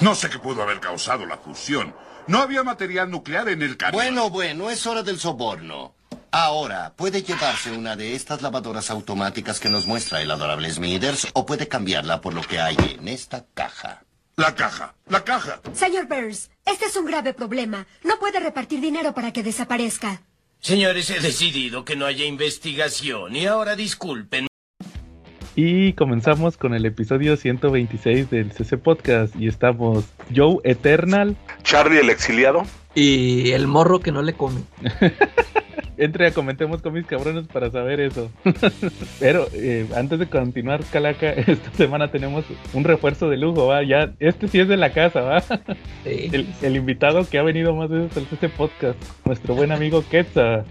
No sé qué pudo haber causado la fusión. No había material nuclear en el cañón. Bueno, bueno, es hora del soborno. Ahora, puede llevarse una de estas lavadoras automáticas que nos muestra el adorable Smithers o puede cambiarla por lo que hay en esta caja. La caja, la caja. Señor Burns, este es un grave problema. No puede repartir dinero para que desaparezca. Señores, he decidido que no haya investigación y ahora disculpen. Y comenzamos con el episodio 126 del CC Podcast y estamos Joe Eternal, Charlie el exiliado y el morro que no le come. entre a comentemos con mis cabrones para saber eso. Pero eh, antes de continuar, Calaca, esta semana tenemos un refuerzo de lujo, ¿va? Ya, este sí es de la casa, ¿va? El, el, invitado que ha venido más veces al este podcast, nuestro buen amigo Quetzal.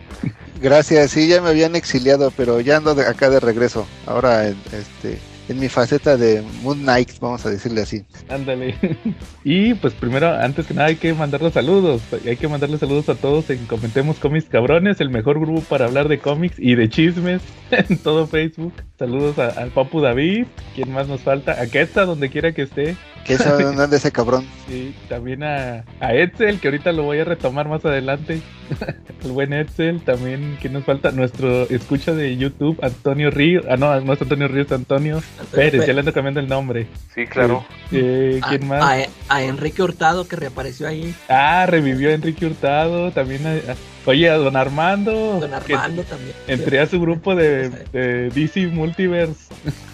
Gracias, sí, ya me habían exiliado, pero ya ando de acá de regreso. Ahora, este, en mi faceta de Moon Knight, vamos a decirle así. Ándale. Y pues primero, antes que nada, hay que mandarle saludos. Hay que mandarle saludos a todos en Comentemos Cómics Cabrones, el mejor grupo para hablar de cómics y de chismes en todo Facebook. Saludos al Papu David, quien más nos falta, a Quetza, donde quiera que esté. ¿Qué sabe dónde ese cabrón? Sí, también a, a Edsel, que ahorita lo voy a retomar más adelante. el buen Edsel, también, ¿quién nos falta? Nuestro escucha de YouTube, Antonio Ríos. Ah, no, no es Antonio Ríos, Antonio Pérez, ya le ando cambiando el nombre. Sí, claro. Eh, ¿Quién a, más? A, a, Enrique Hurtado, que reapareció ahí. Ah, revivió a Enrique Hurtado, también a, a Oye, a Don Armando. Don Armando también. Entré a su grupo de, de DC Multiverse.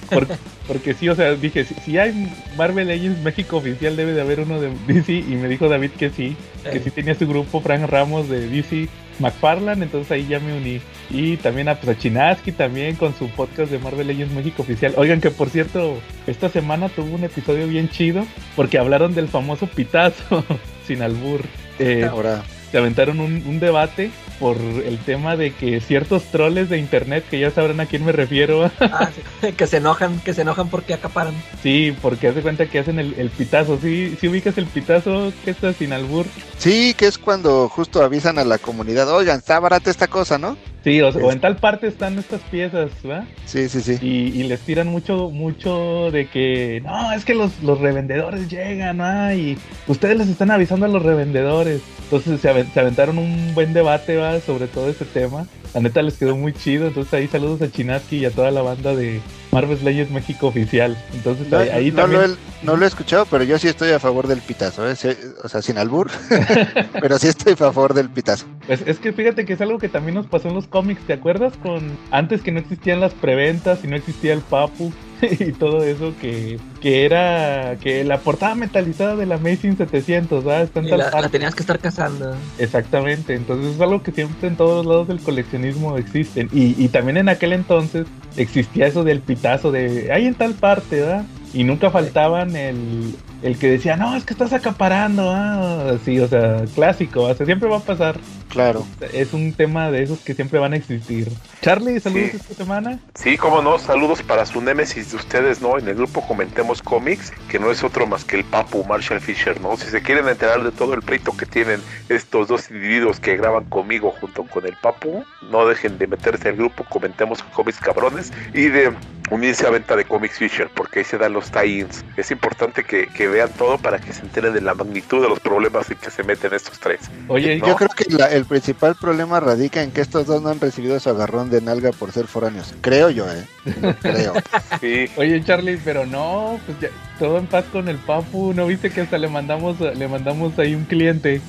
Porque, porque, sí, o sea, dije, si, si, hay Marvel Legends México oficial, debe de haber uno de DC. Y me dijo David que sí, eh. que sí tenía su grupo Frank Ramos de DC McFarland, entonces ahí ya me uní. Y también a, pues, a Chinaski también con su podcast de Marvel Legends México oficial. Oigan que por cierto, esta semana tuvo un episodio bien chido porque hablaron del famoso pitazo sin albur. Eh, Ahora se aventaron un, un, debate por el tema de que ciertos troles de internet, que ya sabrán a quién me refiero. Ah, sí. que se enojan, que se enojan porque acaparan. Sí, porque hace cuenta que hacen el, el pitazo. ¿Sí, ¿Sí, ubicas el pitazo que está sin albur? Sí, que es cuando justo avisan a la comunidad, oigan, está barata esta cosa, ¿no? Sí, o, o, en tal parte están estas piezas, ¿verdad? Sí, sí, sí. Y, y, les tiran mucho, mucho de que, no, es que los, los revendedores llegan, ¿ah? Y ustedes les están avisando a los revendedores. Entonces se, se aventaron un buen debate, ¿va? Sobre todo ese tema. La neta les quedó muy chido. Entonces ahí saludos a Chinaski y a toda la banda de Marvel's Legends México oficial. Entonces no, ahí, ahí no también... Lo he, no lo he escuchado, pero yo sí estoy a favor del pitazo, ¿eh? o sea, sin albur, pero sí estoy a favor del pitazo. Pues es que fíjate que es algo que también nos pasó en los cómics, ¿te acuerdas? Con antes que no existían las preventas y no existía el papu y todo eso que, que era que la portada metalizada de la Amazing 700 ¿sabes? Y la, la, tenías que estar cazando exactamente entonces es algo que siempre en todos lados del coleccionismo existen y, y también en aquel entonces existía eso del pitazo de hay en tal parte ¿verdad? y nunca faltaban el, el que decía, no, es que estás acaparando, ah, sí, o sea, clásico, o sea, siempre va a pasar. Claro. Es un tema de esos que siempre van a existir. Charlie, saludos sí. esta semana. Sí, cómo no, saludos para su némesis de ustedes, ¿no? En el grupo Comentemos Cómics, que no es otro más que el Papu Marshall Fisher, ¿no? Si se quieren enterar de todo el pleito que tienen estos dos individuos que graban conmigo junto con el Papu, no dejen de meterse al grupo Comentemos Cómics Cabrones y de unirse a venta de Comics Fisher, porque ahí se dan los tie-ins. Es importante que, que, vean todo para que se enteren de la magnitud de los problemas en que se meten estos tres. Oye, ¿no? yo creo que la, el principal problema radica en que estos dos no han recibido su agarrón de nalga por ser foráneos. Creo yo, ¿eh? Creo. sí. Oye, Charlie, pero no, pues ya, todo en paz con el Papu. ¿No viste que hasta le mandamos, le mandamos ahí un cliente?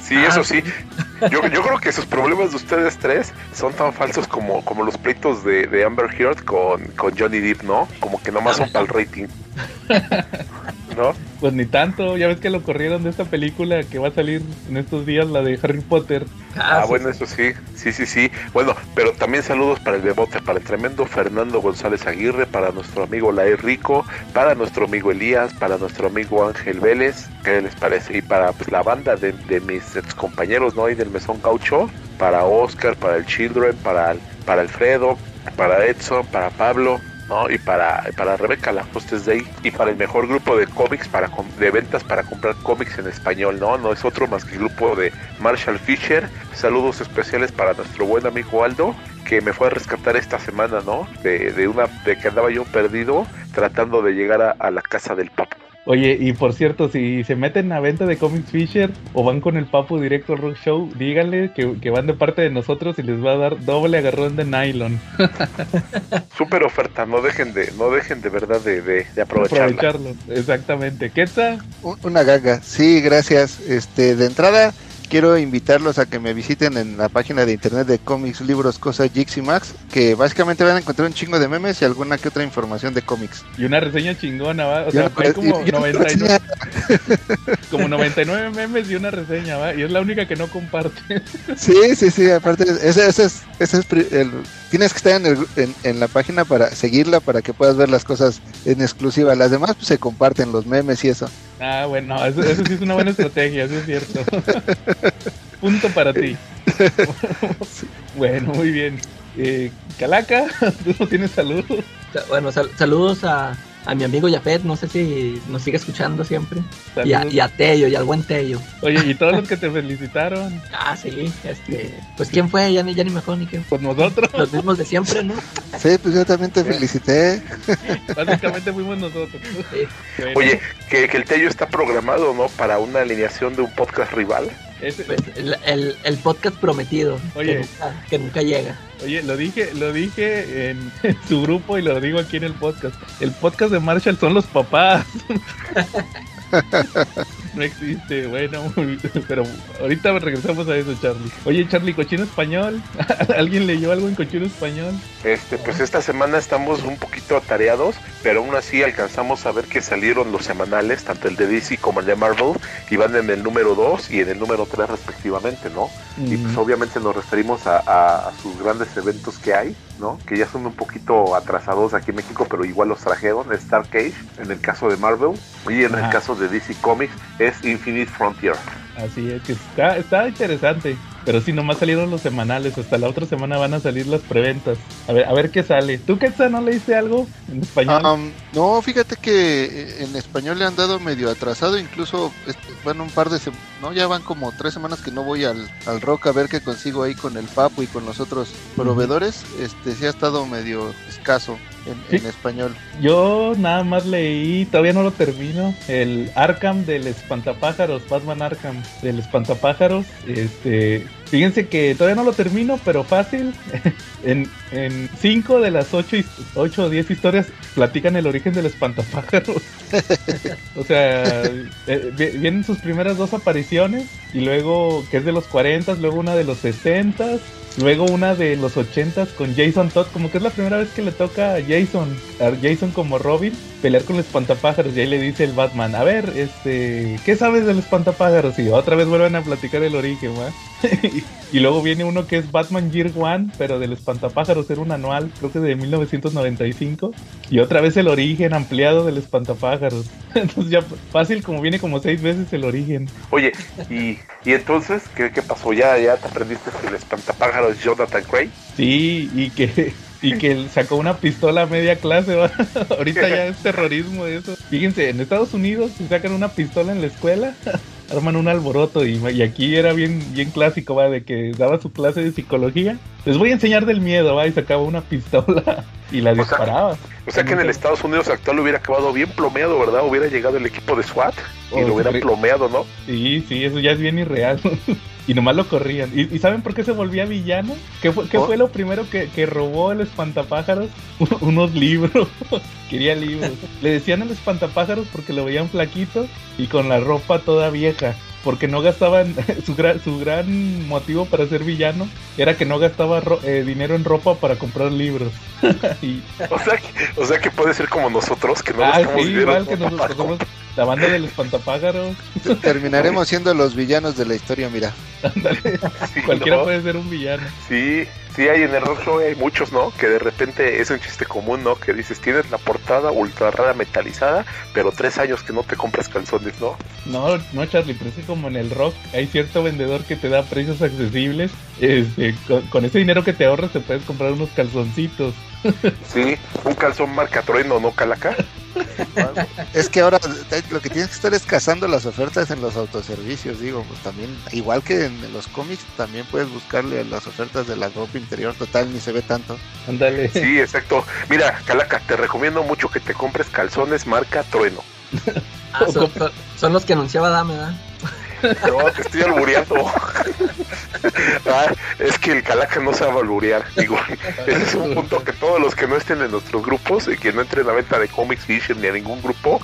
Sí, eso sí. Yo, yo, creo que esos problemas de ustedes tres son tan falsos como, como los pleitos de, de Amber Heard con, con Johnny Depp, ¿no? Como que nomás son para el rating. ¿No? Pues ni tanto, ya ves que lo corrieron de esta película que va a salir en estos días, la de Harry Potter. Ah, ah bueno, eso sí, sí, sí, sí. Bueno, pero también saludos para el bebote, para el tremendo Fernando González Aguirre, para nuestro amigo Lae Rico, para nuestro amigo Elías, para nuestro amigo Ángel Vélez, ¿qué les parece? Y para pues, la banda de, de mis ex compañeros, ¿no? Y del Mesón Gaucho, para Oscar, para el Children, para, para Alfredo, para Edson, para Pablo, ¿no? Y para, para Rebeca, la hostess de ahí, y para el mejor grupo de cómics, para de ventas para comprar cómics en español, ¿no? No es otro más que el grupo de Marshall Fisher. Saludos especiales para nuestro buen amigo Aldo, que me fue a rescatar esta semana, ¿no? De, de una, de que andaba yo perdido tratando de llegar a, a la casa del papo. Oye, y por cierto, si se meten a venta de Comics Fisher o van con el Papu directo al Rock Show, díganle que, que van de parte de nosotros y les va a dar doble agarrón de nylon. Súper oferta, no dejen de, no dejen de verdad de, de, de aprovecharla. Aprovecharlo, exactamente. ¿Qué tal? Un- Una gaga. Sí, gracias. Este, de entrada, quiero invitarlos a que me visiten en la página de internet de cómics, libros, cosas, Geeks y Max, que básicamente van a encontrar un chingo de memes y alguna que otra información de cómics. Y una reseña chingona, ¿va? O sea, una- hay como y- y una 99, reseña- como 99 memes y una reseña, ¿va? Y es la única que no comparte. Sí, sí, sí, aparte, ese, ese es, ese es el, tienes que estar en, el en la página para seguirla, para que puedas ver las cosas en exclusiva. Las demás pues, se comparten los memes y eso. Ah, bueno, eso, eso sí es una buena estrategia, sí es cierto. Punto para ti. bueno, muy bien. Eh, Calaca, tú no tienes salud. Sa- Bueno, sal- saludos a, a mi amigo Yapet, no sé si nos sigue escuchando siempre. Y a, y a Tello, y al buen Tello. Oye, y todos los que te felicitaron, Ah, sí, este. Pues quién fue, ya ni, ya ni me acuerdo ni quién. pues nosotros, Los mismos de siempre, ¿no? Sí, pues yo también te felicité. básicamente fuimos nosotros. Sí. Bueno, Oye, que, que el Tello está programado, ¿no? Para una alineación de un podcast rival. Ese- Pues el, el, el podcast prometido. Oye. Que nunca, que nunca llega. Oye, lo dije, lo dije en, en su grupo y lo digo aquí en el podcast. El podcast de Marshall son los papás. no existe, bueno, pero ahorita regresamos a eso, Charlie. Oye, Charlie, cochino español. ¿Alguien leyó algo en cochino español? Este, pues esta semana estamos un poquito atareados, pero aún así alcanzamos a ver que salieron los semanales, tanto el de DC como el de Marvel, y van en el número 2 y en el número 3 respectivamente, ¿no? Y pues obviamente nos referimos a, a- a sus grandes eventos que hay, ¿no? Que ya son un poquito atrasados aquí en México, pero igual los trajeron, Star Cage, en el caso de Marvel, y en el caso de DC Comics es Infinite Frontier. Así es, que está, está interesante. Pero sí, nomás salieron los semanales. Hasta la otra semana van a salir las preventas. A ver, a ver qué sale. ¿Tú, Quetzal, no leíste algo en español? No, fíjate que eh, en español le han dado medio atrasado, incluso este, van un par de semanas, no, ya van como tres semanas que no voy al, al rock a ver qué consigo ahí con el Papu y con los otros proveedores. Este sí ha estado medio escaso en, Sí. en español. Yo nada más leí, todavía no lo termino, el Arkham del Espantapájaros, Batman Arkham del Espantapájaros. Este, fíjense que todavía no lo termino, pero fácil. en, en cinco de las ocho, ocho o diez historias platican el origen del Espantapájaros. o sea, eh, vi- vienen sus primeras dos apariciones y luego que es de los 40, luego una de los 60, luego una de los 80 con Jason Todd, como que es la primera vez que le toca a Jason, a Jason como Robin, pelear con el espantapájaros y ahí le dice el Batman, a ver, este, ¿qué sabes del espantapájaros? Y otra vez vuelven a platicar el origen, ¿va? y luego viene uno que es Batman Year One, pero del espantapájaros era un anual, creo que de 1995, y otra vez el origen ampliado del espantapájaros. Entonces ya fácil como viene como seis veces el origen. Oye, y, y entonces, ¿qué, qué pasó? ¿Ya, ¿Ya te aprendiste el espantapájaros es Jonathan Cray? Sí, y que y que sacó una pistola a media clase, ¿va? ahorita ya es terrorismo eso. Fíjense, en Estados Unidos si sacan una pistola en la escuela, arman un alboroto y, y aquí era bien bien clásico, va, de que daba su clase de psicología. Les voy a enseñar del miedo, va, y sacaba una pistola y la disparaba. O sea que en el Estados Unidos actual hubiera acabado bien plomeado, ¿verdad? Hubiera llegado el equipo de SWAT y Oh, lo hubieran sí. plomeado, ¿no? Sí, sí, eso ya es bien irreal. Y nomás lo corrían. ¿Y, y saben por qué se volvía villano? ¿Qué fue, qué fue lo primero que, que robó el espantapájaros? Unos libros. Quería libros. Le decían el espantapájaros porque lo veían flaquito y con la ropa toda vieja. Porque no gastaban, su gran, su gran motivo para ser villano era que no gastaba ro- eh, dinero en ropa para comprar libros. y, O sea, que, o sea que puede ser como nosotros, que no ah, gastamos sí, dinero igual que para nosotros somos la banda del espantapájaros. Terminaremos siendo los villanos de la historia, mira. Ándale, Sí, cualquiera ¿no? puede ser un villano. Sí, sí, hay en el rock show hay muchos, ¿no? Que de repente es un chiste común, ¿no? Que dices, tienes la portada ultra rara metalizada, pero tres años que no te compras calzones, ¿no? No, no, Charlie, pero es como en el rock hay cierto vendedor que te da precios accesibles. Este, con ese dinero que te ahorras te puedes comprar unos calzoncitos. Sí, un calzón marca trueno, ¿no, Calaca? Es que ahora lo que tienes que estar es cazando las ofertas en los autoservicios, digo, pues también, igual que en los cómics, también puedes buscarle las ofertas de la ropa interior, total, ni se ve tanto. Ándale. Sí, exacto. Mira, Calaca, te recomiendo mucho que te compres calzones marca trueno. Ah, son, los que anunciaba Dame, ¿verdad? No, te estoy albureando. Ah, es que el calaca no sabe alburear. Digo, ese es un punto que todos los que no estén en nuestros grupos y que no entren a venta de Comics Vision ni a ningún grupo,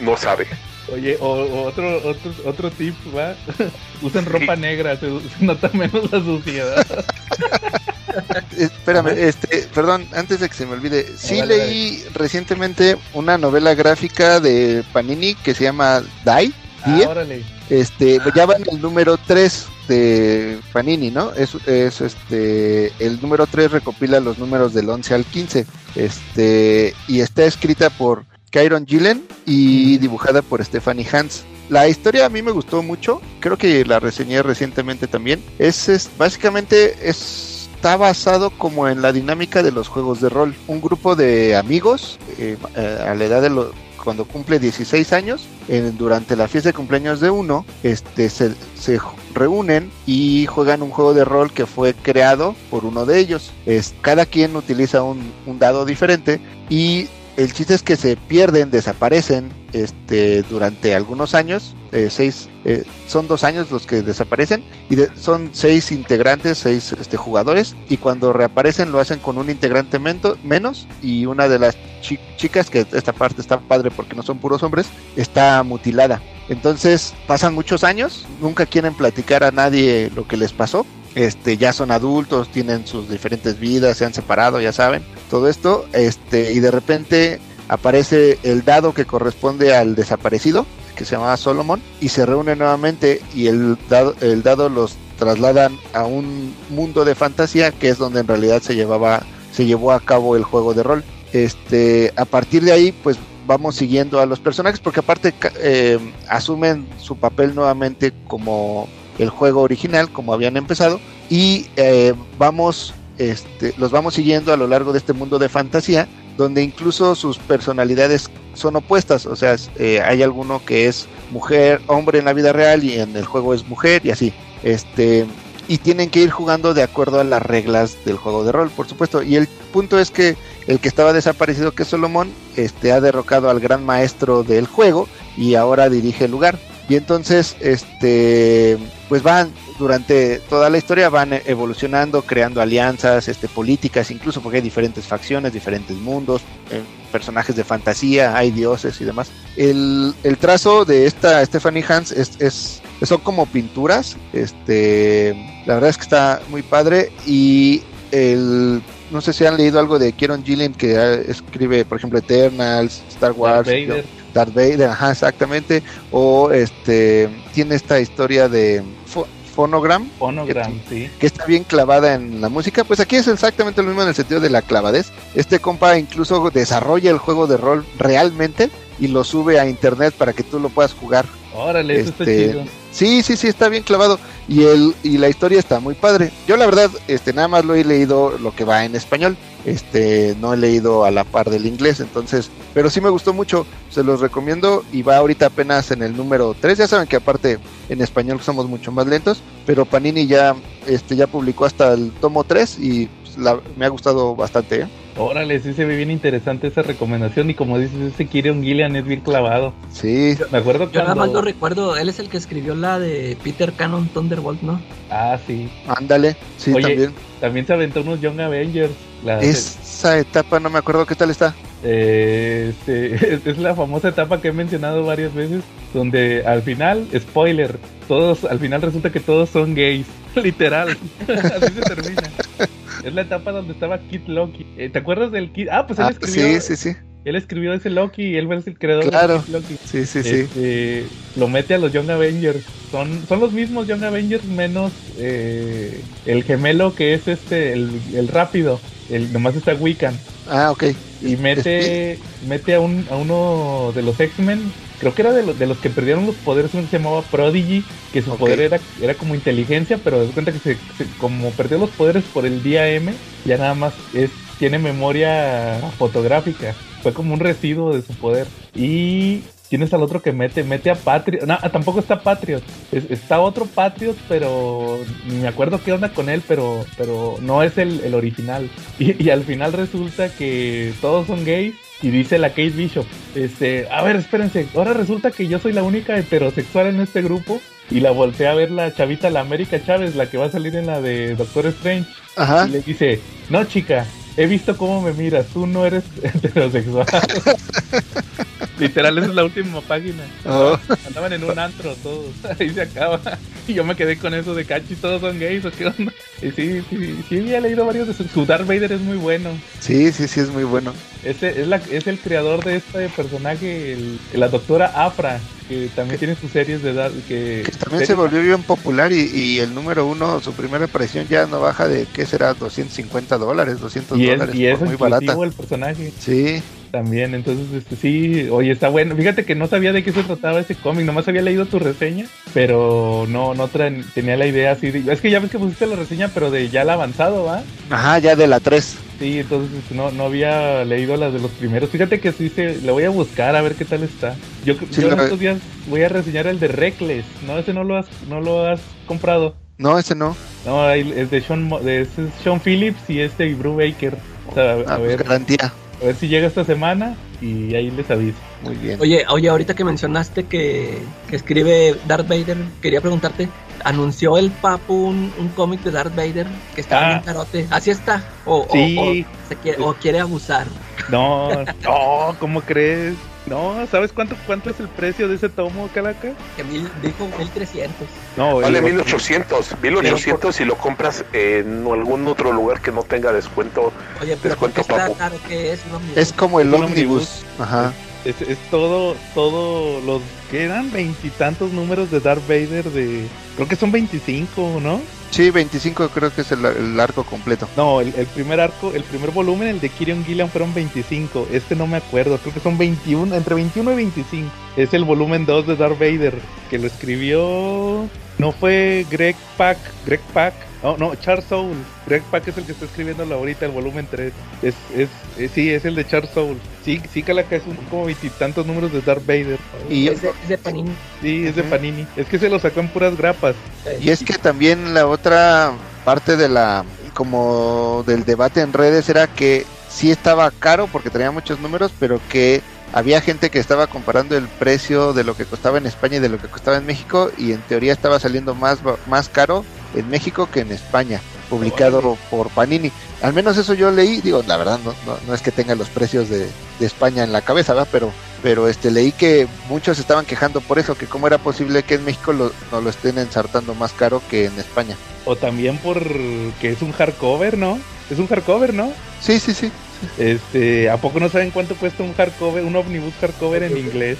no sabe. Oye, o, o otro, otro, otro tip, ¿va? Usen ropa negra, se, se nota menos la suciedad. Espérame, este, perdón, antes de que se me olvide, sí leí recientemente una novela gráfica de Panini que se llama Die, Die. Ah, órale. Este, ya va en el número 3 de Panini, ¿no? Es, es este, el número 3 recopila los números del 11 al 15. Este, y está escrita por Kyron Gillen y dibujada por Stephanie Hans. La historia a mí me gustó mucho, creo que la reseñé recientemente también. Es, es básicamente es, está basado como en la dinámica de los juegos de rol. Un grupo de amigos eh, eh, a la edad de los cuando cumple 16 años, durante la fiesta de cumpleaños de uno, este, se, reúnen y juegan un juego de rol que fue creado por uno de ellos. Es, cada quien utiliza un, un dado diferente y el chiste es que se pierden, desaparecen este, durante algunos años. eh, seis, eh, son dos años los que desaparecen y son seis integrantes, seis este, jugadores y cuando reaparecen lo hacen con un integrante menos y una de las chi- chicas, que esta parte está padre porque no son puros hombres, está mutilada. Entonces pasan muchos años, nunca quieren platicar a nadie lo que les pasó. Este, ya son adultos, tienen sus diferentes vidas, se han separado, ya saben, todo esto, este, y de repente aparece el dado que corresponde al desaparecido, que se llamaba Solomon, y se reúnen nuevamente y el dado, el dado los trasladan a un mundo de fantasía que es donde en realidad se llevaba, se llevó a cabo el juego de rol. Este, a partir de ahí, pues vamos siguiendo a los personajes porque aparte eh, asumen su papel nuevamente como el juego original, como habían empezado, y eh, vamos, este, los vamos siguiendo a lo largo de este mundo de fantasía, donde incluso sus personalidades son opuestas, o sea, eh, hay alguno que es mujer, hombre en la vida real y en el juego es mujer y así, este, y tienen que ir jugando de acuerdo a las reglas del juego de rol, por supuesto, y el punto es que el que estaba desaparecido, que es Solomón, este, ha derrocado al gran maestro del juego y ahora dirige el lugar. Y entonces, este, pues van durante toda la historia van evolucionando, creando alianzas, este, políticas, incluso porque hay diferentes facciones, diferentes mundos, eh, personajes de fantasía, hay dioses y demás. El, el trazo de esta Stephanie Hans es, es son como pinturas, este, la verdad es que está muy padre y el no sé si han leído algo de Kieron Gillen que ah, escribe, por ejemplo, Eternals, Star Wars, Darth Vader. Darth Vader, ajá, exactamente. O este tiene esta historia de Pho- Phonogram, Phonogram, sí. que está bien clavada en la música. Pues aquí es exactamente lo mismo en el sentido de la clavadez. Este compa incluso desarrolla el juego de rol realmente y lo sube a internet para que tú lo puedas jugar. Órale, eso está Este, chido. Sí, sí, sí, está bien clavado. Y el, y la historia está muy padre. Yo la verdad, este, nada más lo he leído lo que va en español. Este, no he leído a la par del inglés, entonces, pero sí me gustó mucho, se los recomiendo y va ahorita apenas en el número 3. Ya saben que aparte en español somos mucho más lentos, pero Panini ya, este, ya publicó hasta el tomo 3 y la- me ha gustado bastante. ¿eh? Órale, sí se ve bien interesante esa recomendación. Y como dices, ese Kieron Gillian es bien clavado. Sí, Me acuerdo Yo nada más lo recuerdo, él es el que escribió la de Peter Cannon Thunderbolt, ¿no? Ah, sí. ándale, sí, Oye, también. También se aventó unos Young Avengers. La, Esa etapa no me acuerdo qué tal está. eh, este, es, es la famosa etapa que he mencionado varias veces. Donde al final, spoiler, todos, al final resulta que todos son gays. Literal. Así se termina. Es la etapa donde estaba Kid Loki. Eh, ¿Te acuerdas del Kid? Ah, pues él Ah, escribió. sí, sí, sí. Él escribió ese Loki y él fue el creador Claro. de Kid Loki. Sí, sí, sí. Este, lo mete a los Young Avengers. Son, son los mismos Young Avengers menos eh, el gemelo que es este, el, el rápido. El, nomás está Wiccan. Ah, ok. Y mete, mete a, un, a uno de los X-Men. Creo que era de, los de los que perdieron los poderes, uno que se llamaba Prodigy, que su poder era, era como inteligencia, pero de cuenta que se, se- como perdió los poderes por el día M, ya nada más es, tiene memoria fotográfica. Fue como un residuo de su poder. Y tienes al otro que mete, mete a Patriot. No, tampoco está Patriot. Es- está otro Patriot, pero ni me acuerdo qué onda con él, pero, pero no es el, el original. Y, y al final resulta que todos son gays Y dice la Kate Bishop, este, a ver, espérense, ahora resulta que yo soy la única heterosexual en este grupo. Y la voltea a ver la chavita, la América Chávez, la que va a salir en la de Doctor Strange. Ajá. Y le dice, no chica, he visto cómo me miras, tú no eres heterosexual. Literal, esa es la última página. Oh. Andaban en un antro todos, ahí se acaba. Y yo me quedé con eso de cachis, todos son gays o qué onda. Y sí, sí, sí, había leído varios de sus. Su Darth Vader es muy bueno. Sí, sí, sí, es muy bueno. Ese es, la, es el creador de este personaje, el- la doctora Afra, que también tiene sus series de Darth. Que, Que también se volvió bien popular y, y el número uno, su primera aparición ya no baja de, ¿qué será? 250 dólares, 200 Y es, dólares. y es muy barata. el personaje. Sí, También, entonces, este, sí, oye, está bueno. Fíjate que no sabía de qué se trataba ese cómic, nomás había leído tu reseña, pero no, no tenía la idea así. de- es que ya ves que pusiste la reseña, pero de ya la avanzado, ¿va? ajá, ya de la 3. Sí, entonces este, no, no había leído las de los primeros. Fíjate que sí, se, le voy a buscar a ver qué tal está. Yo, Sí, yo en estos días voy a reseñar el de Reckless, ¿no? Ese no lo has, no lo has comprado. No, ese no. No, es de Sean, de, es Sean Phillips y este Brew Baker. O sea, a, Ah, pues ver, garantía. a ver si llega esta semana y ahí les aviso. Muy bien. Oye, oye, ahorita que mencionaste que, que escribe Darth Vader, quería preguntarte, anunció el Papu un, un cómic de Darth Vader que estaba Ah. bien carote. ¿Así está? ¿O, o- Sí. o se quiere, o quiere abusar? No, no, ¿cómo crees? No, ¿sabes cuánto cuánto es el precio de ese tomo, Calaca? Que mil, dijo 1300. No, Vale el- 1800, 1800 si lo compras en algún otro lugar que no tenga descuento. Oye, pero ¿por qué Descuento, está Papu. ¿Qué es? ¿Un Es como el Es un ómnibus. Ajá. Es, es todo, todo los que eran veintitantos números de Darth Vader de, creo que son 25, ¿no? Sí, 25 creo que es el, el arco completo. No, el, el primer arco, el primer volumen, el de Kirion Gillian fueron 25. Este no me acuerdo, creo que son 21, entre 21 y 25. Es el volumen 2 de Darth Vader, que lo escribió. No fue Greg Pak, Greg Pak. No, no, Charles Soule. Greg Pak es el que está escribiendo ahorita el volumen 3. Es, es, es- sí, es el de Charles Soule. Sí, sí, Calaca, es un, como veintitantos números de Darth Vader. Y, Es de, es de Panini. Sí, es de. Panini. Es que se lo sacó en puras grapas. y es que también la otra parte de la como del debate en redes era que sí estaba caro porque tenía muchos números, pero que había gente que estaba comparando el precio de lo que costaba en España y de lo que costaba en México y en teoría estaba saliendo más ba- más caro en México que en España, publicado por Panini. Al menos eso yo leí, digo, la verdad no, no, no es que tenga los precios de, de España en la cabeza, ¿verdad? Pero pero este leí que muchos estaban quejando por eso, que cómo era posible que en México lo, no lo estén ensartando más caro que en España. O también por que es un hardcover, ¿no? Es un hardcover, ¿no? Sí, sí, sí. Este, ¿a poco no saben cuánto cuesta un hardcover, un omnibus hardcover en inglés?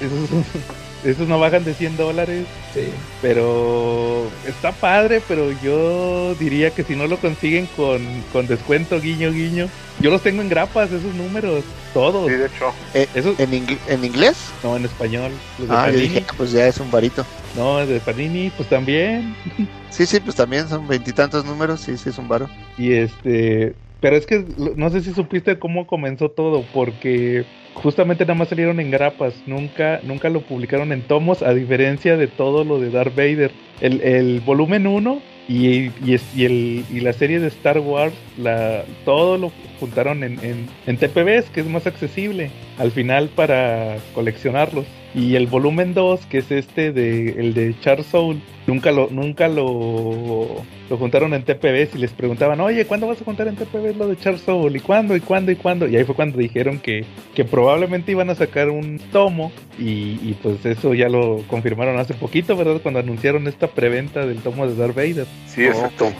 Esos, no bajan de 100 dólares, Sí. pero está padre, pero yo diría que si no lo consiguen con, con descuento, guiño, guiño, yo los tengo en grapas, esos números, todos. Sí, de hecho. Esos, ¿En, ingl- en inglés? no, en español. Los Ah, yo dije, pues ya es un varito. No, de Panini, pues también. Sí, sí, pues también son veintitantos números, sí, sí es un varo. Y este, pero es que no sé si supiste cómo comenzó todo, porque justamente nada más salieron en grapas, nunca, nunca lo publicaron en tomos, a diferencia de todo lo de Darth Vader. El, el volumen 1 y, y, el, y la serie de Star Wars, la, todo lo juntaron en, en, en TPBs, que es más accesible al final para coleccionarlos. Y el volumen 2, que es este de el de Charles Soule, nunca lo nunca lo, lo juntaron en TPBs y les preguntaban, "Oye, ¿cuándo vas a juntar en TPBs lo de Charles Soule? ¿Y cuándo? ¿Y cuándo? ¿Y cuándo?" Y ahí fue cuando dijeron que que probablemente iban a sacar un tomo y, y pues eso ya lo confirmaron hace poquito, ¿verdad? Cuando anunciaron esta preventa del tomo de Darth Vader. Sí, exacto.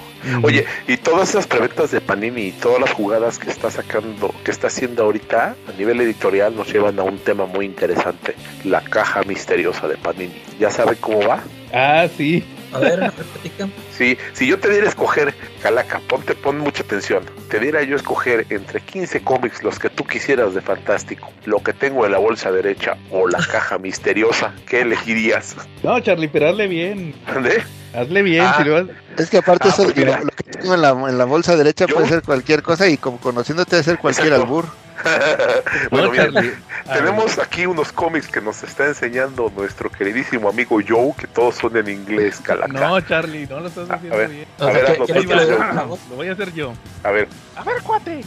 Oye, y todas esas preventas de Panini y todas las jugadas que está sacando, que está haciendo ahorita a nivel editorial nos llevan a un tema muy interesante, la caja misteriosa de Panini. ¿Ya sabe cómo va? Ah, sí. A ver, a ver, platica. Sí, si yo te diera a escoger, Calaca, ponte, pon mucha atención. Te diera yo a escoger entre 15 cómics los que tú quisieras de Fantástico, lo que tengo en la bolsa derecha o la caja misteriosa, ¿qué elegirías? No, Charlie, pero hazle bien. ¿Ande? Hazle bien, Ah. si lo vas- Es que aparte Ah, eso, pues mira. lo, lo que tengo en la, en la bolsa derecha Yo- puede ser cualquier cosa y como conociéndote debe ser cualquier Exacto. albur. bueno, No, miren, Charlie. A tenemos aquí unos cómics que nos está enseñando nuestro queridísimo amigo Joe, que todos son en inglés. Calaca. No, Charlie, no lo estás A haciendo ver. bien. Lo voy a hacer yo. A ver, A ver, cuate.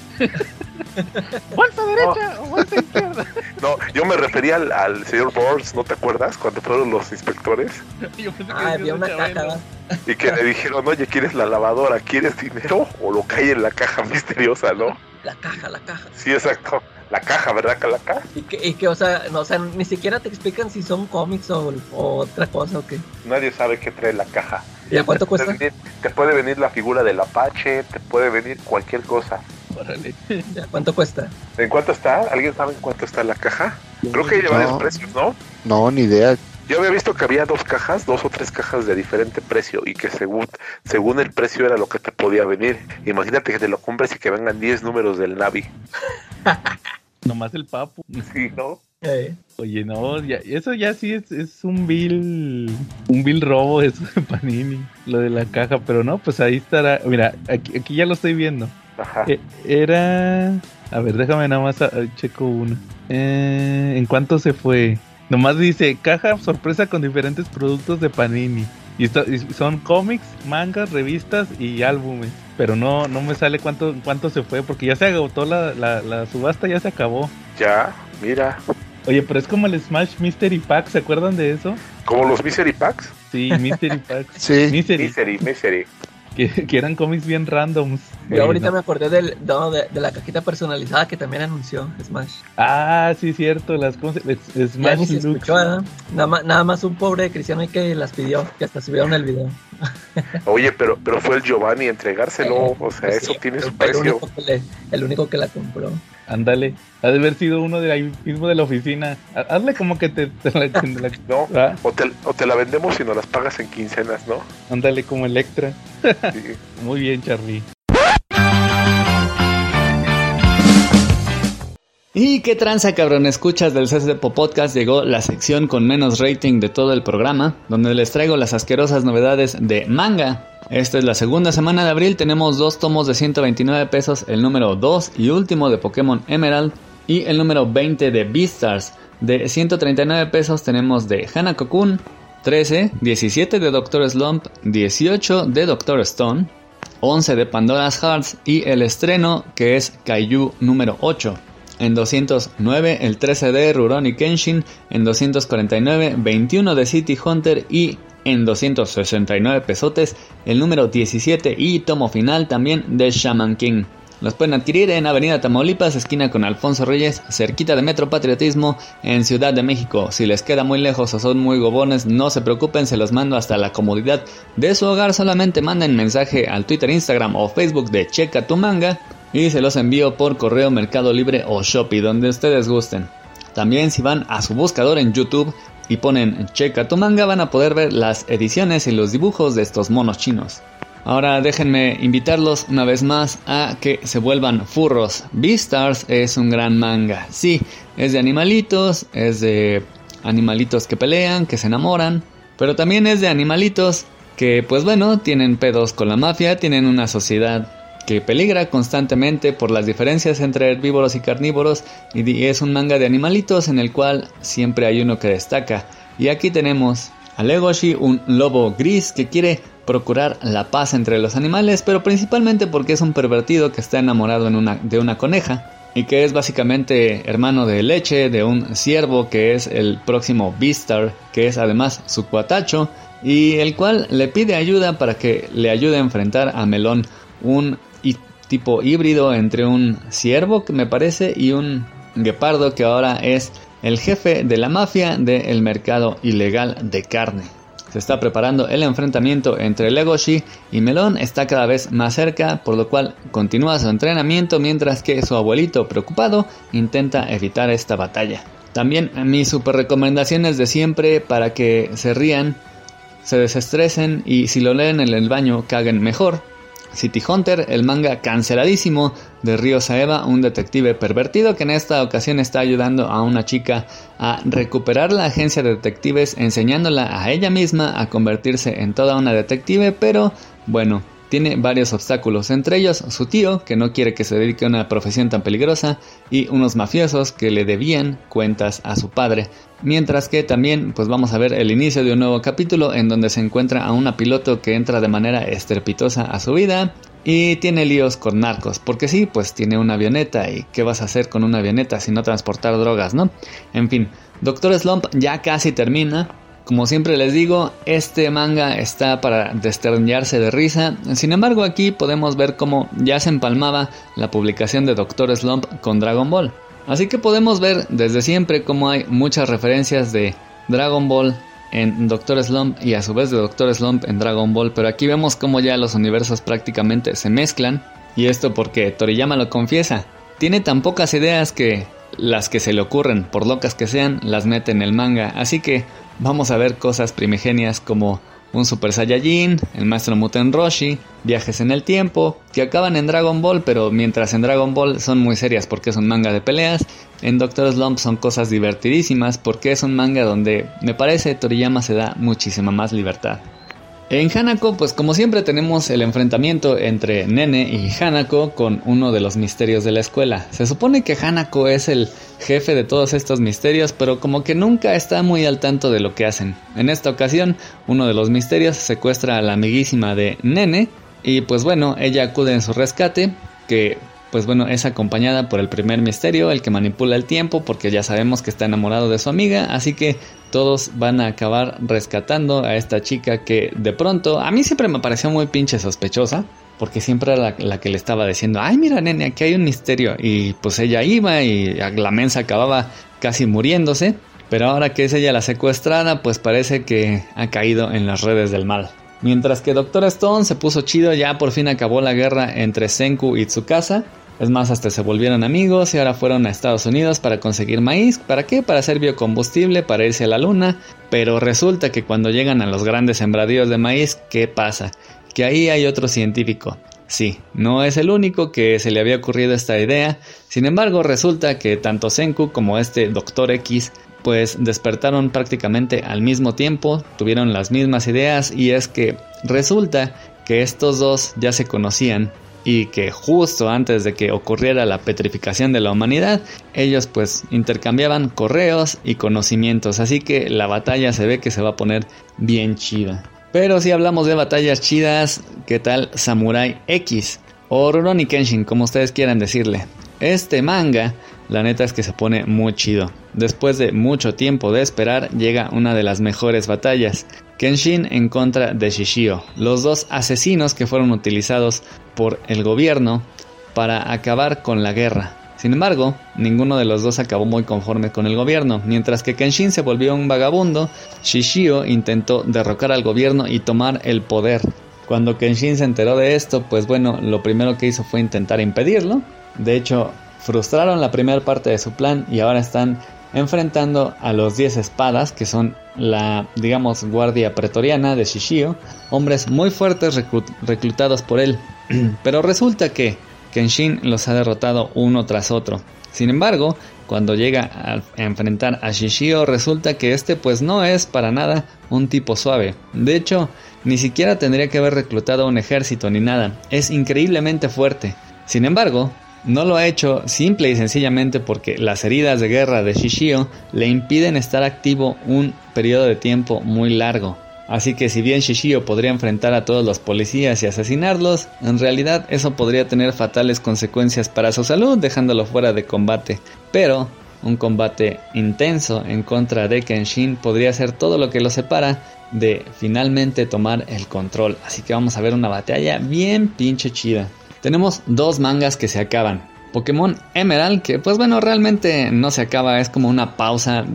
bolsa derecha o bolsa izquierda. No, yo me refería al, al señor Burns, ¿no te acuerdas? Cuando fueron los inspectores Yo pensé que Ah, había una caja. Y que le dijeron, oye, ¿quieres la lavadora? ¿Quieres dinero? O lo hay en la caja misteriosa, ¿no? La caja, la caja. Sí, exacto. La caja, ¿verdad, Calaca? Y que, y que o, sea, no, o sea, ni siquiera te explican si son cómics o, o otra cosa o qué. Nadie sabe qué trae la caja. ¿Y a cuánto cuesta? Te, venir- te puede venir la figura del Apache, te puede venir cualquier cosa. Órale. ¿Y a cuánto cuesta? ¿En cuánto está? ¿Alguien sabe en cuánto está la caja? Creo que hay de No. varios precios, ¿no? No, ni idea. Yo había visto que había dos cajas, dos o tres cajas de diferente precio y que según, según el precio era lo que te podía venir. Imagínate que te lo compres y que vengan 10 números del Navi. Nomás el papu. Sí, ¿no? Eh, Oye, no, ya- eso ya sí es, es un vil, un vil robo eso de Panini, lo de la caja, pero no, pues ahí estará, mira, aquí, aquí ya lo estoy viendo. Ajá. Eh, era, a ver, déjame nada más, ah, checo uno. Eh, ¿En cuánto se fue? Nomás dice, caja sorpresa con diferentes productos de Panini. Y, esto- y son cómics, mangas, revistas y álbumes. Pero no, no me sale cuánto, cuánto se fue, porque ya se agotó la, la, la subasta, ya se acabó. Ya, mira. Oye, pero es como el Smash Mystery Pack, ¿se acuerdan de eso? Como los Misery Packs. Sí, Mystery Pack. Sí. Mystery, Misery, Misery. que, que eran cómics bien randoms. Yo ahorita no. me acordé del, no, de, de la cajita personalizada que también anunció Smash. Ah, sí, cierto, las ¿cómo se- es- Smash se escuchó, ¿eh? nada, más, nada más un pobre cristiano que las pidió, que hasta subieron el video. Oye, pero, pero fue el Giovanni a entregárselo. O sea, Pues eso sí, tiene su el precio. único, que le- el único que la compró. Ándale, ha de haber sido uno de ahí mismo de la oficina. Ha- Hazle como que te, te la, te la- ¿No? Ah, O te, o te la vendemos y nos las pagas en quincenas, ¿no? ándale como Electra. Sí. Muy bien, Charlie. Y qué tranza cabrón, escuchas del CSPO Podcast llegó la sección con menos rating de todo el programa, donde les traigo las asquerosas novedades de manga. Esta es la segunda semana de abril, tenemos dos tomos de 129 pesos, el número 2 y último de Pokémon Emerald y el número 20 de Beastars. De 139 pesos tenemos de Hanako-kun, 13, 17 de Doctor Slump, 18 de Doctor Stone, 11 de Pandora's Hearts y el estreno que es Kaiju número 8. En 209 el 13 de Rurouni Kenshin, en 249 21 de City Hunter y en 269 pesotes el número 17 y tomo final también de Shaman King. Los pueden adquirir en Avenida Tamaulipas, esquina con Alfonso Reyes, cerquita de Metro Patriotismo, en Ciudad de México. Si les queda muy lejos o son muy gobones, no se preocupen, se los mando hasta la comodidad de su hogar. Solamente manden mensaje al Twitter, Instagram o Facebook de Checa tu manga y se los envío por correo Mercado Libre o Shopee, donde ustedes gusten. También si van a su buscador en YouTube y ponen Checa tu manga van a poder ver las ediciones y los dibujos de estos monos chinos. Ahora déjenme invitarlos una vez más a que se vuelvan furros. Beastars es un gran manga. Sí, es de animalitos, es de animalitos que pelean, que se enamoran, pero también es de animalitos que pues bueno, tienen pedos con la mafia, tienen una sociedad que peligra constantemente por las diferencias entre herbívoros y carnívoros y es un manga de animalitos en el cual siempre hay uno que destaca. Y aquí tenemos a Legoshi, un lobo gris que quiere procurar la paz entre los animales, pero principalmente porque es un pervertido que está enamorado de una coneja y que es básicamente hermano de leche de un ciervo que es el próximo Beastar, que es además su cuatacho, y el cual le pide ayuda para que le ayude a enfrentar a Melón, un tipo híbrido entre un ciervo que me parece y un guepardo que ahora es el jefe de la mafia del mercado ilegal de carne. Se está preparando el enfrentamiento entre Legoshi y Melón está cada vez más cerca, por lo cual continúa su entrenamiento mientras que su abuelito preocupado intenta evitar esta batalla. También mis super recomendaciones de siempre para que se rían, se desestresen y si lo leen en el baño caguen mejor. City Hunter, el manga canceladísimo de Ryo Saeva, un detective pervertido que en esta ocasión está ayudando a una chica a recuperar la agencia de detectives, enseñándola a ella misma a convertirse en toda una detective, pero bueno, tiene varios obstáculos, entre ellos su tío, que no quiere que se dedique a una profesión tan peligrosa, y unos mafiosos que le debían cuentas a su padre. Mientras que también pues vamos a ver el inicio de un nuevo capítulo en donde se encuentra a una piloto que entra de manera estrepitosa a su vida y tiene líos con narcos, porque sí, pues tiene una avioneta y qué vas a hacer con una avioneta si no transportar drogas, ¿no? En fin, Doctor Slump ya casi termina. Como siempre les digo, este manga está para desternillarse de risa. Sin embargo, aquí podemos ver cómo ya se empalmaba la publicación de Doctor Slump con Dragon Ball. Así que podemos ver desde siempre cómo hay muchas referencias de Dragon Ball en Doctor Slump y a su vez de Doctor Slump en Dragon Ball, pero aquí vemos cómo ya los universos prácticamente se mezclan, y esto porque Toriyama lo confiesa, tiene tan pocas ideas que las que se le ocurren, por locas que sean, las mete en el manga, así que vamos a ver cosas primigenias como un Super Saiyajin, el Maestro Muten Roshi, viajes en el tiempo, que acaban en Dragon Ball, pero mientras en Dragon Ball son muy serias porque es un manga de peleas, en Doctor Slump son cosas divertidísimas porque es un manga donde me parece Toriyama se da muchísima más libertad. En Hanako, pues como siempre tenemos el enfrentamiento entre Nene y Hanako con uno de los misterios de la escuela. Se supone que Hanako es el jefe de todos estos misterios, pero como que nunca está muy al tanto de lo que hacen. En esta ocasión, uno de los misterios secuestra a la amiguísima de Nene y pues bueno, ella acude en su rescate, que pues bueno, es acompañada por el primer misterio, el que manipula el tiempo, porque ya sabemos que está enamorado de su amiga, así que todos van a acabar rescatando a esta chica que de pronto a mí siempre me pareció muy pinche sospechosa, porque siempre era la, que le estaba diciendo, ay mira nene, aquí hay un misterio, y pues ella iba y la mensa acababa casi muriéndose, pero ahora que es ella la secuestrada, pues parece que ha caído en las redes del mal. Mientras que Doctor Stone se puso chido, ya por fin acabó la guerra entre Senku y Tsukasa. Es más, hasta se volvieron amigos y ahora fueron a Estados Unidos para conseguir maíz. ¿Para qué? Para hacer biocombustible, para irse a la luna. Pero resulta que cuando llegan a los grandes sembradíos de maíz, ¿qué pasa? Que ahí hay otro científico. Sí, no es el único que se le había ocurrido esta idea. Sin embargo, resulta que tanto Senku como este Doctor X pues despertaron prácticamente al mismo tiempo, tuvieron las mismas ideas y es que resulta que estos dos ya se conocían y que justo antes de que ocurriera la petrificación de la humanidad, ellos pues intercambiaban correos y conocimientos, así que la batalla se ve que se va a poner bien chida. Pero si hablamos de batallas chidas, ¿qué tal Samurai X? O Rurouni Kenshin, como ustedes quieran decirle. Este manga la neta es que se pone muy chido. Después de mucho tiempo de esperar, llega una de las mejores batallas. Kenshin en contra de Shishio, los dos asesinos que fueron utilizados por el gobierno para acabar con la guerra. Sin embargo, ninguno de los dos acabó muy conforme con el gobierno. Mientras que Kenshin se volvió un vagabundo, Shishio intentó derrocar al gobierno y tomar el poder. Cuando Kenshin se enteró de esto, pues bueno, lo primero que hizo fue intentar impedirlo. De hecho, frustraron la primera parte de su plan y ahora están enfrentando a los 10 espadas, que son la, digamos, guardia pretoriana de Shishio, hombres muy fuertes reclutados por él. Pero resulta que Kenshin los ha derrotado uno tras otro. Sin embargo, cuando llega a enfrentar a Shishio, resulta que este pues no es para nada un tipo suave. De hecho, ni siquiera tendría que haber reclutado un ejército ni nada. Es increíblemente fuerte. Sin embargo, no lo ha hecho simple y sencillamente porque las heridas de guerra de Shishio le impiden estar activo un periodo de tiempo muy largo. Así que si bien Shishio podría enfrentar a todos los policías y asesinarlos, en realidad eso podría tener fatales consecuencias para su salud dejándolo fuera de combate. Pero un combate intenso en contra de Kenshin podría ser todo lo que lo separa de finalmente tomar el control. Así que vamos a ver una batalla bien pinche chida tenemos dos mangas que se acaban. Pokémon Emerald, que pues bueno, realmente no se acaba, es como una pausa.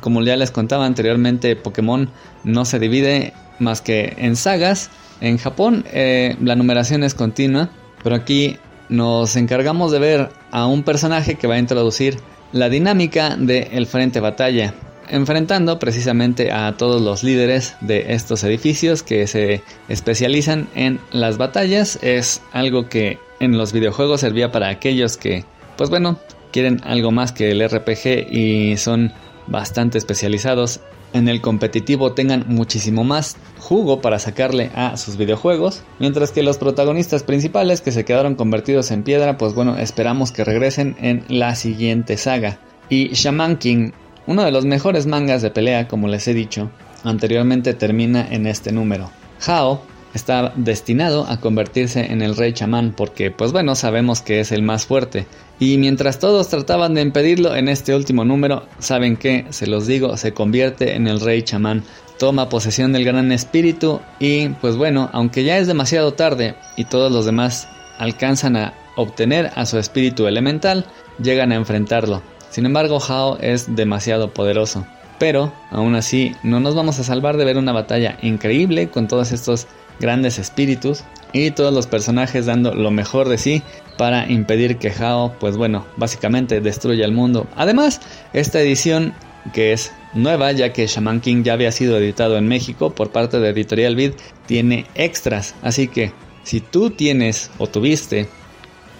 Como ya les contaba anteriormente, Pokémon no se divide más que en sagas. En Japón eh, la numeración es continua, pero aquí nos encargamos de ver a un personaje que va a introducir la dinámica del frente batalla enfrentando precisamente a todos los líderes de estos edificios que se especializan en las batallas. Es algo que en los videojuegos servía para aquellos que, pues bueno, quieren algo más que el RPG y son bastante especializados en el competitivo tengan muchísimo más jugo para sacarle a sus videojuegos, mientras que los protagonistas principales que se quedaron convertidos en piedra, pues bueno, esperamos que regresen en la siguiente saga. Y Shaman King uno de los mejores mangas de pelea, como les he dicho anteriormente, termina en este número. Hao, está destinado a convertirse en el rey chamán porque pues bueno sabemos que es el más fuerte. Y mientras todos trataban de impedirlo en este último número saben que se los digo se convierte en el rey chamán. Toma posesión del gran espíritu y pues bueno aunque ya es demasiado tarde y todos los demás alcanzan a obtener a su espíritu elemental llegan a enfrentarlo sin embargo Hao es demasiado poderoso pero aún así no nos vamos a salvar de ver una batalla increíble con todos estos grandes espíritus y todos los personajes dando lo mejor de sí para impedir que Hao, pues bueno, básicamente destruya el mundo. Además, esta edición que es nueva ya que Shaman King ya había sido editado en México por parte de Editorial Vid tiene extras, así que si tú tienes o tuviste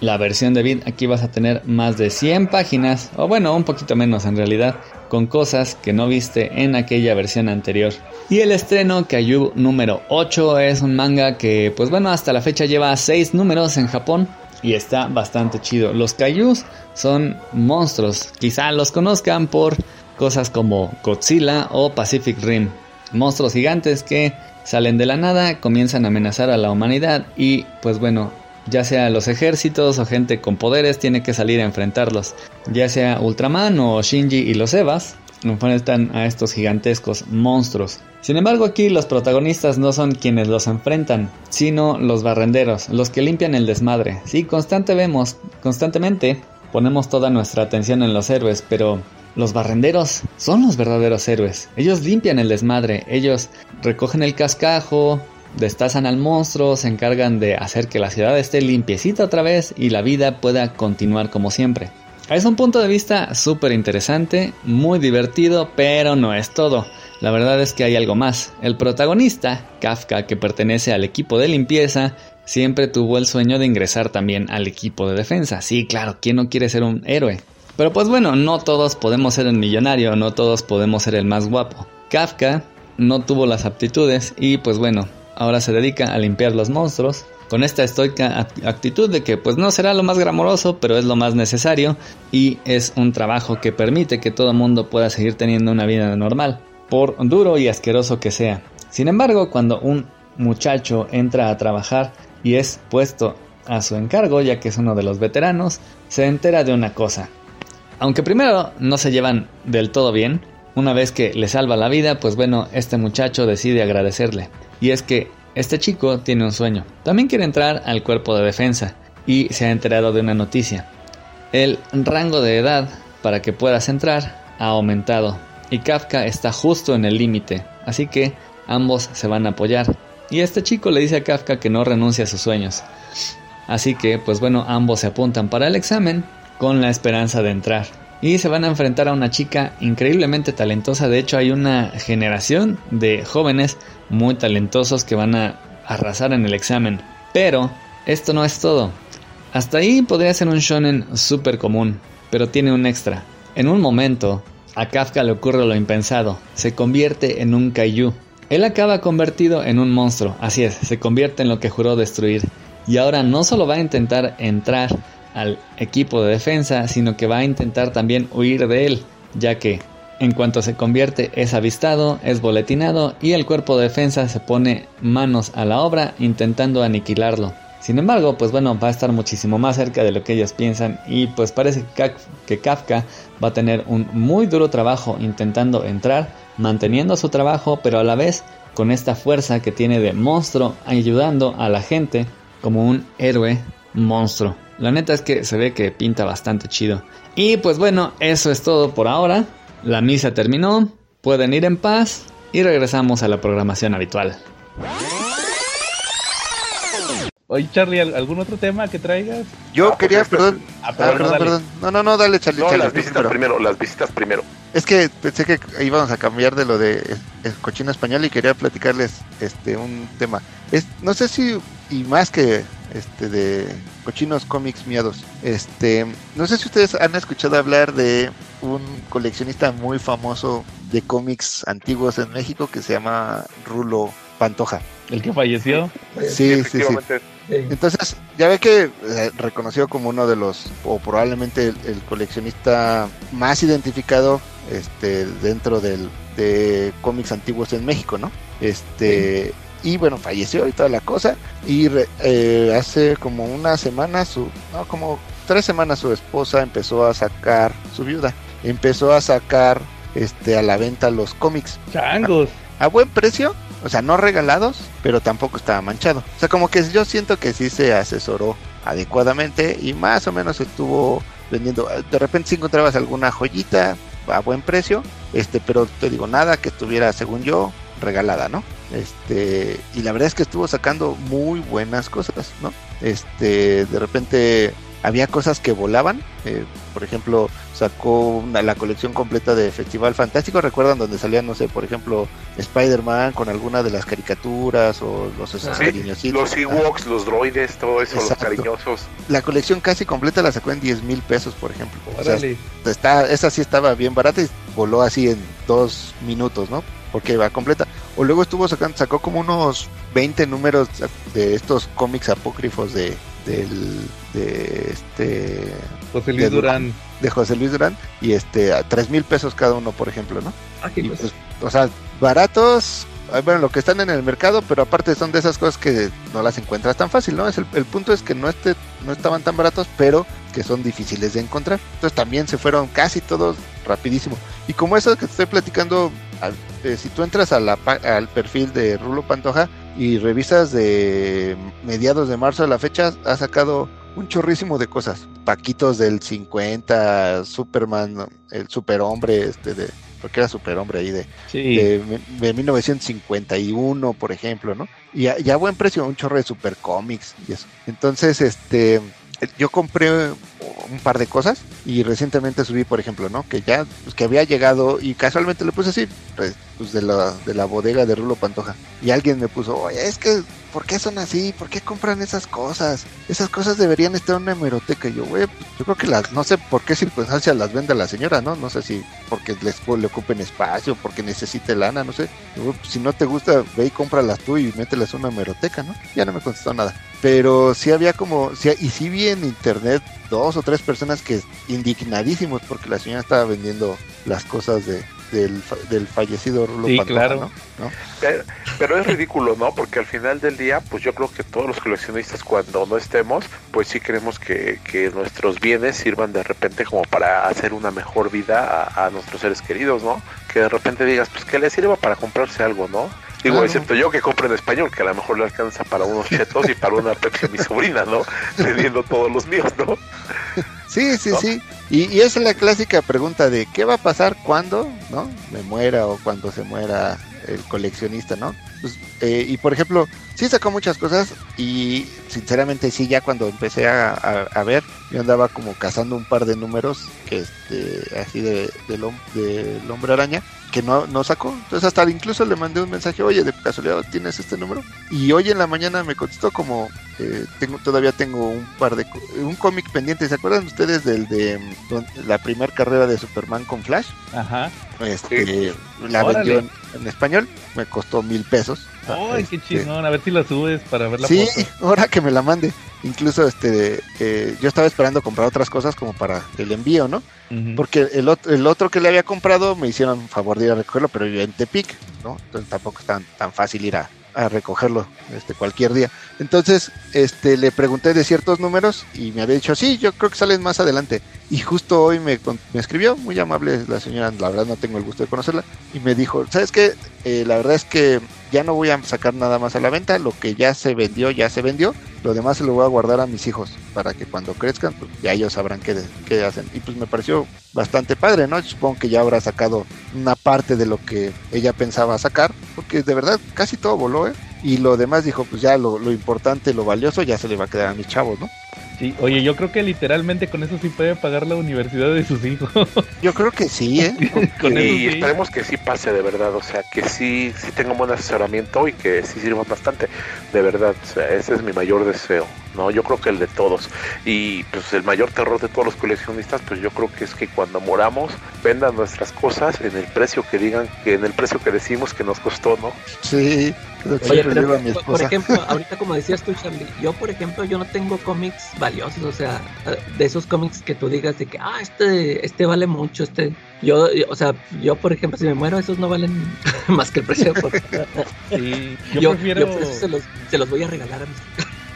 la versión de Vid, aquí vas a tener más de 100 páginas, o bueno, un poquito menos en realidad, con cosas que no viste en aquella versión anterior. Y el estreno Kaiju número 8 es un manga que pues bueno hasta la fecha lleva 6 números en Japón y está bastante chido. Los Kaijus son monstruos, quizá los conozcan por cosas como Godzilla o Pacific Rim. Monstruos gigantes que salen de la nada, comienzan a amenazar a la humanidad y pues bueno, ya sea los ejércitos o gente con poderes tiene que salir a enfrentarlos, ya sea Ultraman o Shinji y los Evas, enfrentan a estos gigantescos monstruos. Sin embargo, aquí los protagonistas no son quienes los enfrentan, sino los barrenderos, los que limpian el desmadre. Sí, constante vemos, constantemente ponemos toda nuestra atención en los héroes, pero los barrenderos son los verdaderos héroes. Ellos limpian el desmadre, ellos recogen el cascajo, destazan al monstruo, se encargan de hacer que la ciudad esté limpiecita otra vez y la vida pueda continuar como siempre. Es un punto de vista súper interesante, muy divertido, pero no es todo. La verdad es que hay algo más. El protagonista, Kafka, que pertenece al equipo de limpieza, siempre tuvo el sueño de ingresar también al equipo de defensa. Sí, claro, ¿quién no quiere ser un héroe? Pero pues bueno, no todos podemos ser el millonario, no todos podemos ser el más guapo. Kafka no tuvo las aptitudes y pues bueno, ahora se dedica a limpiar los monstruos con esta estoica actitud de que pues no será lo más glamoroso, pero es lo más necesario y es un trabajo que permite que todo mundo pueda seguir teniendo una vida normal, por duro y asqueroso que sea. Sin embargo, cuando un muchacho entra a trabajar y es puesto a su encargo, ya que es uno de los veteranos, se entera de una cosa. Aunque primero no se llevan del todo bien, una vez que le salva la vida, pues bueno, este muchacho decide agradecerle. Y es que este chico tiene un sueño. También quiere entrar al cuerpo de defensa y se ha enterado de una noticia. El rango de edad para que puedas entrar ha aumentado y Kafka está justo en el límite, así que ambos se van a apoyar. Y este chico le dice a Kafka que no renuncie a sus sueños. Así que, pues bueno, ambos se apuntan para el examen con la esperanza de entrar. Y se van a enfrentar a una chica increíblemente talentosa. De hecho, hay una generación de jóvenes muy talentosos que van a arrasar en el examen. Pero esto no es todo. Hasta ahí podría ser un shonen súper común, pero tiene un extra. En un momento, a Kafka le ocurre lo impensado, se convierte en un kaiju. Él acaba convertido en un monstruo, así es, se convierte en lo que juró destruir. Y ahora no solo va a intentar entrar al equipo de defensa, sino que va a intentar también huir de él, ya que en cuanto se convierte es avistado, es boletinado y el cuerpo de defensa se pone manos a la obra intentando aniquilarlo. Sin embargo, pues bueno, va a estar muchísimo más cerca de lo que ellos piensan y pues parece que Kafka va a tener un muy duro trabajo intentando entrar, manteniendo su trabajo, pero a la vez con esta fuerza que tiene de monstruo ayudando a la gente como un héroe monstruo. La neta es que se ve que pinta bastante chido. Y pues bueno, eso es todo por ahora. La misa terminó, pueden ir en paz y regresamos a la programación habitual. Oye, Charlie, ¿algún otro tema que traigas? Yo ah, quería, perdón. Ah, perdón, ah, perdón, No, no, no, dale, Charlie. No, las visitas primero, las visitas primero. Es que pensé que íbamos a cambiar de lo de cochino español y quería platicarles este un tema. Es, no sé si, y más que este de cochinos cómics miados, este, no sé si ustedes han escuchado hablar de un coleccionista muy famoso de cómics antiguos en México que se llama Rulo Pantoja. ¿El que falleció? Sí, sí, sí. Entonces, ya ve que eh, reconocido como uno de los, o probablemente el, coleccionista más identificado este, dentro del, de cómics antiguos en México, ¿no? Este, y bueno, falleció y toda la cosa. Y re- eh, hace como una semana, su, no, como tres semanas su esposa empezó a sacar, su viuda, empezó a sacar este a la venta los cómics Changos. a buen precio, o sea, no regalados, pero tampoco estaba manchado. O sea, como que yo siento que sí se asesoró adecuadamente y más o menos estuvo vendiendo. De repente si encontrabas alguna joyita a buen precio, este, pero te digo nada que estuviera, según yo, regalada, ¿no? Este, y la verdad es que estuvo sacando muy buenas cosas, ¿no? Este, de repente había cosas que volaban, eh, por ejemplo, sacó una- la colección completa de Festival Fantástico, recuerdan donde salían, no sé, por ejemplo, Spider-Man con alguna de las caricaturas o los esos Sí, cariñositos. los Ewoks, los droides, todo eso, Exacto. los cariñosos. La colección casi completa la sacó en 10 mil pesos, por ejemplo. O sea, Órale. está, esa sí estaba bien barata y voló así en dos minutos, ¿no? Porque va completa. O luego estuvo sacando, sacó como unos 20 números de estos cómics apócrifos de del de este José Luis de Durán. de José Luis Durán y este a tres mil pesos cada uno por ejemplo no Aquí, y pues, o sea baratos ah, bueno lo que están en el mercado pero aparte son de esas cosas que no las encuentras tan fácil no es el, el punto es que no esté no estaban tan baratos pero que son difíciles de encontrar. Entonces también se fueron casi todos rapidísimo. Y como eso que te estoy platicando al- eh, si tú entras a la pa- al perfil de Rulo Pantoja y revisas de mediados de marzo a la fecha ha sacado un chorrísimo de cosas. Paquitos del 50, Superman, el superhombre, este de, porque era superhombre ahí de, Sí. de, de 1951, por ejemplo, ¿no? Y a, y a buen precio, un chorro de super cómics y eso. Entonces, este, yo compré un par de cosas y recientemente subí, por ejemplo, ¿no? Que ya, pues, que había llegado y casualmente le puse así, pues, pues, de la, de la bodega de Rulo Pantoja. Y alguien me puso, oye, es que, ¿por qué son así? ¿Por qué compran esas cosas? Esas cosas deberían estar en una hemeroteca. Yo, güey, pues, yo creo que las, no sé por qué circunstancias las vende la señora, ¿no? No sé si porque les le ocupen espacio, porque necesite lana, no sé. Pues, si no te gusta, ve y cómpralas tú y mételas en una hemeroteca, ¿no? Ya no me contestó nada. Pero sí había como, sí, y sí vi en internet dos o tres personas que indignadísimos porque la señora estaba vendiendo las cosas de, del, fa- del fallecido Rulo Sí, Pantoja, claro. ¿no? ¿no? Pero, pero es ridículo, ¿no? Porque al final del día, pues yo creo que todos los coleccionistas cuando no estemos, pues sí queremos que, que nuestros bienes sirvan de repente como para hacer una mejor vida a, a nuestros seres queridos, ¿no? Que de repente digas, pues que le sirva para comprarse algo, ¿no? Digo, Claro. excepto yo que compro en español, que a lo mejor le alcanza para unos chetos y para una Pepsi a mi sobrina, ¿no? Teniendo todos los míos, ¿no? Sí, sí, ¿No? sí. Y, esa es la clásica pregunta de qué va a pasar cuando, ¿no? Me muera o cuando se muera el coleccionista, ¿no? Pues, eh, y por ejemplo, sí sacó muchas cosas y sinceramente sí, ya cuando empecé a, a- ver, yo andaba como cazando un par de números que este, así de, del, hom- del hombre araña que no, no sacó. Entonces hasta incluso le mandé un mensaje, oye, de casualidad tienes este número. Y hoy en la mañana me contestó como, eh, tengo todavía tengo un par de un cómic pendiente. ¿Se acuerdan ustedes del de mm, don- la primera carrera de Superman con Flash? Ajá. Este, la Órale. vendió en, en español, me costó mil pesos. Ay, qué Este, chingón. A ver si la subes para ver la sí, foto. ahora que me la mande. Incluso este, eh, yo estaba esperando comprar otras cosas como para el envío, ¿no? Porque el, el otro que le había comprado me hicieron favor de ir a recogerlo, pero yo en Tepic, ¿no? Entonces tampoco es tan, tan fácil ir a, a recogerlo este, cualquier día. Entonces este, le pregunté de ciertos números y me había dicho, sí, yo creo que salen más adelante. Y justo hoy me, me escribió, muy amable la señora, la verdad no tengo el gusto de conocerla, y me dijo, ¿sabes qué? Eh, la verdad es que ya no voy a sacar nada más a la venta, lo que ya se vendió, ya se vendió, lo demás se lo voy a guardar a mis hijos para que cuando crezcan, pues ya ellos sabrán qué, qué hacen. Y pues me pareció bastante padre, ¿no? Supongo que ya habrá sacado una parte de lo que ella pensaba sacar, porque de verdad casi todo voló, ¿eh? Y lo demás dijo, pues ya lo, lo importante, lo valioso, ya se le va a quedar a mis chavos, ¿no? Sí, oye, yo creo que literalmente con eso sí puede pagar la universidad de sus hijos. Yo creo que sí, ¿eh? con y sí. esperemos que sí pase de verdad, o sea, que sí, sí tenga un buen asesoramiento y que sí sirva bastante, de verdad, o sea, ese es mi mayor deseo. ¿no? Yo creo que el de todos. Y pues el mayor terror de todos los coleccionistas, pues yo creo que es que cuando moramos vendan nuestras cosas en el precio que digan, que en el precio que decimos que nos costó, ¿no? Sí, lo que Oye, pero, digo a mi por- ejemplo, ahorita como decías tú, Charlie, yo por ejemplo, yo no tengo cómics valiosos, o sea, de esos cómics que tú digas de que, ah, este, este vale mucho, este, yo, yo- o sea, yo por ejemplo, si me muero, esos no valen más que el precio. por- Sí, yo, yo, prefiero. yo por eso se los, se los voy a regalar a mis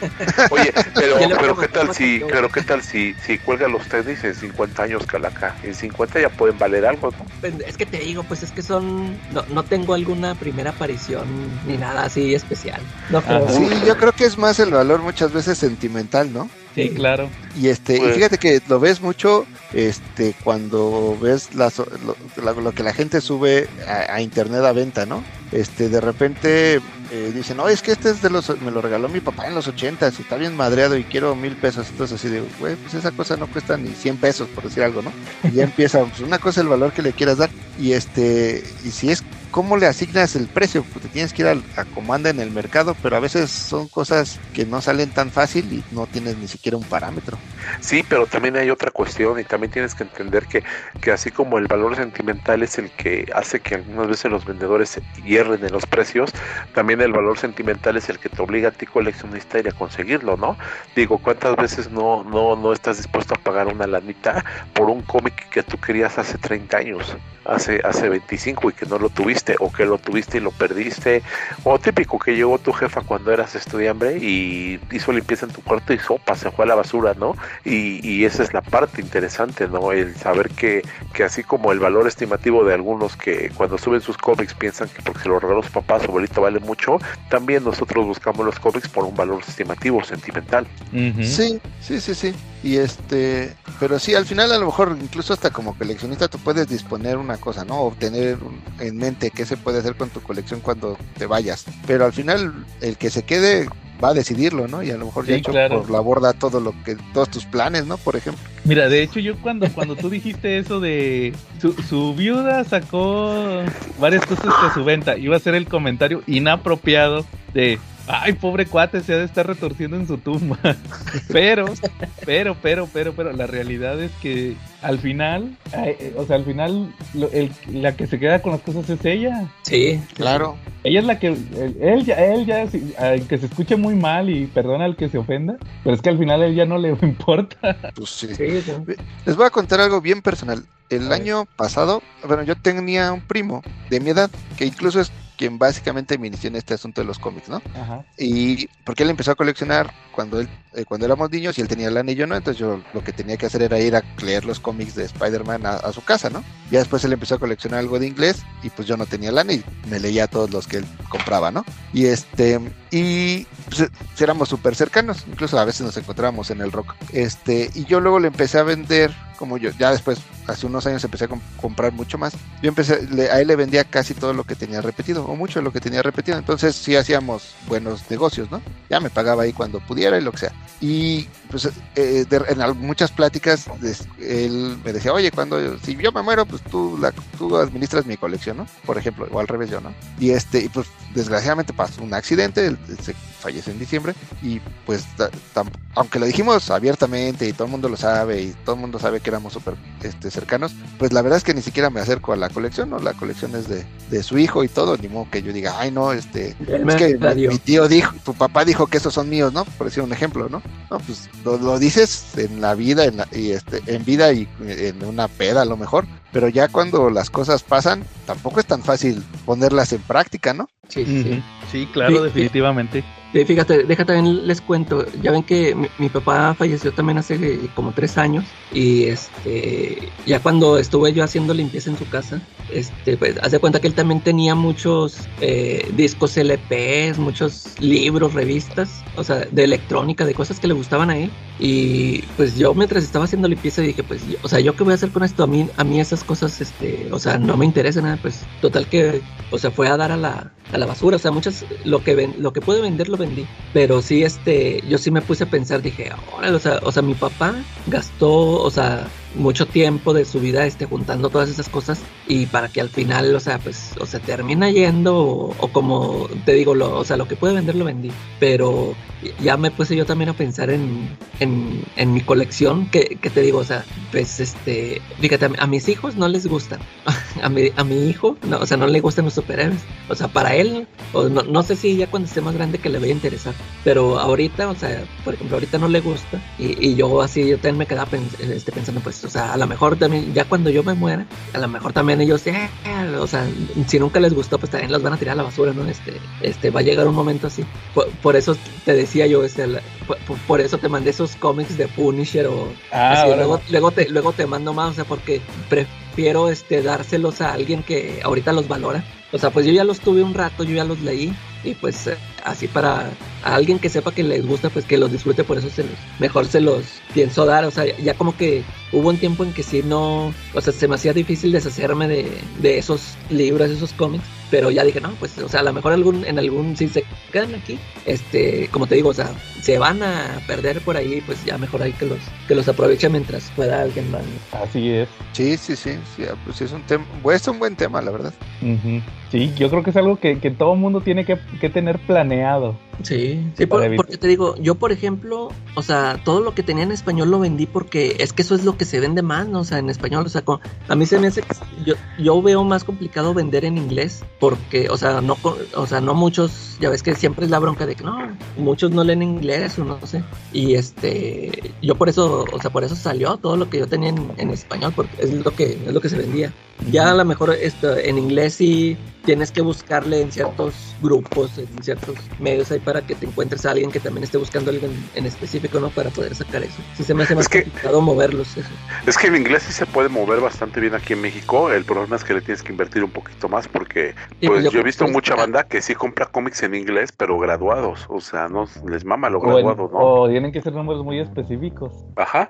Oye, pero, pero qué tal si, pero qué tal si, si cuelga los tenis en 50 años Calaca, en 50 ya pueden valer algo, ¿no? Pues, Es que te digo, pues es que son, no, no tengo alguna primera aparición ni nada así especial. No creo. Sí, yo creo que es más el valor muchas veces sentimental, ¿no? Sí, claro. Y este, y Pues- fíjate que lo ves mucho este cuando ves las- lo, lo- lo que la gente sube a, a internet a venta, ¿no? Este, de repente eh, dicen, no, es que este es de los, me lo regaló mi papá en los ochentas y está bien madreado y quiero mil pesos. Entonces así digo, güey, pues esa cosa no cuesta ni 100 pesos, por decir algo, ¿no? Y ya empieza, pues una cosa es el valor que le quieras dar y este, y si es cómo le asignas el precio, porque tienes que ir a, como anda en el mercado, pero a veces son cosas que no salen tan fácil y no tienes ni siquiera un parámetro. Sí, pero también hay otra cuestión y también tienes que entender que, que así como el valor sentimental es el que hace que algunas veces los vendedores hierren en los precios, también el valor sentimental es el que te obliga a ti coleccionista a ir a conseguirlo, ¿no? Digo, ¿cuántas veces no, no, no estás dispuesto a pagar una lanita por un cómic que tú querías hace 30 años? Hace, hace 25 y que no lo tuviste, o que lo tuviste y lo perdiste, o típico que llegó tu jefa cuando eras estudiante y hizo limpieza en tu cuarto y sopa, se fue a la basura, ¿no? Y, y esa es la parte interesante, ¿no? El saber que, que así como el valor estimativo de algunos que cuando suben sus cómics piensan que porque se los regaló su papá, su abuelito vale mucho, también nosotros buscamos los cómics por un valor estimativo, sentimental. Sí, sí, sí, sí. Y este, pero sí, al final a lo mejor incluso hasta como coleccionista tú puedes disponer una cosa, ¿no? O tener en mente qué se puede hacer con tu colección cuando te vayas. Pero al final el que se quede va a decidirlo, ¿no? Y a lo mejor ya Sí, echó claro. por la borda todo lo que, todos tus planes, ¿no? Por ejemplo. Mira, de hecho yo cuando, cuando tú dijiste eso de su, su viuda sacó varias cosas de su venta, iba a ser el comentario inapropiado de, ay, pobre cuate, se ha de estar retorciendo en su tumba. Pero, pero, pero, pero, pero, la realidad es que al final, eh, o sea, al final lo- el- la que se queda con las cosas es ella. Sí, Claro. Ella es la que, él, él ya, él ya, al que se escuche muy mal y perdona al que se ofenda, pero es que al final a él ya no le importa. Pues sí. sí, sí. Les voy a contar algo bien personal. El A ver. año pasado, bueno, yo tenía un primo de mi edad, que incluso es quien básicamente me inició en este asunto de los cómics, ¿no? Ajá. Y porque él empezó a coleccionar cuando él eh, cuando éramos niños y él tenía el anillo, ¿no? Entonces yo lo que tenía que hacer era ir a leer los cómics de Spider-Man a, a su casa, ¿no? Ya después él empezó a coleccionar algo de inglés y pues yo no tenía lana y me leía todos los que él compraba, ¿no? Y este y pues, eh, éramos súper cercanos, incluso a veces nos encontrábamos en el rock. Este y yo luego le empecé a vender como yo ya después hace unos años empecé a com- comprar mucho más. Yo empecé a él le vendía casi todo lo que tenía repetido o mucho de lo que tenía repetido. Entonces sí hacíamos buenos negocios, ¿no? Ya me pagaba ahí cuando pudiera y lo que sea. Y pues eh, de- en muchas pláticas él me decía, oye, cuando si yo me muero, pues tú, la, tú administras mi colección, ¿no? Por ejemplo, o al revés yo, ¿no? Y este, y pues desgraciadamente pasó un accidente, él se falleció en diciembre y pues aunque lo dijimos abiertamente y todo el mundo lo sabe y todo el mundo sabe que éramos súper este, cercanos, pues la verdad es que ni siquiera me acerco a la colección, ¿no? La colección es de, de su hijo y todo, ni modo que yo diga, ay no, este, es que mi, tío dijo, tu papá dijo que esos son míos, ¿no? Por decir un ejemplo, ¿no? No, pues lo, lo dices en la vida, en, la- y este, en vida y en una peda a lo mejor, pero ya cuando las cosas pasan, tampoco es tan fácil ponerlas en práctica, ¿no? Sí, sí, sí. Claro, Sí, definitivamente. Sí, fíjate, deja también les cuento, ya ven que mi, mi papá falleció también hace eh, como tres años y este ya cuando estuve yo haciendo limpieza en su casa, este pues hace cuenta que él también tenía muchos eh, discos LPs, muchos libros, revistas, o sea, de electrónica, de cosas que le gustaban a él. Y pues yo mientras estaba haciendo limpieza dije, pues, yo- o sea, yo qué voy a hacer con esto, a mí a mí esas cosas este, o sea, no me interesa nada, pues total que o sea, fue a dar a la a la basura, o sea, muchas lo que ven, lo que pude vender lo vendí, pero sí este yo sí me puse a pensar, dije, órale, o sea, o sea, mi papá gastó, o sea, mucho tiempo de su vida este, juntando todas esas cosas y para que al final, o sea, pues, o sea, termina yendo o, como te digo, lo, o sea, lo que puede vender lo vendí, pero ya me puse yo también a pensar en, en, en mi colección, que, que, te digo, o sea, pues, este, fíjate, a, mis hijos no les gustan, a mi, a mi hijo, no, o sea, no le gustan los superhéroes, o sea, para él, o no, no sé si ya cuando esté más grande que le vaya a interesar, pero ahorita, o sea, por ejemplo, ahorita no le gusta y, y yo así, yo también me quedaba este, pensando, pues, o sea, a lo mejor también, ya cuando yo me muera, a lo mejor también ellos, eh, o sea, si nunca les gustó, pues también los van a tirar a la basura, ¿no? Este, este, va a llegar un momento así. Por, eso te decía yo, este, por, eso te mandé esos cómics de Punisher o ah, luego, luego, te, luego te mando más, o sea, porque prefiero este, dárselos a alguien que ahorita los valora. O sea, pues yo ya los tuve un rato, yo ya los leí y pues eh, así para alguien que sepa que les gusta, pues que los disfrute, por eso se los, mejor se los pienso dar, o sea, ya como que hubo un tiempo en que sí no, o sea, se me hacía difícil deshacerme de, de esos libros, esos cómics, pero ya dije, no, pues, o sea, a lo mejor algún, en algún, si se quedan aquí, este, como te digo, o sea, se van a perder por ahí, pues ya mejor hay que los, que los aproveche mientras pueda alguien más. Así es. Sí, sí, sí, sí pues es un tema, es un buen tema, la verdad. Sí, yo creo que es algo que, que todo mundo tiene que, que tener planeado. Sí, sí porque te digo, yo por ejemplo, o sea, todo lo que tenía en español lo vendí porque es que eso es lo que se vende más, ¿no? O sea, en español, o sea, a mí se me hace yo, yo veo más complicado vender en inglés porque, o sea, no, o sea, no muchos, ya ves que siempre es la bronca de que no, muchos no leen inglés o no sé. Y este, yo por eso, o sea, por eso salió todo lo que yo tenía en, en español porque es lo que es lo que se vendía. Ya a lo mejor esto, en inglés sí tienes que buscarle en ciertos grupos, en ciertos medios ahí para que te encuentres a alguien que también esté buscando algo en, específico, ¿no? Para poder sacar eso. Si se me hace más complicado moverlos. Es que el inglés sí se puede mover bastante bien aquí en México. El problema es que le tienes que invertir un poquito más porque pues, pues yo, he visto mucha banda que sí compra cómics en inglés, pero graduados. O sea, no les mama lo graduado, ¿no? O tienen que ser números muy específicos. Ajá.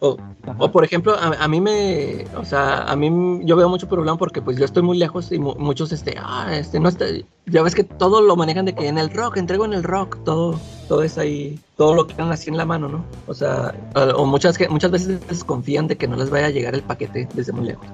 O, por ejemplo, a, mí me, o sea, a mí yo veo mucho problema porque pues yo estoy muy lejos y muchos este, ah, este no está, ya ves que todo lo manejan de que en el rock, entrego en el rock, todo, todo es ahí, todo lo que tienen así en la mano, ¿no? O sea, o muchas, muchas veces desconfían de que no les vaya a llegar el paquete desde muy lejos.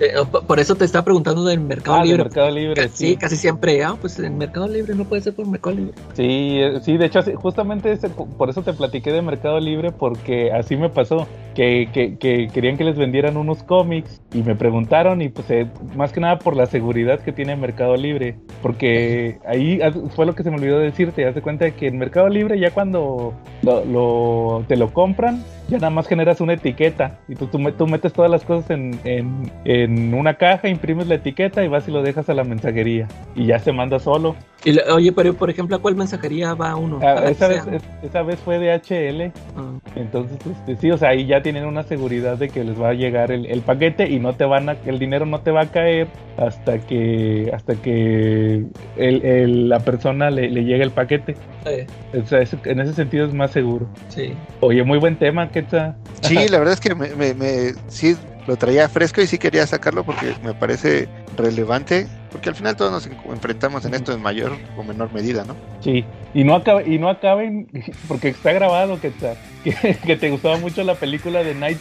Eh, por eso te estaba preguntando del Mercado ah, Libre. Mercado Libre, sí. casi siempre, ah, pues en Mercado Libre no puede ser por Mercado Libre. Sí, eh, sí, de hecho, justamente por eso te platiqué de Mercado Libre, porque así me pasó, que, que, que querían que les vendieran unos cómics y me preguntaron y pues eh, más que nada por la seguridad que tiene Mercado Libre, porque ahí fue lo que se me olvidó decirte, haz cuenta de que en Mercado Libre ya cuando lo, te lo compran, ya nada más generas una etiqueta y tú, tú, metes todas las cosas en, en, una caja, imprimes la etiqueta y vas y lo dejas a la mensajería y ya se manda solo. Y, oye, pero por ejemplo, ¿a cuál mensajería va uno? Ah, esa, vez, esa vez fue de HL. Ah. Entonces, este, sí, o sea, ahí ya tienen una seguridad de que les va a llegar el, el, paquete y no te van a, el dinero no te va a caer hasta que hasta que el, la persona le, le llegue el paquete. O sea, en ese sentido es más seguro. Sí. Oye, muy buen tema, Ketsa. Sí, la verdad es que me, me, sí lo traía fresco y sí quería sacarlo porque me parece relevante, porque al final todos nos enfrentamos en esto en mayor o menor medida, ¿no? Sí, y no, acabe, y no acaben, porque está grabado que, que, te gustaba mucho la película de Night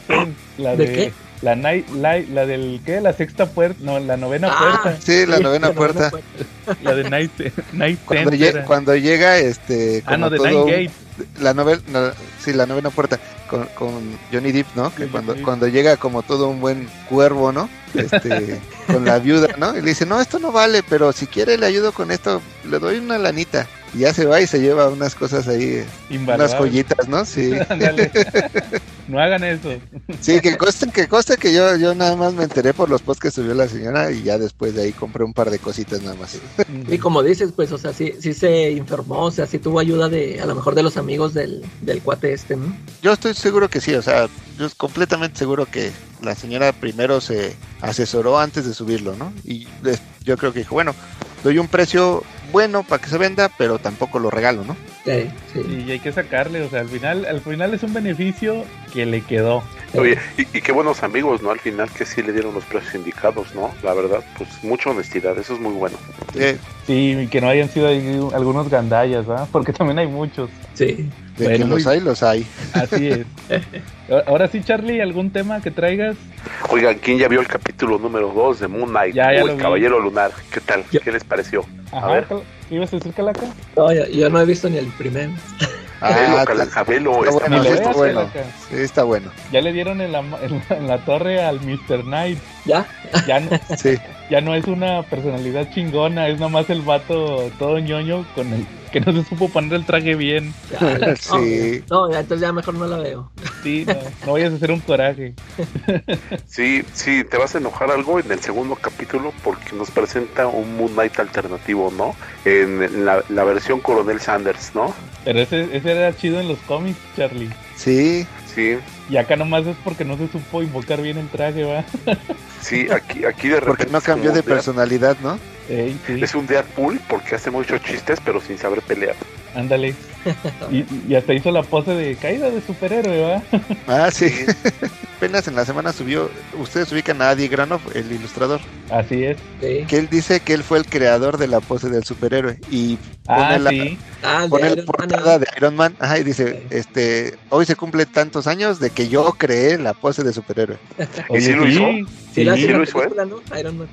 La de, qué? La, night, la, la del, ¿qué? La sexta puerta, no, la novena ah, puerta. Sí, la novena puerta. La de Night, night cuando, cuando llega, este... ah, no, de Night Gate. La novena, sí, la novena puerta con, con Johnny Depp, ¿no? Que cuando, cuando llega como todo un buen cuervo, ¿no? Este, con la viuda, ¿no? Y le dice, no, esto no vale, pero si quiere le ayudo con esto, le doy una lanita. Y ya se va y se lleva unas cosas ahí, unas joyitas, ¿no? Sí. no hagan eso. Sí, que coste, que coste que yo, yo nada más me enteré por los posts que subió la señora y ya después de ahí compré un par de cositas nada más. Y como dices, pues, o sea, sí, sí se informó, o sea, sí tuvo ayuda de, a lo mejor de los amigos del, del cuate este, ¿no? Yo estoy seguro que sí, o sea, yo estoy completamente seguro que la señora primero se asesoró antes de subirlo, ¿no? Y yo creo que dijo, bueno, doy un precio bueno para que se venda, pero tampoco lo regalo, ¿no? Sí, sí. Y hay que sacarle, o sea, al final, al final es un beneficio que le quedó. Oye, y, qué buenos amigos, ¿no? Al final que sí le dieron los precios indicados, ¿no? La verdad, pues mucha honestidad, eso es muy bueno. Sí, Sí, y que no hayan sido ahí algunos gandallas, ¿verdad? Porque también hay muchos. Sí. De Bueno, que los hay, los hay. Así es. Ahora sí, Charlie, ¿algún tema que traigas? Oigan, ¿quién ya vio el capítulo número 2 de Moon Knight? Ya, ya. Caballero Lunar. ¿Qué tal? Ya. ¿Qué les pareció? A Ajá, ver. Cal- ¿qué ibas a decir, Calaca? No, yo, yo no he visto ni el primero. Velo, Ah, Calaca, velo, está está bueno, está bueno. Sí, está bueno. Ya le dieron en la, en la, en la torre al Mr. Knight. ¿Ya? Ya no, Sí. Ya no es una personalidad chingona, es nomás el vato todo ñoño con el que no se supo poner el traje bien. Ya, Sí. No, ya, entonces ya mejor no la veo. Sí, no, no vayas a hacer un coraje. Sí, sí, te vas a enojar algo en el segundo capítulo porque nos presenta un Moon Knight alternativo, ¿no? En la, la versión Coronel Sanders, ¿no? Pero ese, ese era chido en los cómics, Charlie. Sí. Sí, Y acá nomás es porque no se supo invocar bien el traje, va. sí, aquí, aquí de repente. Porque no es cambió de personalidad, ¿no? Ey, sí, Es un Deadpool porque hace muchos chistes, pero sin saber pelear. ándale. Y, y hasta hizo la pose de caída de superhéroe, va. Ah, sí. Apenas en la semana subió, ustedes ubican a Adi Granov, el ilustrador, Así es. Sí. que él dice que él fue el creador de la pose del superhéroe y Ah, pone la, sí. Ah, pone la Man, portada de Iron Man, ajá, y dice, Sí. este, hoy se cumplen tantos años de que yo creé la pose de superhéroe. ¿Y sí lo hizo?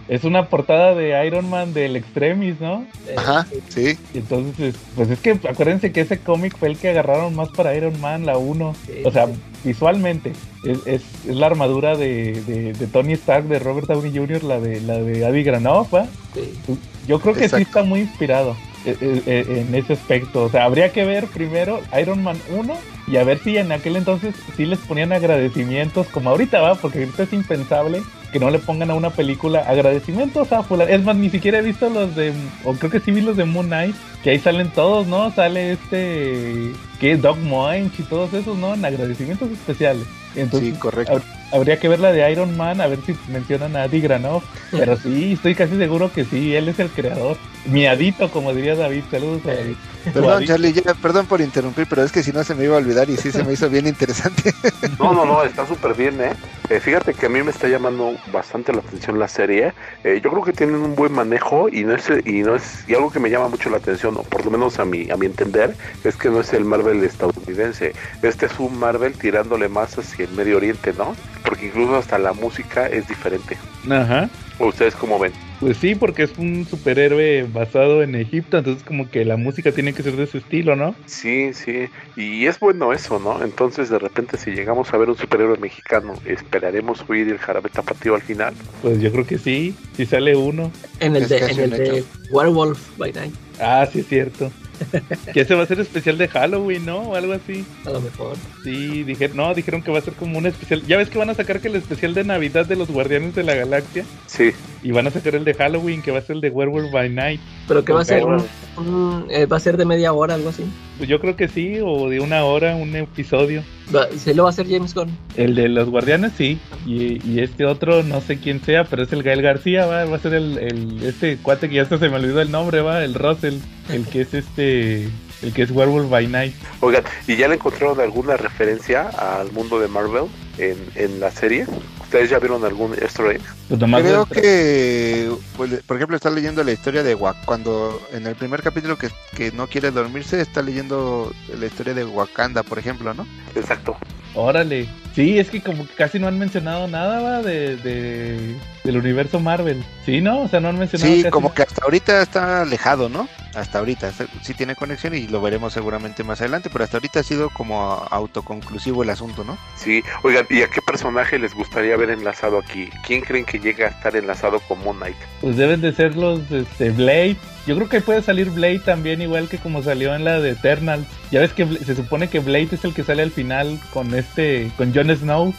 Es una portada de Iron Man del Extremis, ¿no? Ajá, sí. Y entonces, es- pues es que acuérdense que ese cómic fue el que agarraron más para Iron Man, la 1. Sí, O sea, sí. Visualmente, es, es, es la armadura de, de, de Tony Stark, de Robert Downey Jr., la de, la de Granov, ¿va? sí. Yo creo que sí está muy inspirado eh, eh, eh, en ese aspecto. O sea, habría que ver primero Iron Man 1 y a ver si en aquel entonces sí les ponían agradecimientos, como ahorita va, porque ahorita es impensable que no le pongan a una película agradecimientos a fulano. Es más, ni siquiera he visto los de, o creo que sí vi los de Moon Knight, que ahí salen todos, ¿no? Sale este, que Doc Moench y todos esos, ¿no? En agradecimientos especiales. Entonces, Sí, correcto. hab- habría que ver la de Iron Man, a ver si mencionan a Adi Granov. Pero sí, estoy casi seguro que sí, él es el creador. Miadito, como diría David. Saludos a David. Perdón. Charlie, ya, perdón por interrumpir, pero es que si no se me iba a olvidar y sí se me hizo bien interesante. No, no, no, está súper bien, ¿eh? Eh, Fíjate que a mí me está llamando bastante la atención la serie. Eh, yo creo que tienen un buen manejo y no es y no es y algo que me llama mucho la atención, o por lo menos a mi a mi entender, es que no es el Marvel estadounidense. Este es un Marvel tirándole más hacia el Medio Oriente, ¿no? Porque incluso hasta la música es diferente. Ajá. ¿O ustedes cómo ven? Pues sí, porque es un superhéroe basado en Egipto, entonces como que la música tiene que ser de ese estilo, ¿no? Sí, sí, y es bueno eso, ¿no? Entonces de repente si llegamos a ver un superhéroe mexicano, ¿esperaremos oír el jarabe tapatío al final? Pues yo creo que sí, si sale uno. En el de, en el de. Werewolf by Night, Ah, sí es cierto. que ese va a ser especial de Halloween, ¿no? O algo así. a lo mejor. Sí, dije, no, dijeron que va a ser como un especial. Ya ves que van a sacar que el especial de Navidad de los Guardianes de la Galaxia. Sí, Y van a sacar el de Halloween, que va a ser el de Werewolf by Night. Pero que va a ser un- eh, va a ser de media hora, algo así. Pues yo creo que sí, o de una hora, un episodio. Sí lo va a hacer James Gunn. El de los guardianes sí, y, y este otro no sé quién sea, pero es el Gael García, va, va a ser el, el- este cuate que ya hasta se me olvidó el nombre, va, el Russell, el que es este, el que es Werewolf by Night. Oigan, ¿y ya le encontraron alguna referencia al mundo de Marvel en, en la serie? ¿Ustedes ya vieron algún easter egg? Pues nomás Creo de- que, pues, por ejemplo, está leyendo la historia de Wak cuando en el primer capítulo que, que no quiere dormirse, está leyendo la historia de Wakanda, por ejemplo, ¿no? Exacto. Órale. Sí, es que como que casi no han mencionado nada, va, de, de- del universo Marvel. Sí, ¿no? O sea, no han mencionado Sí, casi como nada. que hasta ahorita está alejado, ¿no? Hasta ahorita, sí tiene conexión y lo veremos seguramente más adelante, pero hasta ahorita ha sido como autoconclusivo el asunto, ¿no? Sí, oigan, ¿y a qué personaje les gustaría ver enlazado aquí? ¿Quién creen que llega a estar enlazado con Moon Knight? Pues deben de ser los este, Blade. Yo creo que puede salir Blade también, igual que como salió en la de Eternal. Ya ves que se supone que Blade es el que sale al final con este, con Jon Snow,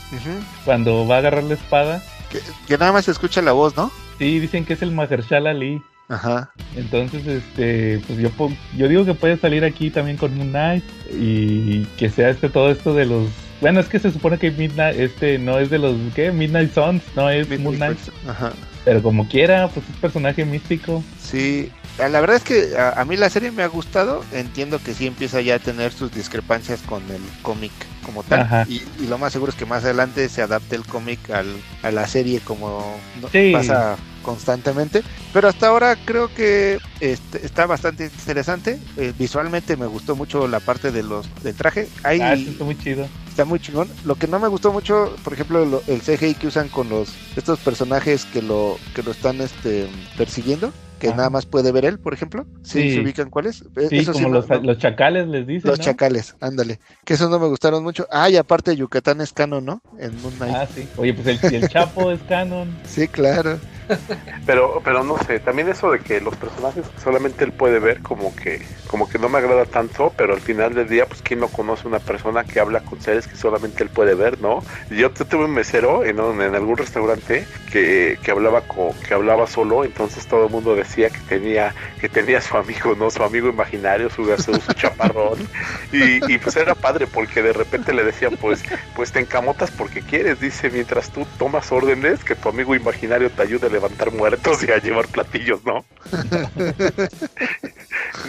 cuando va a agarrar la espada. que, que nada más se escucha la voz, ¿no? Sí, dicen que es el Mahershala Ali. Ajá. Entonces, este, pues yo, yo digo que puede salir aquí también con Moon Knight y que sea este todo esto de los. Bueno, es que se supone que Midnight, este no es de los ¿qué? Midnight Suns, no es Moon Knight, Ajá. Pero como quiera, pues es personaje místico. Sí, la verdad es que a, a mí la serie me ha gustado. Entiendo que sí empieza ya a tener sus discrepancias con el cómic como tal. Y, y lo más seguro es que más adelante se adapte el cómic al, a la serie como Sí. pasa constantemente. Pero hasta ahora creo que este, está bastante interesante. Eh, visualmente me gustó mucho la parte de los del traje. Hay, Ah, sí, está muy chido. Está muy chingón. Lo que no me gustó mucho, por ejemplo, lo- el CGI que usan con los estos personajes que lo que lo están este persiguiendo, que Ajá. nada más puede ver él, por ejemplo. ¿Sí, Sí. se ubican cuáles? Eh, Sí, eso como los, no- los chacales les dicen. los ¿no? chacales, ándale. Que esos no me gustaron mucho. Ah, y aparte Yucatán es canon, ¿no? En Moon Knight. Ah, sí. Oye, pues el, el Chapo es canon. Sí, claro. Pero, pero no sé, también eso de que los personajes solamente él puede ver, como que, como que no me agrada tanto, pero al final del día, pues quién no conoce una persona que habla con seres que solamente él puede ver, ¿no? Yo tuve un mesero en, en algún restaurante que, que hablaba con, que hablaba solo, entonces todo el mundo decía que tenía, que tenía su amigo, ¿no? Su amigo imaginario, su su, su chaparrón. Y, y pues era padre porque de repente le decían, pues, pues te encamotas porque quieres, dice, mientras tú tomas órdenes, que tu amigo imaginario te ayude levantar muertos y a llevar platillos, ¿no?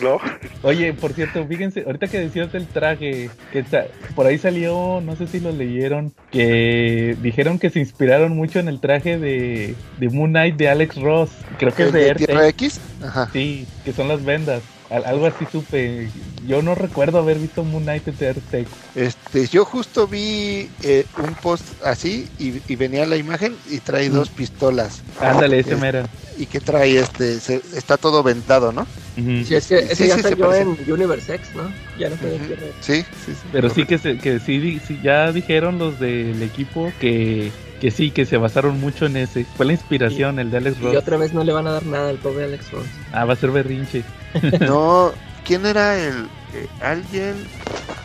¿No? Oye, por cierto, fíjense, ahorita que decías del traje, que por ahí salió, no sé si lo leyeron, que dijeron que se inspiraron mucho en el traje de, de Moon Knight de Alex Ross. Creo que es ¿El de de. Tierra X? Ajá. Sí, que son las vendas. Al- algo así supe. Yo no recuerdo haber visto Moon Knight de Erte. Este, yo justo vi eh, un post así y, y venía la imagen y trae dos pistolas. Ándale, ese mera. Y que trae este, se- está todo vendado, ¿no? Ujú. Sí, es que ese Sí, ya sí, se salió parece. en Universe X, ¿no? Ya no Ujú. Tierra X. Sí, sí, sí. Pero sí que, se- que sí, sí, ya dijeron los del equipo que, que sí, que se basaron mucho en ese. Fue la inspiración, el de Alex Y Ross. otra vez no le van a dar nada al pobre Alex Ross. Ah, va a ser berrinche. No, ¿quién era el eh, alguien?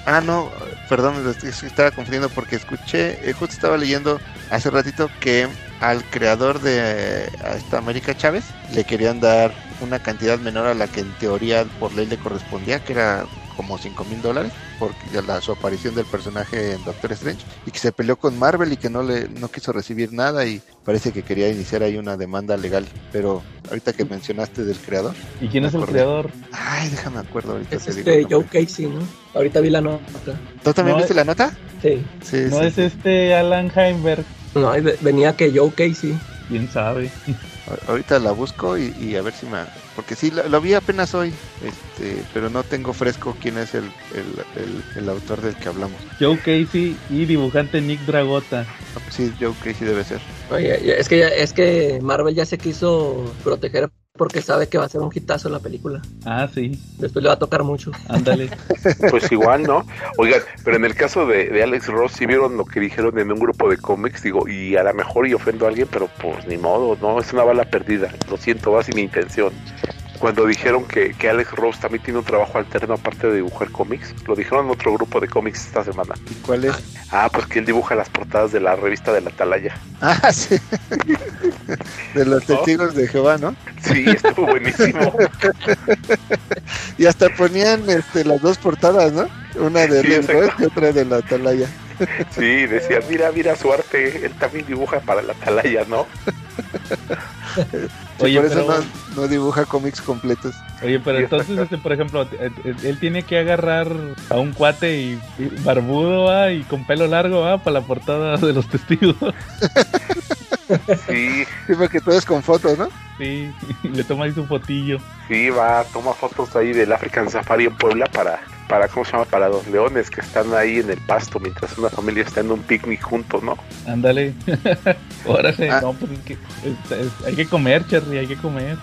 Ah, no, perdón, estaba confundiendo porque escuché, eh, justo estaba leyendo hace ratito que al creador de eh, a esta América Chávez le querían dar una cantidad menor a la que en teoría por ley le correspondía, que era como 5 mil dólares por la, su aparición del personaje en Doctor Strange y que se peleó con Marvel y que no le no quiso recibir nada y parece que quería iniciar ahí una demanda legal pero ahorita que mencionaste del creador ¿Y quién es el creador? Ay, déjame acuerdo ahorita. Es te digo este Joe. Casey, ¿no? Ahorita vi la nota. ¿Tú también No, viste la nota? Sí. Sí, No sí, es sí. este Alan Heimberg. No, venía que Joe Casey. Quién sabe. Ahorita la busco y, y a ver si me... Porque sí, lo, lo vi apenas hoy, este, pero no tengo fresco quién es el, el, el- el autor del que hablamos. Joe Casey y dibujante Nick Dragota. Sí, Joe Casey debe ser. Oye, es que, ya- es que Marvel ya se quiso proteger porque sabe que va a ser un hitazo la película. Ah, sí. Después le va a tocar mucho. Ándale. Pues igual, ¿no? Oigan, pero en el caso de, de Alex Ross, si vieron lo que dijeron en un grupo de cómics, digo, y a lo mejor y ofendo a alguien, pero pues ni modo, ¿no? Es una bala perdida. Lo siento, va sin intención. Cuando dijeron que, que Alex Ross también tiene un trabajo alterno aparte de dibujar cómics, lo dijeron en otro grupo de cómics esta semana. ¿Y cuál es? Ah, pues que él dibuja las portadas de la revista de la Atalaya. Ah, sí. De los testigos de Jehová, ¿no? Sí, estuvo buenísimo. Y hasta ponían este, las dos portadas, ¿no? Una de Sí. Ross y otra de la Atalaya. Sí, decía, mira, mira su arte, él también dibuja para la Atalaya, ¿no? Sí, Oye, por eso pero- no, no dibuja cómics completos. Oye, pero entonces, este, por ejemplo, eh, él tiene que agarrar a un cuate y, y barbudo ¿va? y con pelo largo ¿va? para la portada de los testigos. Sí, Sí, porque todo es con fotos, ¿no? Sí, le toma ahí su fotillo. sí, va, toma fotos ahí del African Safari en Puebla para, para, ¿cómo se llama? Para los leones que están ahí en el pasto mientras una familia está en un picnic juntos, ¿no? Ándale. Órale, Ah. no, pues es que es- es- hay que comer, Cherry, hay que comer.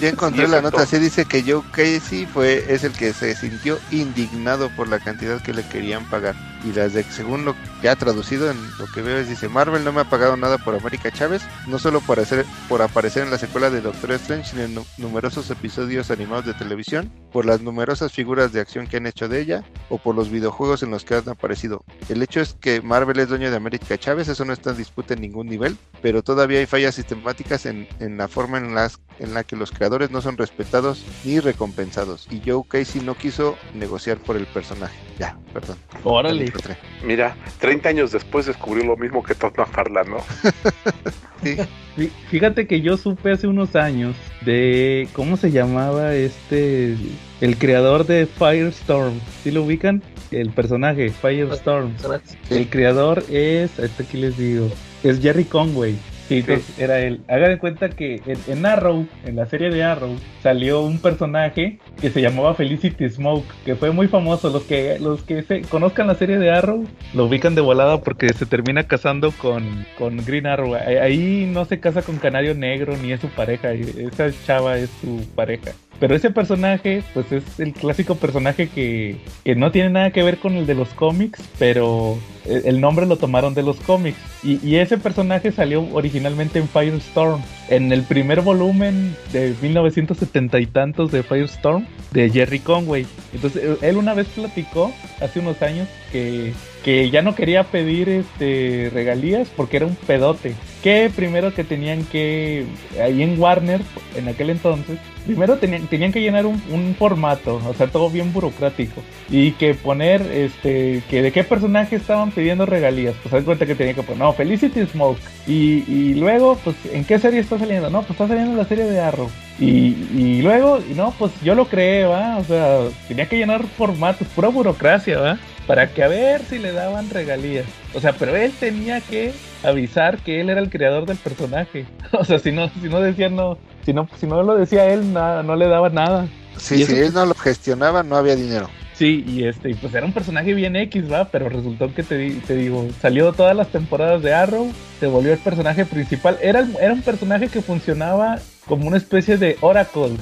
Ya encontré la nota, sí dice que Joe Casey fue, es el que se sintió indignado por la cantidad que le querían pagar. Y las de, según lo que ha traducido en lo que veo, es dice, Marvel no me ha pagado nada por América Chávez, no solo por, hacer, por aparecer en la secuela de Doctor Strange, sino en nu- numerosos episodios animados de televisión, por las numerosas figuras de acción que han hecho de ella, o por los videojuegos en los que han aparecido. El hecho es que Marvel es dueño de América Chávez, eso no está en disputa en ningún nivel, pero todavía hay fallas sistemáticas en, en la forma en, las, en la que los creadores no son respetados ni recompensados. Y Joe Casey no quiso negociar por el personaje. Ya, perdón. Órale. Mira, 30 años después descubrió lo mismo que Todd McFarlane, ¿no? Sí. Fí- Fíjate que yo supe hace unos años de cómo se llamaba este el creador de Firestorm. ¿Sí lo ubican? El personaje Firestorm. El creador es, este aquí les digo, es Jerry Conway. Sí, entonces era él. Hagan de cuenta que en, en Arrow, en la serie de Arrow, salió un personaje que se llamaba Felicity Smoke, que fue muy famoso. Los que los que se conozcan la serie de Arrow lo ubican de volada porque se termina casando con, con Green Arrow. Ahí no se casa con Canario Negro ni es su pareja, esa chava es su pareja. Pero ese personaje, pues es el clásico personaje que, que no tiene nada que ver con el de los cómics, pero el el nombre lo tomaron de los cómics. Y, y ese personaje salió originalmente en Firestorm. En el primer volumen de 1970 y tantos de Firestorm de Jerry Conway. Entonces él- él una vez platicó hace unos años que, que ya no quería pedir este regalías porque era un pedote. Que primero que tenían que, ahí en Warner, en aquel entonces, primero tenían, tenían que llenar un, formato, o sea, todo bien burocrático. Y que poner, este, que de qué personaje estaban pidiendo regalías. Pues haz cuenta que tenía que poner, no, Felicity Smoke. Y, y luego, pues, ¿en qué serie está saliendo? No, pues está saliendo la serie de Arrow. Y, y luego, no, pues yo lo creé, ¿va? O sea, tenía que llenar formatos, pura burocracia, ¿va? Para que a ver si le daban regalías. O sea, pero él tenía que avisar que él era el creador del personaje. O sea, si no, si no decía no, si no, si no lo decía él, nada, no le daba nada. Sí, si él no lo gestionaba, no había dinero. Sí, y este, pues era un personaje bien X, va, pero resultó que te, te digo, salió todas las temporadas de Arrow, se volvió el personaje principal. Era, el- era un personaje que funcionaba como una especie de Oracle,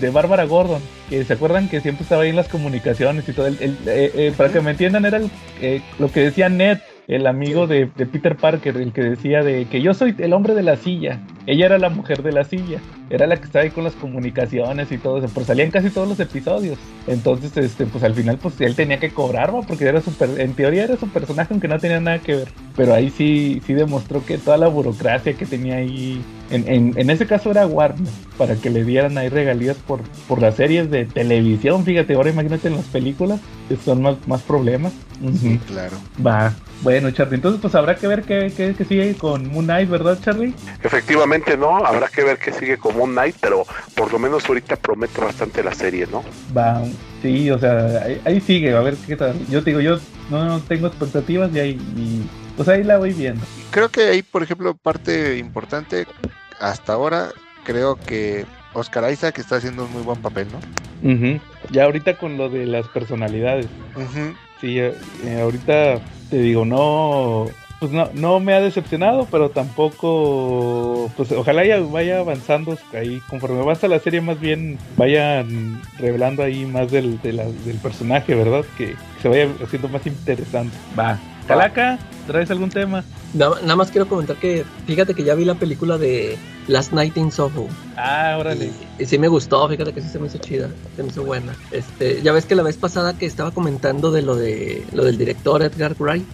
de Bárbara Gordon, que se acuerdan que siempre estaba ahí en las comunicaciones y todo. El, eh, eh, para que me entiendan, era eh, lo que decía Ned, el amigo de, Peter Parker, el que decía de que yo soy el hombre de la silla. Ella era la mujer de la silla. Era la que estaba ahí con las comunicaciones y todo eso. Pero salían casi todos los episodios. Entonces, este, pues al final, pues él tenía que cobrar, porque era super, en teoría era su personaje, aunque no tenía nada que ver. Pero ahí sí, sí demostró que toda la burocracia que tenía ahí, en, en, en ese caso era Warner, para que le dieran ahí regalías por, por las series de televisión. Fíjate, ahora imagínate en las películas, que son más, más problemas. Ujú. Claro. Va, bueno, Charlie, entonces pues habrá que ver qué, qué, qué sigue con Moon Knight, ¿verdad, Charlie? Efectivamente, ¿no? Habrá que ver qué sigue con Moon Knight, pero por lo menos ahorita promete bastante la serie, ¿no? Va, sí, o sea, ahí, ahí sigue, a ver qué tal. Yo te digo, yo no, no tengo expectativas y ahí, y, pues ahí la voy viendo. Creo que ahí, por ejemplo, parte importante, hasta ahora, creo que Oscar Isaac está haciendo un muy buen papel, ¿no? Ya ahorita con lo de las personalidades. Ujú. Sí, eh, eh, ahorita te digo, no, pues no, no me ha decepcionado, pero tampoco, pues ojalá ya vaya avanzando ahí, conforme avanza la serie más bien vayan revelando ahí más del, de la- del personaje, ¿verdad? Que se vaya haciendo más interesante. Va. Calaca, ¿traes algún tema? Nada, nada más quiero comentar que fíjate que ya vi la película de Last Night in Soho. Ah, órale. Y, y sí me gustó, fíjate que sí se me hizo chida, se me hizo buena. Este, ya ves que la vez pasada que estaba comentando de lo de lo del director Edgar Wright,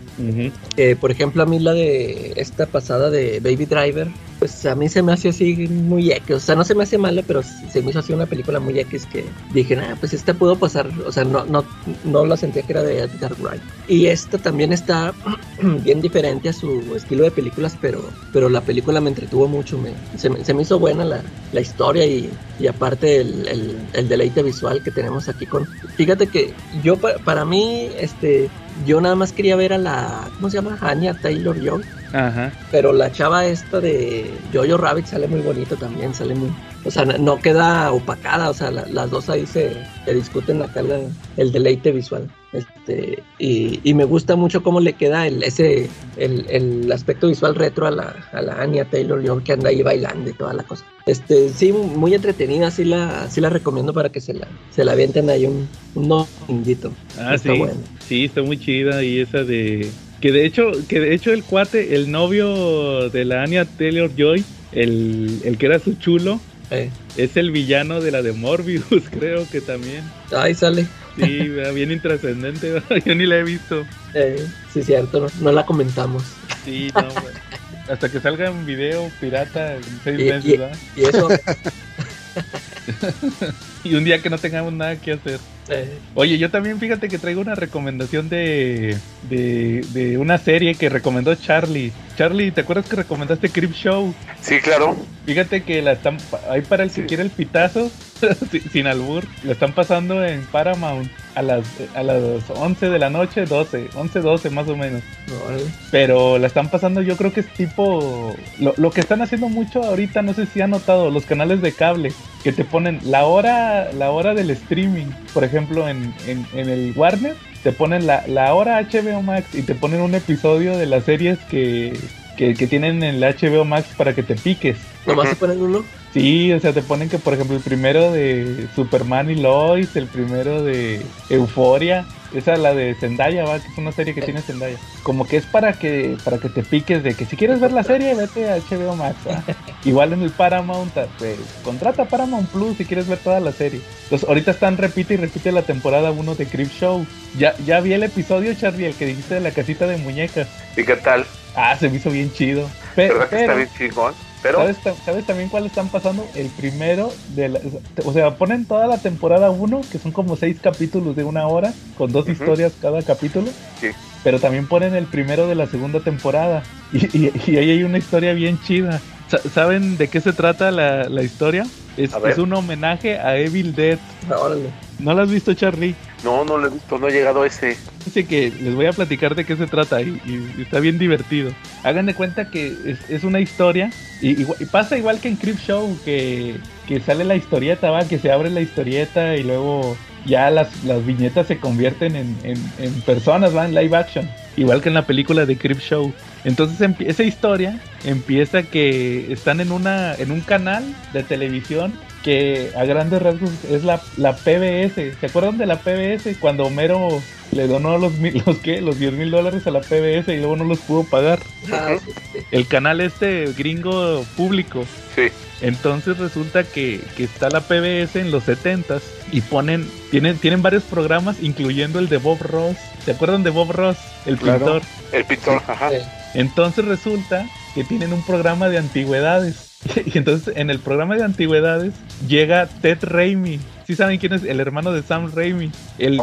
que por ejemplo a mí la de esta pasada de Baby Driver, pues a mí se me hace así muy X, o sea, no se me hace mala, pero se me hizo así una película muy X que dije, ah, pues esta pudo pasar, o sea, no, no, no la sentía que era de Edgar Wright. Y esta también está bien diferente a su estilo de películas, pero, pero la película me entretuvo mucho, me, se, me, se me hizo buena la, la historia y, y aparte el, el, el deleite visual que tenemos aquí con... Fíjate que yo pa- para mí, este, yo nada más quería ver a la, ¿cómo se llama? Anya Taylor Joy. Ajá. Pero la chava esta de Jojo Rabbit sale muy bonito también, sale muy... O sea, no- no queda opacada, o sea, la- las dos ahí se, se discuten acá la- el deleite visual. Este, y, y me gusta mucho cómo le queda el, ese, el, el aspecto visual retro a la, a la Anya Taylor-Joy que anda ahí bailando y toda la cosa. Este, sí, muy entretenida, sí la, sí la recomiendo para que se la, se la avienten ahí un, un. Ah, Está sí. bueno. Sí, está muy chida y esa de que de hecho, que de hecho el cuate, el novio de la Anya Taylor Joy, el, el que era su chulo, Eh, es el villano de la de Morbius, creo que también. ahí sale. Sí, bien intrascendente, yo ni la he visto. Eh, sí, cierto, no, no la comentamos. Sí, no, hasta que salga un video pirata en seis Y- meses, y- ¿verdad? Y eso, Y un día que no tengamos nada que hacer. eh, Oye, yo también fíjate que traigo una recomendación de, de, de una serie que recomendó Charlie. Charlie, ¿te acuerdas que recomendaste Crip Show? Sí, claro. Fíjate que la están, ahí para el que quiere el pitazo, sin- albur, la están pasando en Paramount. a las, a las 11 de la noche, 12, 11, 12 más o menos. Pero la están pasando, yo creo que es tipo. Lo, lo que están haciendo mucho ahorita, no sé si han notado, los canales de cable, que te ponen la hora, la hora del streaming. Por ejemplo, en, en, en el Warner, te ponen la, la hora HBO Max y te ponen un episodio de las series que, que, que tienen en el HBO Max para que te piques. Nomás se ponen uno. Sí, o sea, te ponen que, por ejemplo, el primero de Superman y Lois, el primero de Euforia, esa es la de Zendaya, va, que es una serie que tiene Zendaya. Como que es para que para que te piques de que si quieres ver la serie, vete a HBO Max, ¿va? Igual en el Paramount, pues, contrata Paramount Plus si quieres ver toda la serie. Entonces, ahorita están repite y repite la temporada 1 de Crip Show. Ya, ya vi el episodio, Charlie, el que dijiste de la casita de muñecas. ¿Y qué tal? Ah, se me hizo bien chido. Pe- ¿Verdad que está pero- bien chingón? Pero, ¿Sabes, ta- sabes también cuál están pasando? El primero de la, o sea, ponen toda la temporada 1, que son como seis capítulos de una hora, con dos historias cada capítulo. Sí. Pero también ponen el primero de la segunda temporada. Y, y- y ahí hay una historia bien chida. Sa- ¿Saben de qué se trata la, la historia? Es, es un homenaje a Evil Dead. Órale. ¿No lo has visto, Charlie? no, no lo he visto, no he llegado a ese. Dice que les voy a platicar de qué se trata y, y está bien divertido. Hagan de cuenta que es, es una historia y, pasa igual que en Crip Show, que, que sale la historieta, va, que se abre la historieta y luego ya las, las viñetas se convierten en, en- en personas, va, en live action. Igual que en la película de Crip Show. Entonces esa historia empieza que están en una en un canal de televisión que a grandes rasgos es la, la PBS. ¿Se acuerdan de la PBS cuando Homero le donó los mil- los qué? los 10 mil dólares a la PBS y luego no los pudo pagar? Ah, sí, sí. El canal este gringo público. Sí. Entonces resulta que, que está la PBS en los 70s y ponen, tienen, tienen varios programas, incluyendo el de Bob Ross. ¿Se acuerdan de Bob Ross, el Claro. pintor? El pintor, ajá. Entonces resulta que tienen un programa de antigüedades. Y entonces en el programa de antigüedades llega Ted Raimi. ¿Sí saben quién es el hermano de Sam Raimi? El,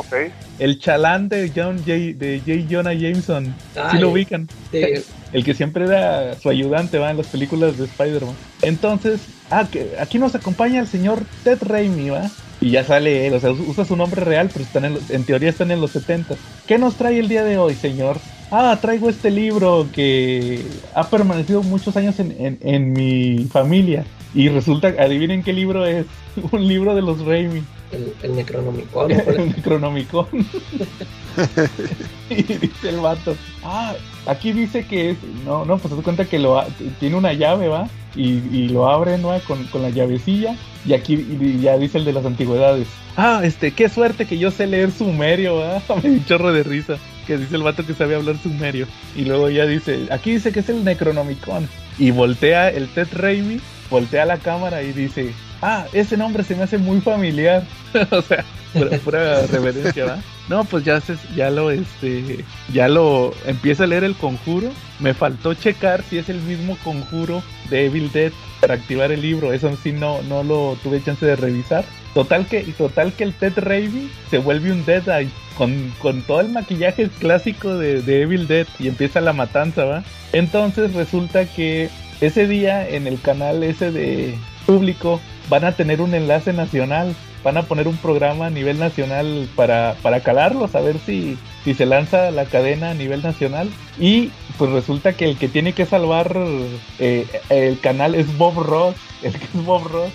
el chalán de John J. de J. Jonah Jameson. ¿Sí Ay. lo ubican? Sí, El que siempre era su ayudante, va, en las películas de Spider-Man. Entonces, ah, que aquí nos acompaña el señor Ted Raimi, va. Y ya sale él, o sea, usa su nombre real, pero están en, los- en teoría están en los 70. ¿Qué nos trae el día de hoy, señor? Ah, traigo este libro que ha permanecido muchos años en, en- en mi familia. Y resulta, adivinen qué libro es. Un libro de los Raimi. el, el Necronomicon. El Necronomicon. y dice el vato, ah, aquí dice que es, no, no, pues se cuenta que lo tiene una llave, ¿va? Y, y lo abren, ¿va? Con, con la llavecilla. Y aquí y ya dice el de las antigüedades. Ah, este, qué suerte que yo sé leer sumerio, ¿va? Me chorro de risa. Que dice el vato que sabe hablar sumerio. Y luego ya dice, aquí dice que es el Necronomicon. Y voltea el Ted Raimi, voltea la cámara y dice, ah, ese nombre se me hace muy familiar. o sea, pura, pura reverencia, ¿va? No, pues ya se, ya lo este ya lo empieza a leer el conjuro. Me faltó checar si es el mismo conjuro de Evil Dead para activar el libro. Eso sí no no lo tuve chance de revisar. Total que total que el Ted Raimi se vuelve un Deadeye con, con todo el maquillaje clásico de, Evil Dead y empieza la matanza, ¿va? Entonces resulta que ese día en el canal ese de público van a tener un enlace nacional, van a poner un programa a nivel nacional para, para calarlos, a ver si, si se lanza la cadena a nivel nacional. Y pues resulta que el que tiene que salvar eh, el canal es Bob Ross, el que es Bob Ross.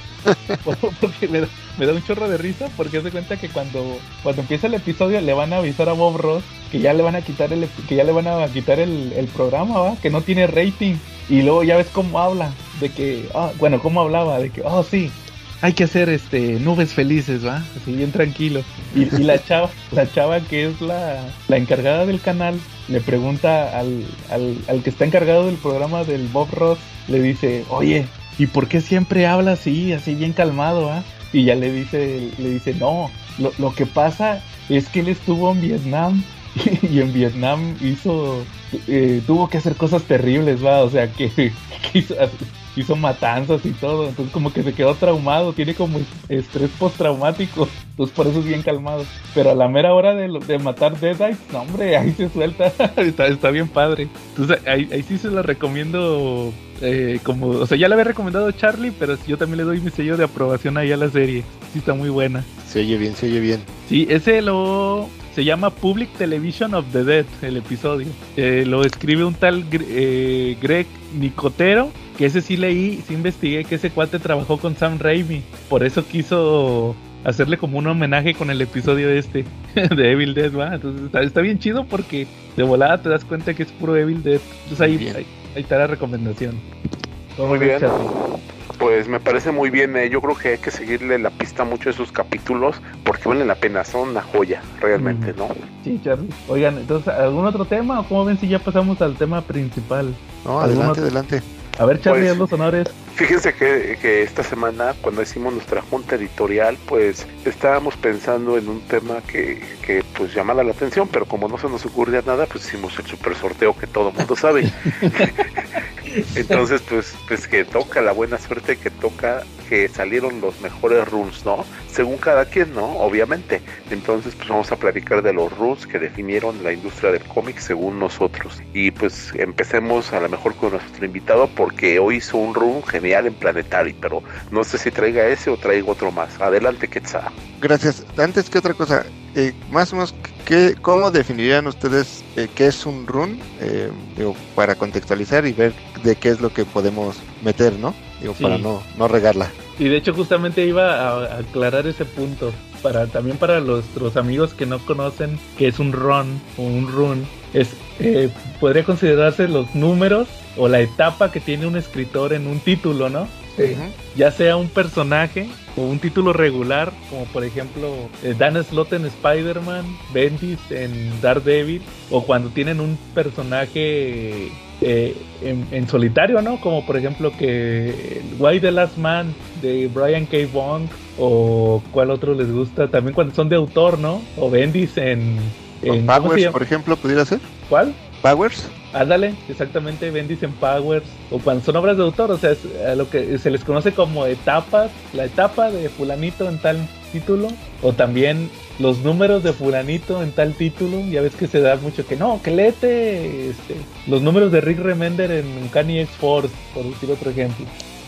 Porque me da, un chorro de risa porque se cuenta que cuando, cuando empieza el episodio le van a avisar a Bob Ross que ya le van a quitar el que ya le van a quitar el, el programa, ¿va? que no tiene rating. Y luego ya ves cómo habla, de que, ah, bueno, cómo hablaba, de que, oh sí, hay que hacer este nubes felices, ¿va? Así bien tranquilo. Y, y la chava, la chava que es la, la encargada del canal, le pregunta al, al, al que está encargado del programa del Bob Ross, le dice, oye, ¿y por qué siempre habla así, así bien calmado, ah? Y ya le dice, le dice, no, lo, lo que pasa es que él estuvo en Vietnam y en Vietnam hizo, eh, tuvo que hacer cosas terribles, va, o sea, que, que hizo, hizo matanzas y todo, entonces como que se quedó traumado, tiene como estrés postraumático, entonces por eso es bien calmado. Pero a la mera hora de, de matar Deadeye, no hombre, ahí se suelta, está, está bien padre. Entonces ahí, ahí sí se lo recomiendo, eh, como, o sea, ya le había recomendado Charlie, pero yo también le doy mi sello de aprobación ahí a la serie, sí está muy buena. Se oye bien, se oye bien. Sí, ese lo se llama Public Television of the Dead, el episodio. Eh, lo escribe un tal eh, Greg Nicotero, que ese sí leí, sí investigué que ese cuate trabajó con Sam Raimi. Por eso quiso hacerle como un homenaje con el episodio este de Evil Dead, ¿va? Entonces está, está bien chido porque de volada te das cuenta que es puro Evil Dead. Entonces ahí, ahí, ahí está la recomendación. ¿Cómo Muy bien. Charlie? Pues me parece muy bien, eh, yo creo que hay que seguirle la pista mucho a esos capítulos porque valen la pena, son una joya, realmente. ¿no? Sí, Charlie. Oigan, entonces, ¿algún otro tema o cómo ven si ya pasamos al tema principal? No, ¿Algún adelante, otro? adelante. A ver, Charlie, Pues- los honores. Fíjense que, que esta semana, cuando hicimos nuestra junta editorial, pues estábamos pensando en un tema que, que pues llamara la atención, pero como no se nos ocurría nada, pues hicimos el super sorteo que todo mundo sabe. Entonces, pues, pues que toca la buena suerte que toca que salieron los mejores runes, ¿no? Según cada quien, ¿no? Obviamente. Entonces, pues vamos a platicar de los runes que definieron la industria del cómic según nosotros. Y pues empecemos a lo mejor con nuestro invitado porque hoy hizo un rune genial en Planetary, pero no sé si traiga ese o traigo otro más. Adelante, Quetzal. Gracias. Antes que otra cosa, eh, más o menos, ¿qué, ¿cómo definirían ustedes eh, qué es un run? Eh, digo, para contextualizar y ver de qué es lo que podemos meter, ¿no? Digo, Sí. para no, no regarla. Y de hecho justamente iba a, a aclarar ese punto. Para, también para nuestros amigos que no conocen qué es un run o un run. Es, eh, podría considerarse los números o la etapa que tiene un escritor en un título, ¿no? Ya sea un personaje o un título regular, como por ejemplo eh, Dan Slott en Spider-Man, Bendis en Daredevil, o cuando tienen un personaje eh, en, en solitario, ¿no? Como por ejemplo que Why the Last Man de Brian K. Wong, o cuál otro les gusta, también cuando son de autor, ¿no? O Bendis en... en ¿cómo se Powers, por ejemplo, pudiera ser. ¿Cuál? Powers. Ándale, exactamente, Bendis en Powers, o cuando son obras de autor, o sea, es lo que se les conoce como etapas, la etapa de fulanito en tal título, o también los números de fulanito en tal título, ya ves que se da mucho que no, que léete este, los números de Rick Remender en Uncanny X-Force, por decir otro ejemplo.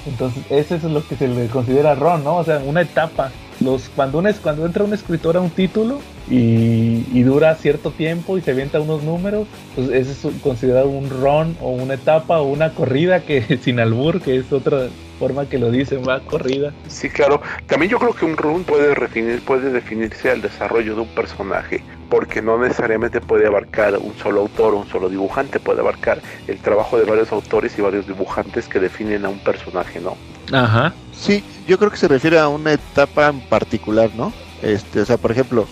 Entonces, ese es lo que se le considera ron, ¿no? O sea, una etapa. Los, cuando, un, cuando entra un escritor a un título y, y dura cierto tiempo y se avienta unos números, pues ese es considerado un run o una etapa o una corrida que sin albur, que es otra forma que lo dicen, va, corrida. Sí, claro. También yo creo que un run puede definir, puede definirse al desarrollo de un personaje, porque no necesariamente puede abarcar un solo autor o un solo dibujante, puede abarcar el trabajo de varios autores y varios dibujantes que definen a un personaje, ¿no? Ajá. Sí, yo creo que se refiere a una etapa en particular, ¿no? Este, o sea, por ejemplo,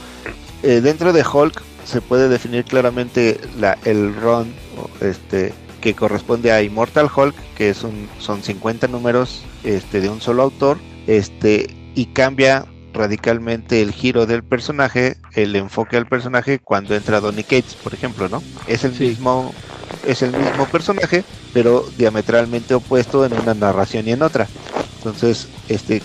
eh, dentro de Hulk se puede definir claramente la, el run, este, que corresponde a Immortal Hulk, que es un, son 50 números, este, de un solo autor, este, y cambia radicalmente el giro del personaje, el enfoque al personaje cuando entra Donny Cates, por ejemplo, ¿no? Es el Sí. mismo, es el mismo personaje, pero diametralmente opuesto en una narración y en otra. Entonces, este,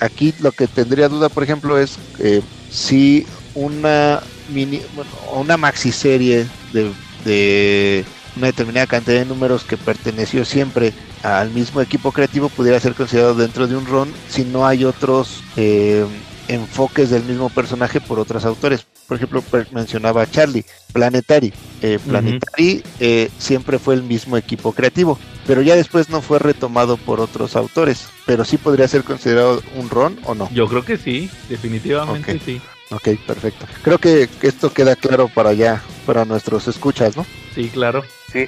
aquí lo que tendría duda, por ejemplo, es eh, si una mini, bueno, una maxi serie de, de una determinada cantidad de números que perteneció siempre al mismo equipo creativo pudiera ser considerado dentro de un run si no hay otros eh, enfoques del mismo personaje por otros autores. Por ejemplo, mencionaba Charlie, Planetary. Eh, Planetary eh, siempre fue el mismo equipo creativo, pero ya después no fue retomado por otros autores. Pero sí podría ser considerado un run o no. Yo creo que sí, definitivamente sí. Ok, perfecto. Creo que, que esto queda claro para allá, para nuestros escuchas, ¿no? Sí, claro. Sí,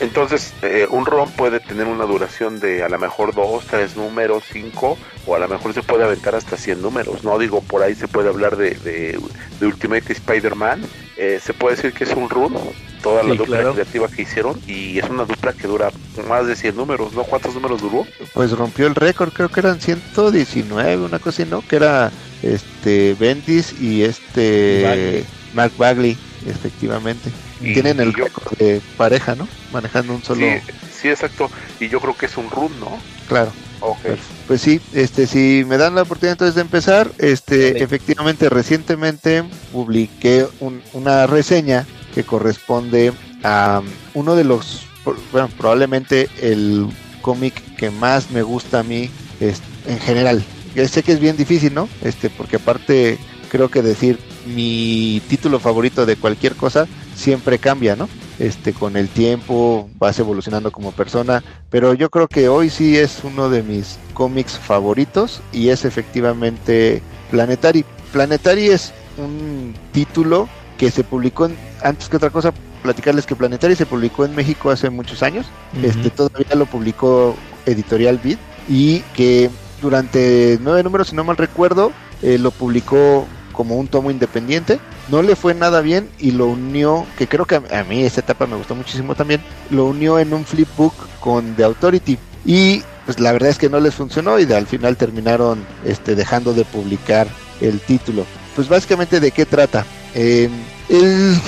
entonces eh, un ROM puede tener una duración de a lo mejor dos, tres números, cinco, o a lo mejor se puede aventar hasta 100 números, ¿no? Digo, por ahí se puede hablar de, de, de Ultimate Spider-Man, eh, se puede decir que es un run, toda la Sí, dupla claro. creativa que hicieron, y es una dupla que dura más de 100 números, ¿no? ¿Cuántos números duró? Pues rompió el récord, creo que eran 119, una cosa así, ¿no? Que era este Bendis y este Bagley. Mark Bagley, efectivamente. Y- Tienen el yo- récord de pareja, ¿no? Manejando un solo. Sí, sí, exacto, y yo creo que es un run, ¿no? Claro. Ok. Pues sí, este, si me dan la oportunidad entonces de empezar, este, Dale. efectivamente recientemente publiqué un- una reseña que corresponde a um, uno de los, por- bueno, probablemente el cómic que más me gusta a mí es, en general. Ya sé que es bien difícil, ¿no? Este, porque aparte creo que decir mi título favorito de cualquier cosa siempre cambia, ¿no? Este, con el tiempo vas evolucionando como persona, pero yo creo que hoy sí es uno de mis cómics favoritos y es efectivamente Planetary. Planetary es un título que se publicó en, antes que otra cosa platicarles que Planetary se publicó en México hace muchos años, este todavía lo publicó Editorial Vid y que durante nueve números, si no mal recuerdo, eh, lo publicó como un tomo independiente. No le fue nada bien y lo unió, que creo que a, mí esta etapa me gustó muchísimo también, lo unió en un flipbook con The Authority. Y pues la verdad es que no les funcionó y al final terminaron este, dejando de publicar el título. Pues básicamente de qué trata. Eh, el,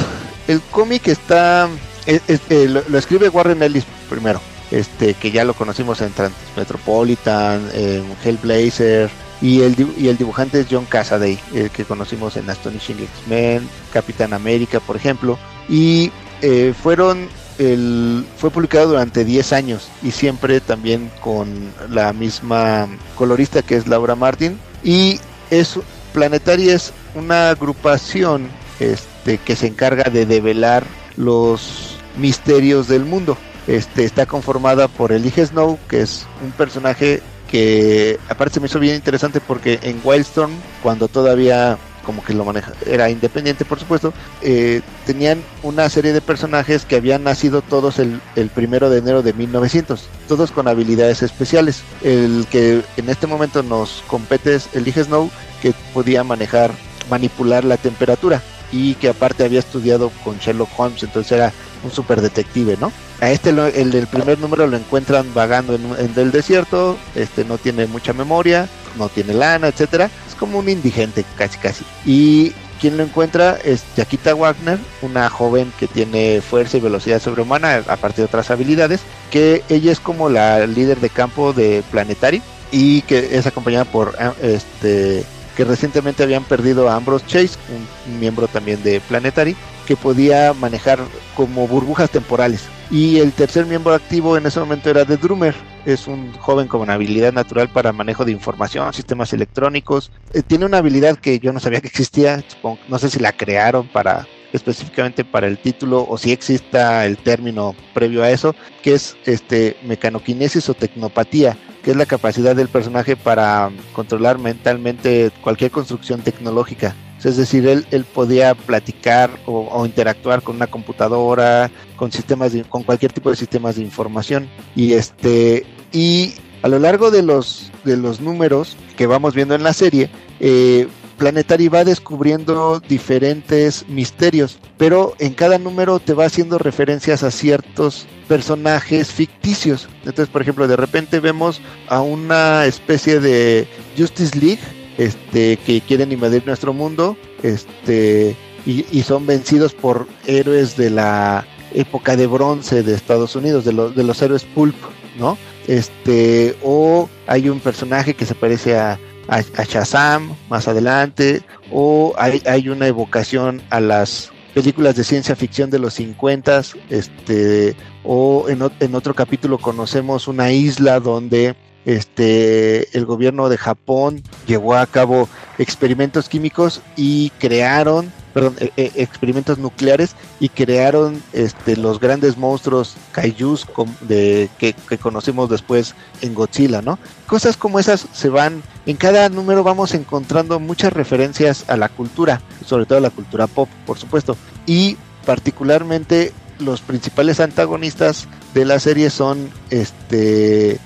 el cómic está, eh, lo, escribe Warren Ellis primero, este que ya lo conocimos en Metropolitan, en Hellblazer, y el, y el dibujante es John Casaday, el que conocimos en Astonishing X-Men, Capitán América, por ejemplo. Y eh, fueron el, fue publicado durante 10 años y siempre también con la misma colorista que es Laura Martin. Y es Planetary es una agrupación este, que se encarga de develar los misterios del mundo. Este, está conformada por Elige Snow, que es un personaje que aparte se me hizo bien interesante porque en Wildstorm, cuando todavía como que lo maneja, era independiente por supuesto, eh, tenían una serie de personajes que habían nacido todos el, el, primero de enero de 1900, todos con habilidades especiales. El que en este momento nos compete es Elige Snow, que podía manejar, manipular la temperatura y que aparte había estudiado con Sherlock Holmes, entonces era un super detective, ¿no? A este, el del primer número lo encuentran vagando en, el desierto, este no tiene mucha memoria, no tiene lana, etcétera. Es como un indigente, casi casi. Y quien lo encuentra es Yakita Wagner, una joven que tiene fuerza y velocidad sobrehumana, aparte de otras habilidades, que ella es como la líder de campo de Planetary y que es acompañada por este que recientemente habían perdido a Ambrose Chase, un miembro también de Planetary, que podía manejar como burbujas temporales. Y el tercer miembro activo en ese momento era The Drummer, es un joven con una habilidad natural para manejo de información, sistemas electrónicos. Eh, tiene una habilidad que yo no sabía que existía, no sé si la crearon para específicamente para el título o si exista el término previo a eso, que es este mecanoquinesis o tecnopatía, que es la capacidad del personaje para controlar mentalmente cualquier construcción tecnológica. Es decir, él, él podía platicar o, interactuar con una computadora, con sistemas con cualquier tipo de sistemas de información. Y este, y a lo largo de los, de los números que vamos viendo en la serie, eh, Planetary va descubriendo diferentes misterios, pero en cada número te va haciendo referencias a ciertos personajes ficticios. Entonces, por ejemplo, de repente vemos a una especie de Justice League este, que quieren invadir nuestro mundo este, y, son vencidos por héroes de la época de bronce de Estados Unidos, de, los de los héroes pulp, ¿no? Este, o hay un personaje que se parece a a, Shazam más adelante, o hay, hay una evocación a las películas de ciencia ficción de los 50, este, o en, en, otro capítulo conocemos una isla donde este, el gobierno de Japón llevó a cabo experimentos químicos y crearon perdón, e, e, experimentos nucleares y crearon este, los grandes monstruos kaijus de, que, conocemos después en Godzilla, ¿no? Cosas como esas se van, en cada número vamos encontrando muchas referencias a la cultura, sobre todo a la cultura pop, por supuesto, y particularmente los principales antagonistas de la serie son este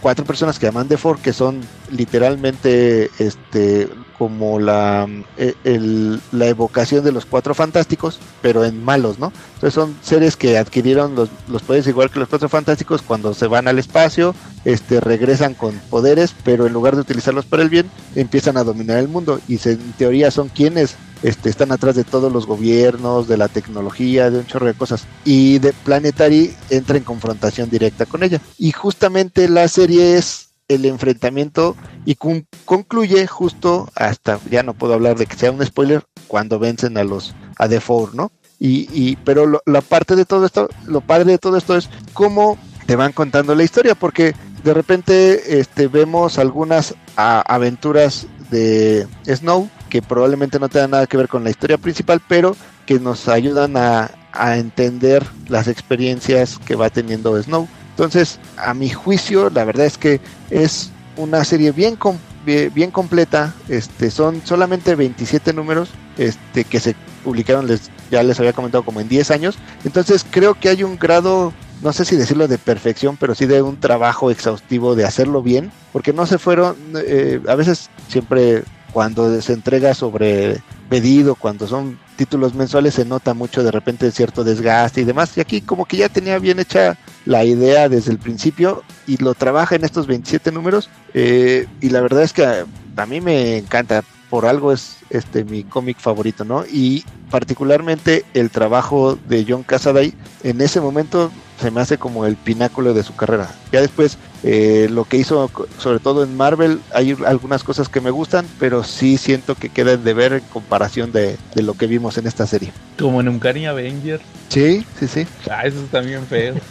cuatro personas que llaman de Ford que son literalmente este como la, eh, la evocación de los cuatro fantásticos, pero en malos, ¿no? Entonces son seres que adquirieron los, los poderes igual que los cuatro fantásticos cuando se van al espacio, este, regresan con poderes, pero en lugar de utilizarlos para el bien, empiezan a dominar el mundo y en teoría son quienes este, están atrás de todos los gobiernos, de la tecnología, de un chorro de cosas. Y de Planetary entra en confrontación directa con ella. Y justamente la serie es el enfrentamiento y concluye justo hasta, ya no puedo hablar de que sea un spoiler, cuando vencen a los a The Four, ¿no? Y, pero la parte de todo esto, lo padre de todo esto es cómo te van contando la historia, porque de repente este, vemos algunas aventuras de Snow que probablemente no tengan nada que ver con la historia principal, pero que nos ayudan a, entender las experiencias que va teniendo Snow. Entonces, a mi juicio, la verdad es que es una serie bien, com- bien, bien completa. Este, son solamente 27 números este, que se publicaron, les, ya les había comentado, como en 10 años. Entonces, creo que hay un grado, no sé si decirlo de perfección, pero sí de un trabajo exhaustivo de hacerlo bien, porque no se fueron, eh, a veces siempre cuando se entrega sobre pedido, cuando son títulos mensuales, se nota mucho de repente cierto desgaste y demás. Y aquí como que ya tenía bien hecha la idea desde el principio y lo trabaja en estos 27 números. eh, y la verdad es que a, a mí me encanta. Por algo es este mi cómic favorito, ¿no? Y particularmente el trabajo de John Cassaday en ese momento se me hace como el pináculo de su carrera. Ya después eh, lo que hizo, sobre todo en Marvel, hay algunas cosas que me gustan, pero sí siento que quedan de ver en comparación de, de lo que vimos en esta serie. Como en Uncanny Avenger. Sí, sí, sí. Ah, eso está bien feo.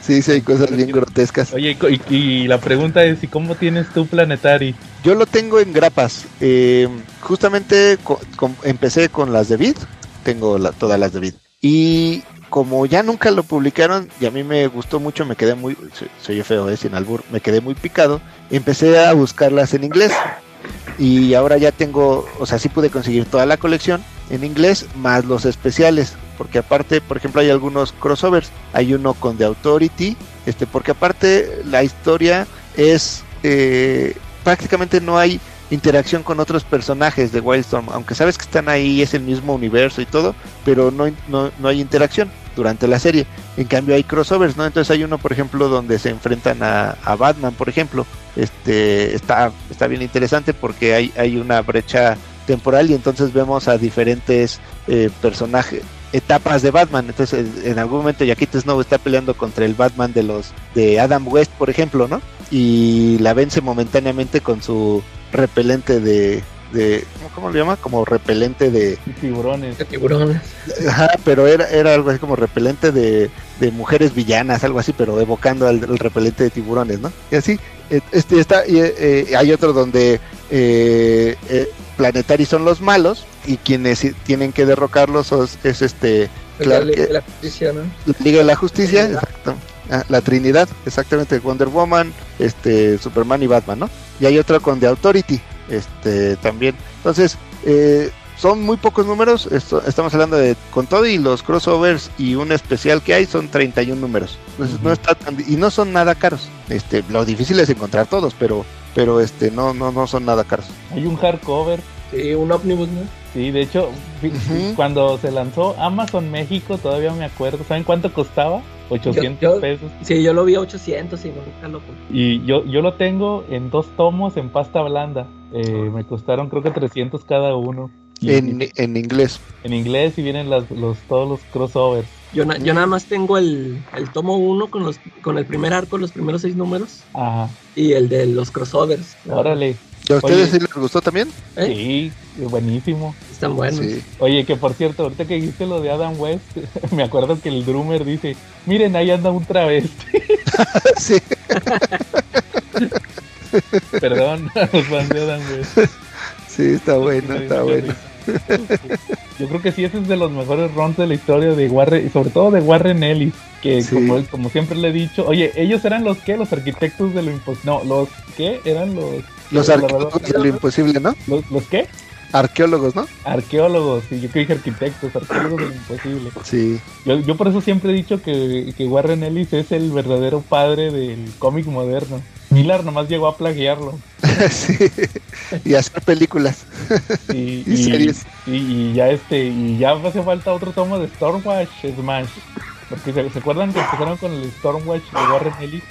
Sí, sí, hay cosas bien grotescas. Oye, y y, la pregunta es, ¿y cómo tienes tu Planetary? Yo lo tengo en grapas. Eh, justamente co- com- empecé con las de Vid. Tengo la- todas las de Vid. Y como ya nunca lo publicaron y a mí me gustó mucho, me quedé muy... Soy feo, eh, sin albur. Me quedé muy picado. Empecé a buscarlas en inglés. Y ahora ya tengo... O sea, sí pude conseguir toda la colección en inglés más los especiales. Porque aparte, por ejemplo, hay algunos crossovers. Hay uno con The Authority. Este, porque aparte la historia es... eh, prácticamente no hay interacción con otros personajes de Wildstorm, aunque sabes que están ahí, es el mismo universo y todo, pero no, no, no hay interacción durante la serie. En cambio hay crossovers, ¿no? Entonces hay uno, por ejemplo, donde se enfrentan a, a Batman, por ejemplo. Este está, está bien interesante porque hay, hay una brecha temporal y entonces vemos a diferentes eh, personajes etapas de Batman entonces en- algún momento Yaquita Snow está peleando contra el Batman de los de Adam West por ejemplo no y la vence momentáneamente con su repelente de, de ¿cómo le llama? Como repelente de, Tiburones. De tiburones. ajá, pero era, era algo así como repelente de, de mujeres villanas, algo así, pero evocando al, al repelente de tiburones, ¿no? Y así, eh, este está, y, eh, hay otro donde eh, eh, Planetary son los malos y quienes tienen que derrocarlos es, es este La, Clark- la- la justicia, ¿no? la Liga de la Justicia, exacto. Ah, la Trinidad, exactamente, Wonder Woman, este, Superman y Batman, ¿no? Y hay otra con The Authority, este, también. Entonces, eh, son muy pocos números, esto- estamos hablando de, con todo y los crossovers y un especial que hay, son 31 números. Entonces, no está tan, y no son nada caros. Este, lo difícil es encontrar todos, pero, pero este, no, no, no son nada caros. Hay un hardcover. Sí, un ómnibus, ¿no? Sí, de hecho, cuando se lanzó Amazon México, todavía me acuerdo. ¿Saben cuánto costaba? 800 Yo- yo- pesos. Sí, yo lo vi a 800 y nunca lo. Y yo, yo lo tengo en dos tomos en pasta blanda. Eh, me costaron creo que 300 cada uno. Y En, en inglés. en inglés y vienen las, los, todos los crossovers. Yo, na- yo nada más tengo el, el tomo 1 con, los, con el primer arco, los primeros seis números, Ajá, y el de los crossovers. órale. ¿Y a ustedes Oye. sí les gustó también? ¿Eh? Sí, buenísimo. Están buenos. Sí. Oye, que por cierto, ahorita que dijiste lo de Adam West, me acuerdo que el drummer dice, miren, ahí anda un travesti. sí. Perdón a los fans de Adam. Sí, está bueno, está bueno. Yo creo que sí, ese es de los mejores runs de la historia de Warren, y sobre todo de Warren Ellis, que Sí. como, como siempre le he dicho, oye, ellos eran los que, los arquitectos de lo imposible, no, los que eran los... Los los- arqueólogos de lo imposible, ¿no? los, los qué? Arqueólogos, ¿no? Arqueólogos, y yo que dije arquitectos, arqueólogos lo imposible. Sí. Yo, yo por eso siempre he dicho que, que Warren Ellis es el verdadero padre del cómic moderno. Miller nomás llegó a plagiarlo. sí. Y hacer películas. Y, Y series. y- y ya este, y ya hace falta otro tomo de Stormwatch Smash. Porque se, ¿se acuerdan que empezaron con el Stormwatch de Warren Ellis.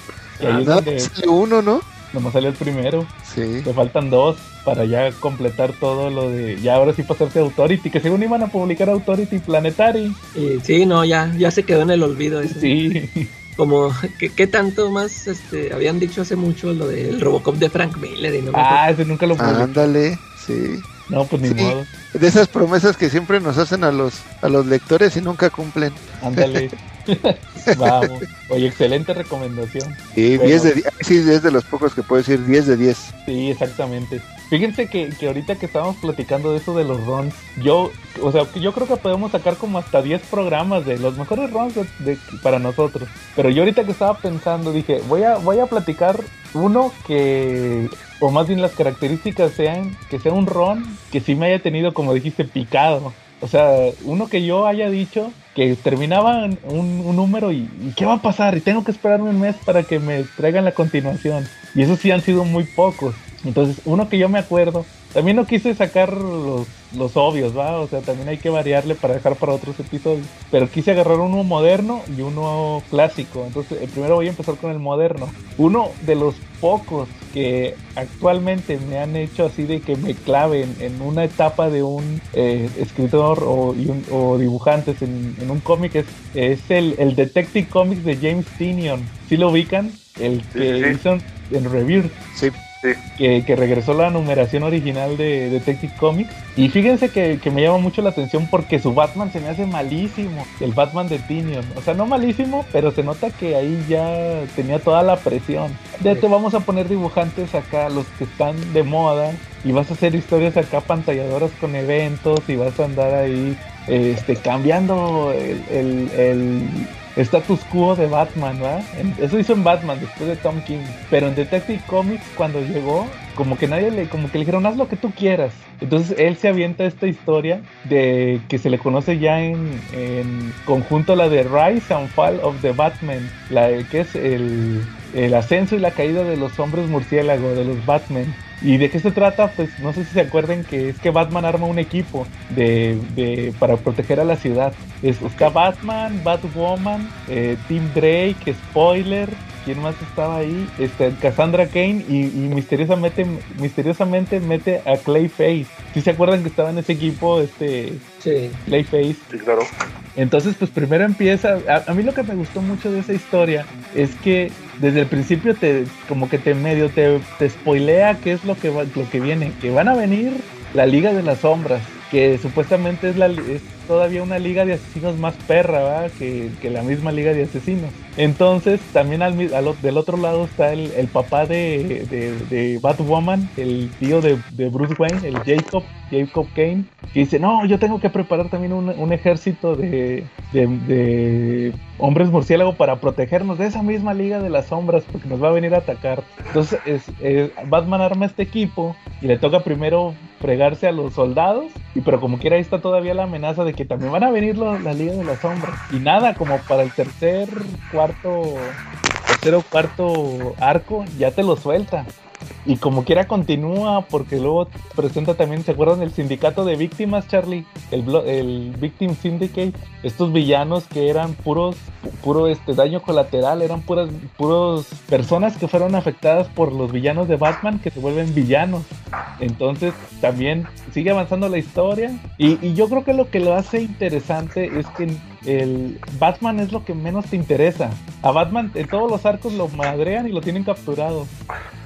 Y ahí es No, donde uno, ¿no? Nomás salió el primero. Sí. Le faltan dos para ya completar todo lo de. Ya ahora sí pasarse a Authority, que según iban a publicar Authority Planetary. Y sí, no, ya, ya se quedó en el olvido ese. Sí. Como, ¿qué, qué tanto más este, habían dicho hace mucho lo del Robocop de Frank Miller? Y no me Ah, ese nunca lo publicó. Ándale, sí. No, pues ni Sí. modo. De esas promesas que siempre nos hacen a los a los lectores y nunca cumplen. Ándale. Vamos. Oye, excelente recomendación. Sí, Bueno. 10 de 10. Sí, es de los pocos que puedo decir 10 de 10. Sí, exactamente. Fíjense que, que ahorita que estábamos platicando de eso de los runs, yo, o sea, yo creo que podemos sacar como hasta 10 programas de los mejores runs de, de- para nosotros. Pero yo ahorita que estaba pensando, dije, voy a, voy a platicar uno que, o más bien las características sean, que sea un run que sí me haya tenido, como dijiste, picado. O sea, uno que yo haya dicho que terminaba un, número y, ¿qué va a pasar? Y tengo que esperarme un mes para que me traigan la continuación. Y esos sí han sido muy pocos. Entonces, uno que yo me acuerdo, también no quise sacar los, los obvios, ¿va? O sea, también hay que variarle para dejar para otros episodios. Pero quise agarrar uno moderno y uno clásico. Entonces, primero voy a empezar con el moderno. Uno de los pocos que actualmente me han hecho así de que me claven en una etapa de un eh, escritor o, y un- o dibujantes en, en un cómic es, es el, el Detective Comics de James Tinion. ¿Sí lo ubican? El que sí, sí. hizo en Rebirth Sí. Sí. que, que regresó la numeración original de Detective Comics. Y fíjense que, que me llama mucho la atención porque su Batman se me hace malísimo. El Batman de Tinion. O sea, no malísimo, pero se nota que ahí ya tenía toda la presión. De te vamos a poner dibujantes acá, los que están de moda. Y vas a hacer historias acá pantalladoras con eventos. Y vas a andar ahí este, cambiando el, el- el status quo de Batman, ¿verdad? Eso hizo en Batman después de Tom King. Pero en Detective Comics, cuando llegó, como que nadie le, como que le dijeron, haz lo que tú quieras. Entonces él se avienta esta historia de que se le conoce ya en, conjunto la de Rise and Fall of the Batman, la que es el, el ascenso y la caída de los hombres murciélago, de los Batman. ¿Y de qué se trata? Pues no sé si se acuerdan que es que Batman arma un equipo de, de- para proteger a la ciudad. Es, está Batman, Batwoman, eh, Tim Drake, Spoiler, ¿quién más estaba ahí? Este, Cassandra Kane y, y misteriosamente, misteriosamente mete a Clayface. ¿Sí se acuerdan que estaba en ese equipo este Sí. Clayface? Sí, claro. Entonces, pues primero empieza. A, a mí lo que me gustó mucho de esa historia es que desde el principio te, como que te medio te, te spoilea qué es lo que va- lo que viene, que van a venir la Liga de las Sombras, que supuestamente es la todavía una liga de asesinos más perra. Que, que la misma liga de asesinos. Entonces, también al, al del otro lado está el, el papá de, de, de Batwoman, el tío de, de Bruce Wayne, el Jacob, Jacob Kane, que dice, no, yo tengo que preparar también un, un ejército de, de hombres murciélago para protegernos de esa misma liga de las sombras, porque nos va a venir a atacar. Entonces, es, es- Batman arma este equipo y le toca primero fregarse a los soldados, y pero como quiera ahí está todavía la amenaza de que también van a venir los- la Liga de las Sombras. Y nada, como para el tercer, cuarto, tercer o cuarto arco, ya te lo suelta. Y como quiera continúa, porque luego presenta también, ¿se acuerdan del sindicato de víctimas, Charlie? El, el Victim Syndicate. Estos villanos que eran puros, puro este daño colateral, eran puras, puros personas que fueron afectadas por los villanos de Batman que se vuelven villanos. Entonces también sigue avanzando la historia. Y yo creo que lo que lo hace interesante es que el Batman es lo que menos te interesa. A Batman en todos los arcos lo madrean y lo tienen capturado.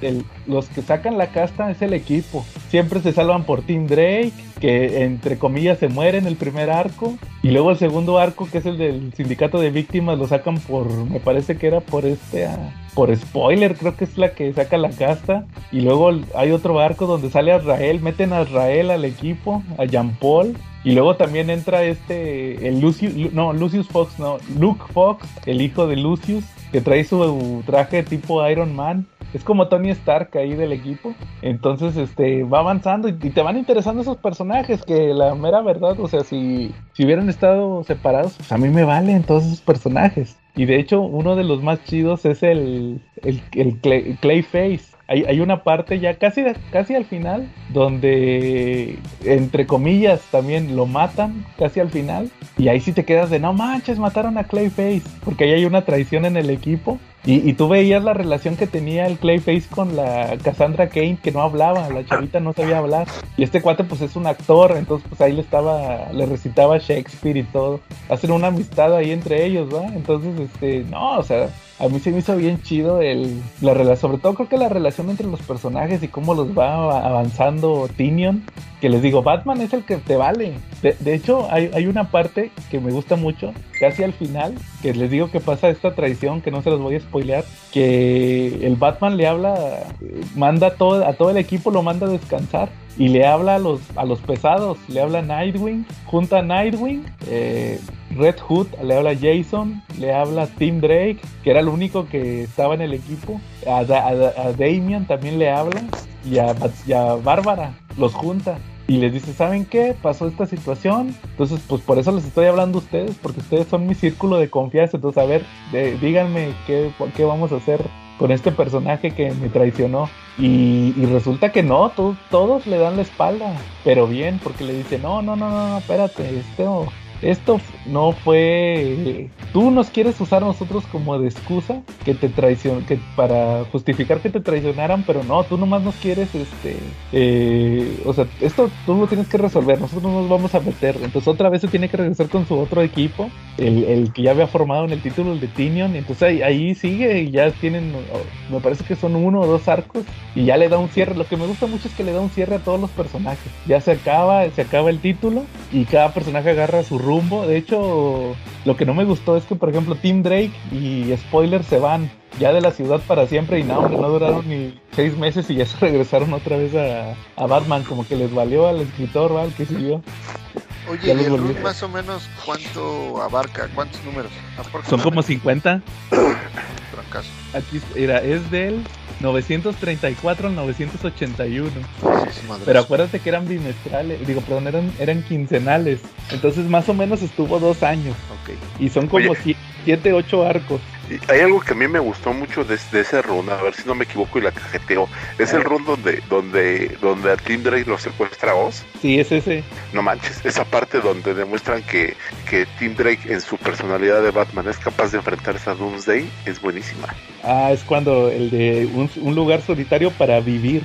El- los que sacan la casta es el equipo. Siempre se salvan por Tim Drake, que entre comillas se muere en el primer arco. Y luego el segundo arco, que es el del sindicato de víctimas, lo sacan por, me parece que era por este, ah, por spoiler, creo que es la que saca la casta. Y luego hay otro arco donde sale Azrael, meten a Azrael al equipo, a Jean Paul. Y luego también entra este, el Lucius, Lu- no, Lucius Fox, no, Luke Fox, el hijo de Lucius, que trae su traje tipo Iron Man. Es como Tony Stark ahí del equipo. Entonces, este, va avanzando y, te van interesando esos personajes que la mera verdad, o sea, si, si hubieran estado separados, pues a mí me valen todos esos personajes. Y de hecho, uno de los más chidos es el, el, el Clay- Clayface. Hay, hay una parte ya casi, casi al final donde, entre comillas, también lo matan casi al final. Y ahí sí te quedas de no manches, mataron a Clayface. Porque ahí hay una traición en el equipo. Y, y tú veías la relación que tenía el Clayface con la Cassandra Kane, que no hablaba, la chavita no sabía hablar. Y este cuate pues es un actor, entonces pues ahí le estaba, le recitaba Shakespeare y todo. Hacen una amistad ahí entre ellos, ¿va? Entonces, este, no, o sea, a mí se me hizo bien chido el la relación, sobre todo creo que la relación entre los personajes y cómo los va avanzando Tinion, que les digo, Batman es el que te vale. De, hecho, hay, hay, una parte que me gusta mucho, casi al final, que les digo que pasa esta traición, que no se los voy a spoilear, que el Batman le habla, manda todo, a todo el equipo, lo manda a descansar y le habla a los, a los pesados, le habla Nightwing, junta a Nightwing, eh, Red Hood, le habla Jason, le habla Tim Drake, que era el único que estaba en el equipo, a, a, Damian también le habla y a, Bárbara, los junta y les dice, ¿saben qué? Pasó esta situación. Entonces, pues por eso les estoy hablando a ustedes, porque ustedes son mi círculo de confianza. Entonces, a ver, díganme qué, qué vamos a hacer con este personaje que me traicionó. Y, resulta que no, todos le dan la espalda, pero bien, porque le dice, no, no, no, no, espérate, esto esto no fue tú nos quieres usar a nosotros como de excusa que te traicion que para justificar que te traicionaran pero no tú nomás nos quieres este eh, o sea esto tú lo tienes que resolver nosotros no nos vamos a meter. Entonces otra vez se tiene que regresar con su otro equipo el, el que ya había formado en el título el de Tinion. Entonces ahí, ahí sigue y ya tienen me parece que son uno o dos arcos y ya le da un cierre. Lo que me gusta mucho es que le da un cierre a todos los personajes. Ya se acaba se acaba el título y cada personaje agarra su rumbo. De hecho, lo que no me gustó es que, por ejemplo, Tim Drake y Spoiler se van ya de la ciudad para siempre y no, no duraron ni seis meses y ya se regresaron otra vez a, Batman, como que les valió al escritor, ¿vale? Que siguió. Oye, ¿y el más o menos cuánto abarca? ¿Cuántos números? Son como 50. Aquí era, es del 934 al 981. Pero acuérdate que eran bimestrales, digo, perdón, eran, eran quincenales. Entonces más o menos estuvo dos años. Y son como siete, ocho arcos. Hay algo que a mí me gustó mucho de, ese run, a ver si no me equivoco y la cajeteo. Es el run donde, donde, donde a Tim Drake lo secuestra a Oz. Sí, es ese. No manches, esa parte donde demuestran que, que Tim Drake en su personalidad de Batman es capaz de enfrentarse a Doomsday es buenísima. Ah, es cuando el de un, lugar solitario para vivir.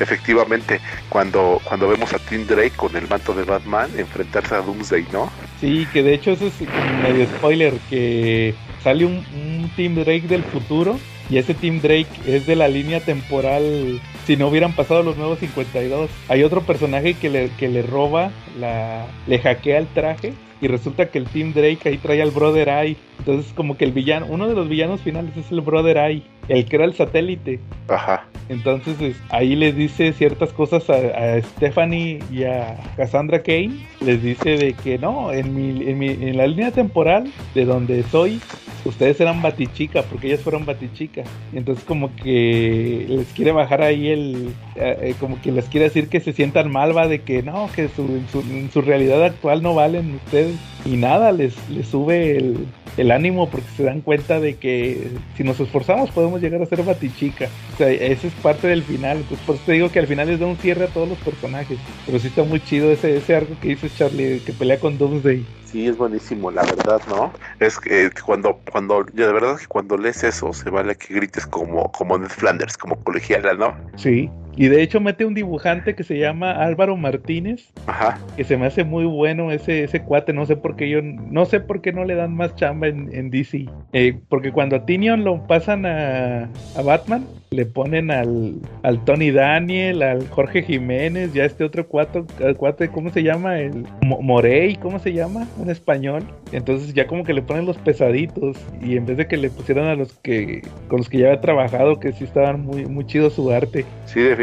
Efectivamente, cuando, cuando vemos a Tim Drake con el manto de Batman enfrentarse a Doomsday, ¿no? Sí, que de hecho eso es medio spoiler, que sale un, un Tim Drake del futuro y ese Tim Drake es de la línea temporal si no hubieran pasado los nuevos 52. Hay otro personaje que le, que le roba, la, le hackea el traje y resulta que el Team Drake ahí trae al Brother Eye. Entonces como que el villano, uno de los villanos finales es el Brother Eye, el que era el satélite. Ajá. Entonces ahí les dice ciertas cosas a, Stephanie y a Cassandra Kane. Les dice de que no, en, mi, en, mi, en la línea temporal de donde soy, ustedes eran Batichica, porque ellas fueron Batichica. Entonces como que les quiere bajar ahí el, eh, eh, como que les quiere decir que se sientan mal, va, de que no, que su, en su realidad actual no valen ustedes. Y nada, les, les sube el, el ánimo porque se dan cuenta de que si nos esforzamos podemos llegar a ser Batichica. O sea, ese es parte del final. Entonces por eso te digo que al final les da un cierre a todos los personajes. Pero sí está muy chido ese, ese arco que dice Charlie, que pelea con Doomsday. Sí, es buenísimo, la verdad, ¿no? Es que eh, cuando, cuando, ya de verdad que cuando lees eso, se vale que grites como, como Ned Flanders, como colegiala, ¿no? Sí. Y de hecho mete un dibujante que se llama Álvaro Martínez. Ajá. Que se me hace muy bueno ese, ese cuate. No sé por qué yo no sé por qué no le dan más chamba en, en DC. Eh, porque cuando a Tinion lo pasan a, a Batman, le ponen al, al, Tony Daniel, al Jorge Jiménez, ya este otro cuate, cuate ¿cómo se llama? El Morey, ¿cómo se llama? Un español. Entonces ya como que le ponen los pesaditos. Y en vez de que le pusieran a los que con los que ya había trabajado, que sí estaban muy, muy chido su arte. Sí, definitivamente,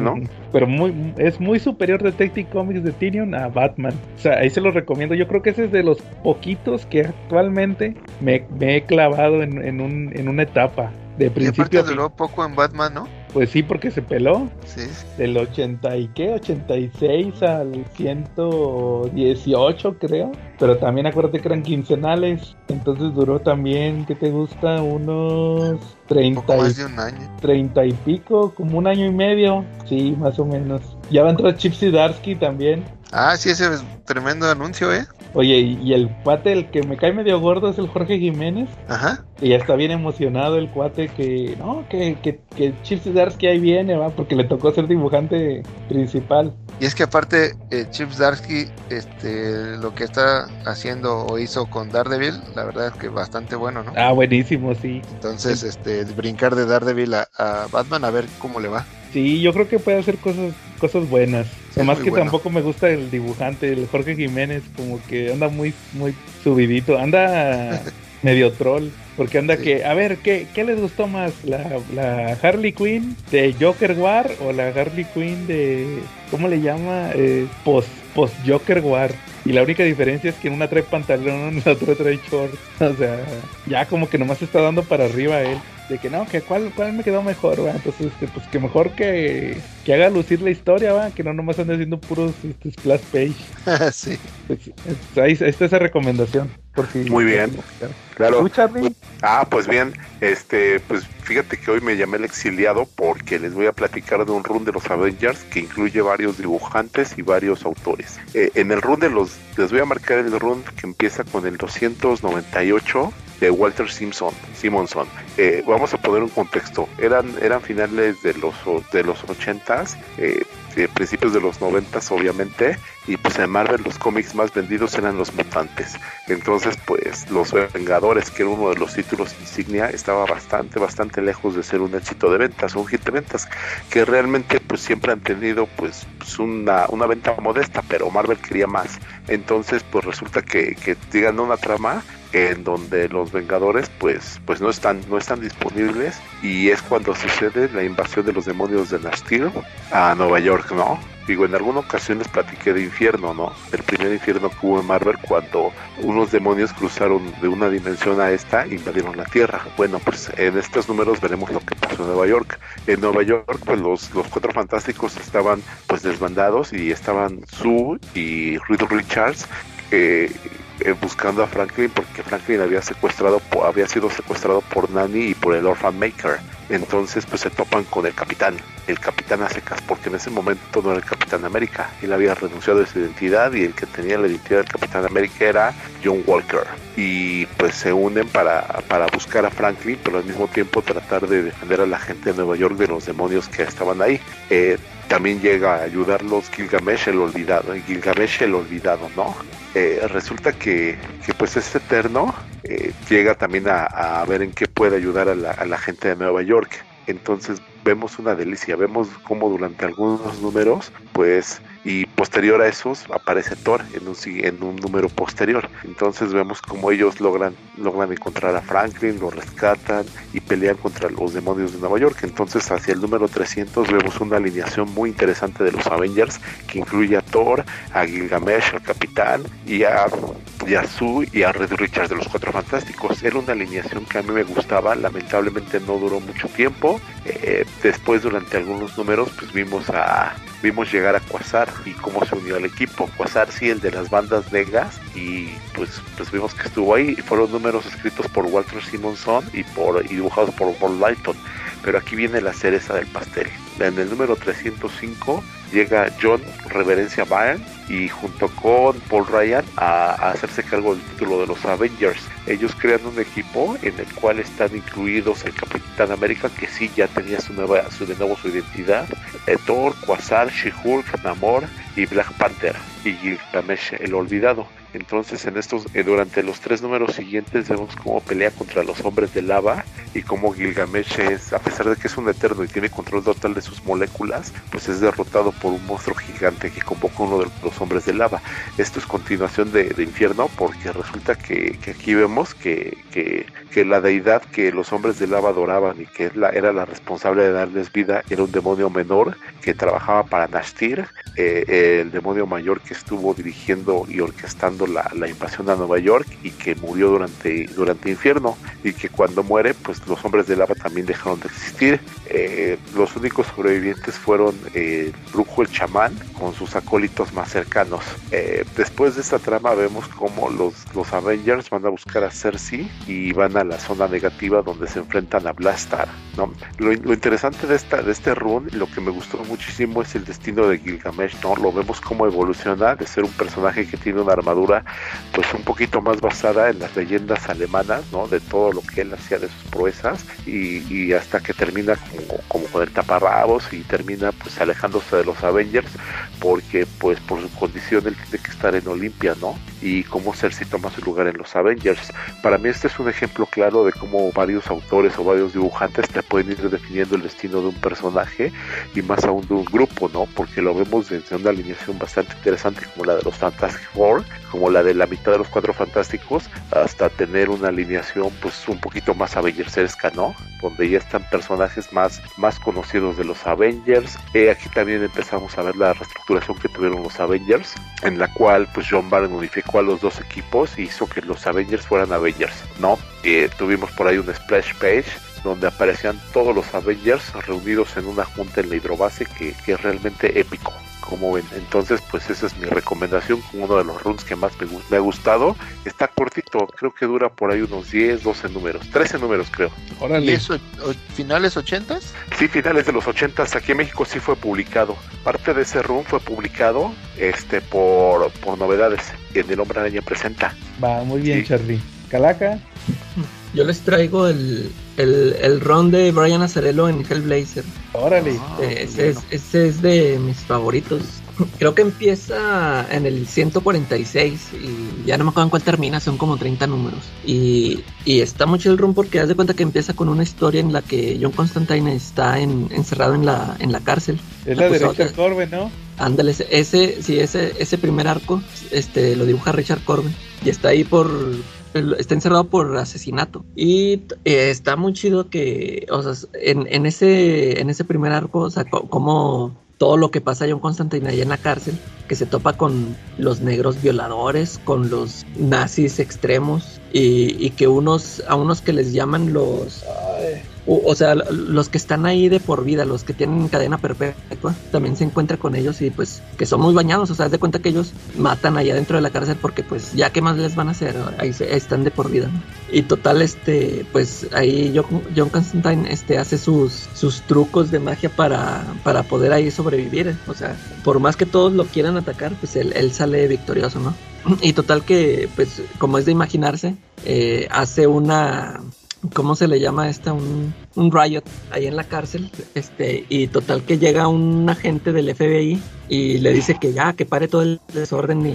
¿no? Pero muy, es muy superior Detective Comics de Tyrion a Batman. O sea, ahí se los recomiendo. Yo creo que ese es de los poquitos que actualmente me, he clavado en, en, un, en una etapa. De principio. Y duró poco en Batman, ¿no? Pues sí, porque se peló. Sí. Del 80 y qué, 86 al 118 creo. Pero también acuérdate que eran quincenales. Entonces duró también, ¿qué te gusta? Unos 30 más de un año. 30 y pico, como un año y medio. Sí, más o menos. Ya va a entrar Chip Darsky también. Ah, sí, ese es tremendo anuncio, ¿eh? Oye, y, el cuate, el que me cae medio gordo es el Jorge Jiménez. Ajá. Y ya está bien emocionado el cuate que, no, que, que, que Chip Zdarsky ahí viene, va, porque le tocó ser dibujante principal. Y es que aparte, eh, Chip Zdarsky, este, lo que está haciendo o hizo con Daredevil, la verdad es que bastante bueno, ¿no? Ah, buenísimo, sí. Entonces, este, brincar de Daredevil a, a Batman a ver cómo le va. Sí, yo creo que puede hacer cosas cosas buenas. Sí, muy que bueno. tampoco me gusta el dibujante, el Jorge Jiménez, como que anda muy muy subidito, anda medio troll, porque anda Sí. que, a ver, ¿qué, qué les gustó más? ¿La, ¿La Harley Quinn de Joker War o la Harley Quinn de, ¿cómo le llama? Eh, post, post Joker War. Y la única diferencia es que en una trae pantalón, en la otra trae shorts. O sea, ya como que nomás está dando para arriba él. De que no, que cuál, cuál me quedó mejor, va. Entonces, este, pues que mejor que, que haga lucir la historia, va. Que no nomás ande haciendo puros este, splash page. sí. Pues, es- ahí, ahí está esa recomendación. Por si Muy bien. Claro. ¿Tú, Charlie? Ah, pues bien, este, pues fíjate que hoy me llamé el exiliado porque les voy a platicar de un run de los Avengers que incluye varios dibujantes y varios autores. Eh, en el run de los, les voy a marcar el run que empieza con el 298 de Walter Simpson, Simonson. Eh, vamos a poner un contexto. Eran, eran finales de los de los 80s, eh, eh, principios de los 90s obviamente, y pues en Marvel los cómics más vendidos eran los mutantes. Entonces, pues los Vengadores, que era uno de los títulos insignia, estaba bastante, bastante lejos de ser un éxito de ventas, un hit de ventas, que realmente pues siempre han tenido pues, una, una venta modesta, pero Marvel quería más. Entonces, pues resulta que, que digan una trama en donde los Vengadores pues pues no están no están disponibles y es cuando sucede la invasión de los demonios de Nastir a Nueva York, ¿no? Digo, en alguna ocasión les platiqué de Infierno, ¿no? El primer infierno que hubo en Marvel cuando unos demonios cruzaron de una dimensión a esta invadieron la Tierra. Bueno, pues en estos números veremos lo que pasó en Nueva York. En Nueva York, pues los, los cuatro fantásticos estaban pues desbandados y estaban Sue y Reed Richards eh, eh, buscando a Franklin porque Franklin había secuestrado había sido secuestrado por Nanny y por el Orphan Maker. Entonces pues se topan con el capitán. El capitán a porque en ese momento no era el capitán América. Él había renunciado a su identidad y el que tenía la identidad del capitán América era John Walker. Y pues se unen para, para buscar a Franklin pero al mismo tiempo tratar de defender a la gente de Nueva York de los demonios que estaban ahí. Eh, también llega a ayudarlos Gilgamesh el olvidado Gilgamesh el olvidado no eh, resulta que, que, pues es eterno, eh, llega también a, a, ver en qué puede ayudar a la, a la, gente de Nueva York. Entonces vemos una delicia, vemos cómo durante algunos números, pues, y posterior a esos aparece Thor en un, en un número posterior. Entonces vemos cómo ellos logran, logran encontrar a Franklin, lo rescatan y pelean contra los demonios de Nueva York. Entonces hacia el número 300 vemos una alineación muy interesante de los Avengers que incluye a Thor, a Gilgamesh, al Capitán y a, y a Sue y a Red Richards de los Cuatro Fantásticos. Era una alineación que a mí me gustaba, lamentablemente no duró mucho tiempo. Eh, después durante algunos números pues vimos a vimos llegar a Quasar y cómo se unió al equipo. Quasar sí, el de las bandas negras y pues, pues vimos que estuvo ahí. Fueron números escritos por Walter Simonson y, por, y dibujados por Paul Lighton. Pero aquí viene la cereza del pastel. En el número 305 llega John Reverencia Byrne y junto con Paul Ryan a, hacerse cargo del título de los Avengers. Ellos crean un equipo en el cual están incluidos el Capitán América, que sí ya tenía su nueva, su, de nuevo su identidad, eh, Thor, Quasar, She-Hulk, Namor y Black Panther y Gilgamesh el Olvidado. Entonces en estos, eh, durante los tres números siguientes vemos cómo pelea contra los hombres de lava y cómo Gilgamesh es, a pesar de que es un eterno y tiene control total de sus moléculas, pues es derrotado por un monstruo gigante que convoca uno de los hombres de lava. Esto es continuación de, de Infierno porque resulta que, aquí vemos que, que, la deidad que los hombres de lava adoraban y que era la responsable de darles vida era un demonio menor que trabajaba para Nashtir, eh, el demonio mayor que estuvo dirigiendo y orquestando la, la, invasión a Nueva York y que murió durante, durante Infierno y que cuando muere pues los hombres de lava también dejaron de existir. Eh, los únicos sobrevivientes fueron eh, Brujo el chamán con sus acólitos más cercanos. Eh, después de esta trama vemos como los, los Avengers van a buscar a Cersei y van a la zona negativa donde se enfrentan a Blastar. ¿no? Lo, lo interesante de, esta, de este run, lo que me gustó muchísimo es el destino de Gilgamesh. ¿no? Lo vemos como evoluciona de ser un personaje que tiene una armadura aventura pues un poquito más basada en las leyendas alemanas, ¿no? De todo lo que él hacía de sus proezas y, hasta que termina como, como, con el taparrabos y termina pues alejándose de los Avengers porque pues por su condición él tiene que estar en Olimpia, ¿no? Y cómo Cersei toma su lugar en los Avengers. Para mí este es un ejemplo claro de cómo varios autores o varios dibujantes te pueden ir definiendo el destino de un personaje y más aún de un grupo, ¿no? Porque lo vemos desde una alineación bastante interesante como la de los Fantastic Four, como la de la mitad de los Cuatro Fantásticos, hasta tener una alineación pues un poquito más Avengersesca, ¿no? Donde ya están personajes más, más conocidos de los Avengers. Eh, aquí también empezamos a ver la reestructuración que tuvieron los Avengers, en la cual pues John Byrne unificó a los dos equipos y hizo que los Avengers fueran Avengers, ¿no? Eh, tuvimos por ahí un splash page donde aparecían todos los Avengers reunidos en una junta en la hidrobase que es realmente épico como ven. Entonces, pues esa es mi recomendación, uno de los runs que más me, ha gustado. Está cortito, creo que dura por ahí unos 10, 12 números, 13 números creo. ¿Y eso, finales 80 Sí, finales de los 80 Aquí en México sí fue publicado. Parte de ese run fue publicado este por, por novedades en El Hombre Araña Presenta. Va, muy bien, Charlie. Calaca. Yo les traigo el, el, el ron de Brian Azarello en Hellblazer. Órale. Ah, ese, es, ese es de mis favoritos. Creo que empieza en el 146 y ya no me acuerdo en cuál termina, son como 30 números. Y, y está mucho el run porque haz de cuenta que empieza con una historia en la que John Constantine está encerrado en la, en la cárcel. Es la de Richard Corbin, ¿no? Ándale, ese, sí, ese, ese primer arco este, lo dibuja Richard Corbin y está ahí por está encerrado por asesinato. Y eh, está muy chido que, o sea, en, en, ese, en ese primer arco, o sea, como todo lo que pasa a John Constantine allá en la cárcel, que se topa con los negros violadores, con los nazis extremos, y, y que unos, a unos que les llaman los o, sea, los que están ahí de por vida, los que tienen cadena perpetua, también se encuentra con ellos y pues que son muy bañados, o sea, de cuenta que ellos matan allá dentro de la cárcel porque pues ya qué más les van a hacer, ahí, están de por vida. Y total, este, pues ahí John Constantine este, hace sus, sus trucos de magia para, para poder ahí sobrevivir, o sea, por más que todos lo quieran atacar, pues él, él sale victorioso, ¿no? Y total que, pues, como es de imaginarse, eh, hace una ¿cómo se le llama esta? Un, un riot ahí en la cárcel. Este, y total que llega un agente del FBI y le dice que ya, que pare todo el desorden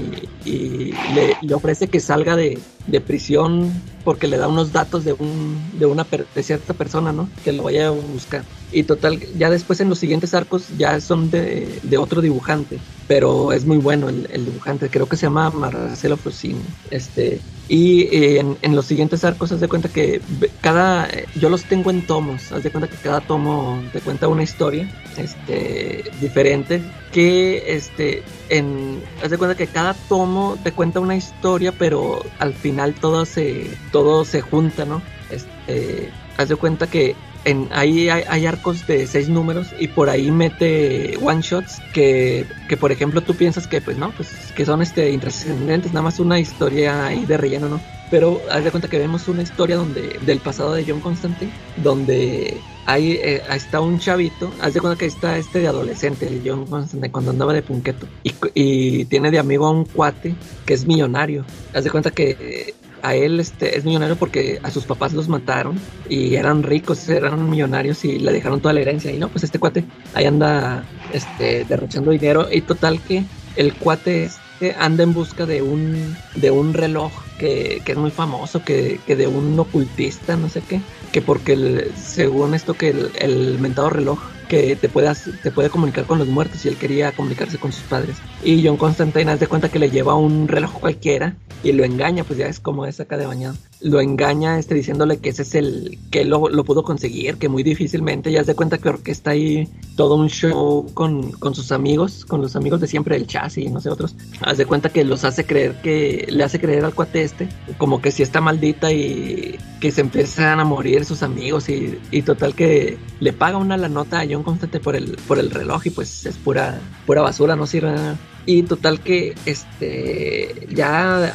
y, le, ofrece que salga de, prisión porque le da unos datos de, un, de una de cierta persona, ¿no? Que lo vaya a buscar. Y total, ya después en los siguientes arcos ya son de, otro dibujante, pero es muy bueno el, dibujante, creo que se llama Marcelo Frosini. Este, y eh, en, en, los siguientes arcos, haz de cuenta que cada, yo los tengo en tomos, haz de cuenta que cada tomo te cuenta una historia este, diferente que este en haz de cuenta que cada tomo te cuenta una historia pero al final todo se todo se junta no este haz de cuenta que en, ahí hay, arcos de seis números y por ahí mete one shots que, que por ejemplo tú piensas que pues no pues que son este intrascendentes nada más una historia ahí de relleno no pero haz de cuenta que vemos una historia donde del pasado de John Constantine, donde ahí eh, está un chavito, haz de cuenta que está este de adolescente, el John Constantine, cuando andaba de punqueto, y, y, tiene de amigo a un cuate que es millonario. Haz de cuenta que a él este, es millonario porque a sus papás los mataron y eran ricos, eran millonarios y le dejaron toda la herencia. Y no, pues este cuate ahí anda este, derrochando dinero y total que el cuate este anda en busca de un, de un reloj que, que es muy famoso, que, que, de un ocultista, no sé qué, que porque según esto que el, el mentado reloj que te, puedas, te puede comunicar con los muertos y él quería comunicarse con sus padres. Y John Constantine hace cuenta que le lleva un reloj cualquiera y lo engaña, pues ya es como es acá de bañado. Lo engaña este, diciéndole que ese es el que lo, lo pudo conseguir, que muy difícilmente, ya se cuenta que orquesta ahí todo un show con, con sus amigos, con los amigos de siempre, el chasis y no sé otros. Haz de cuenta que los hace creer que, le hace creer al cuate este, como que si está maldita y que se empiezan a morir sus amigos y, y total que le paga una la nota a John Constantine por el, por el reloj y pues es pura, pura basura, no sirve nada. Y total que este ya,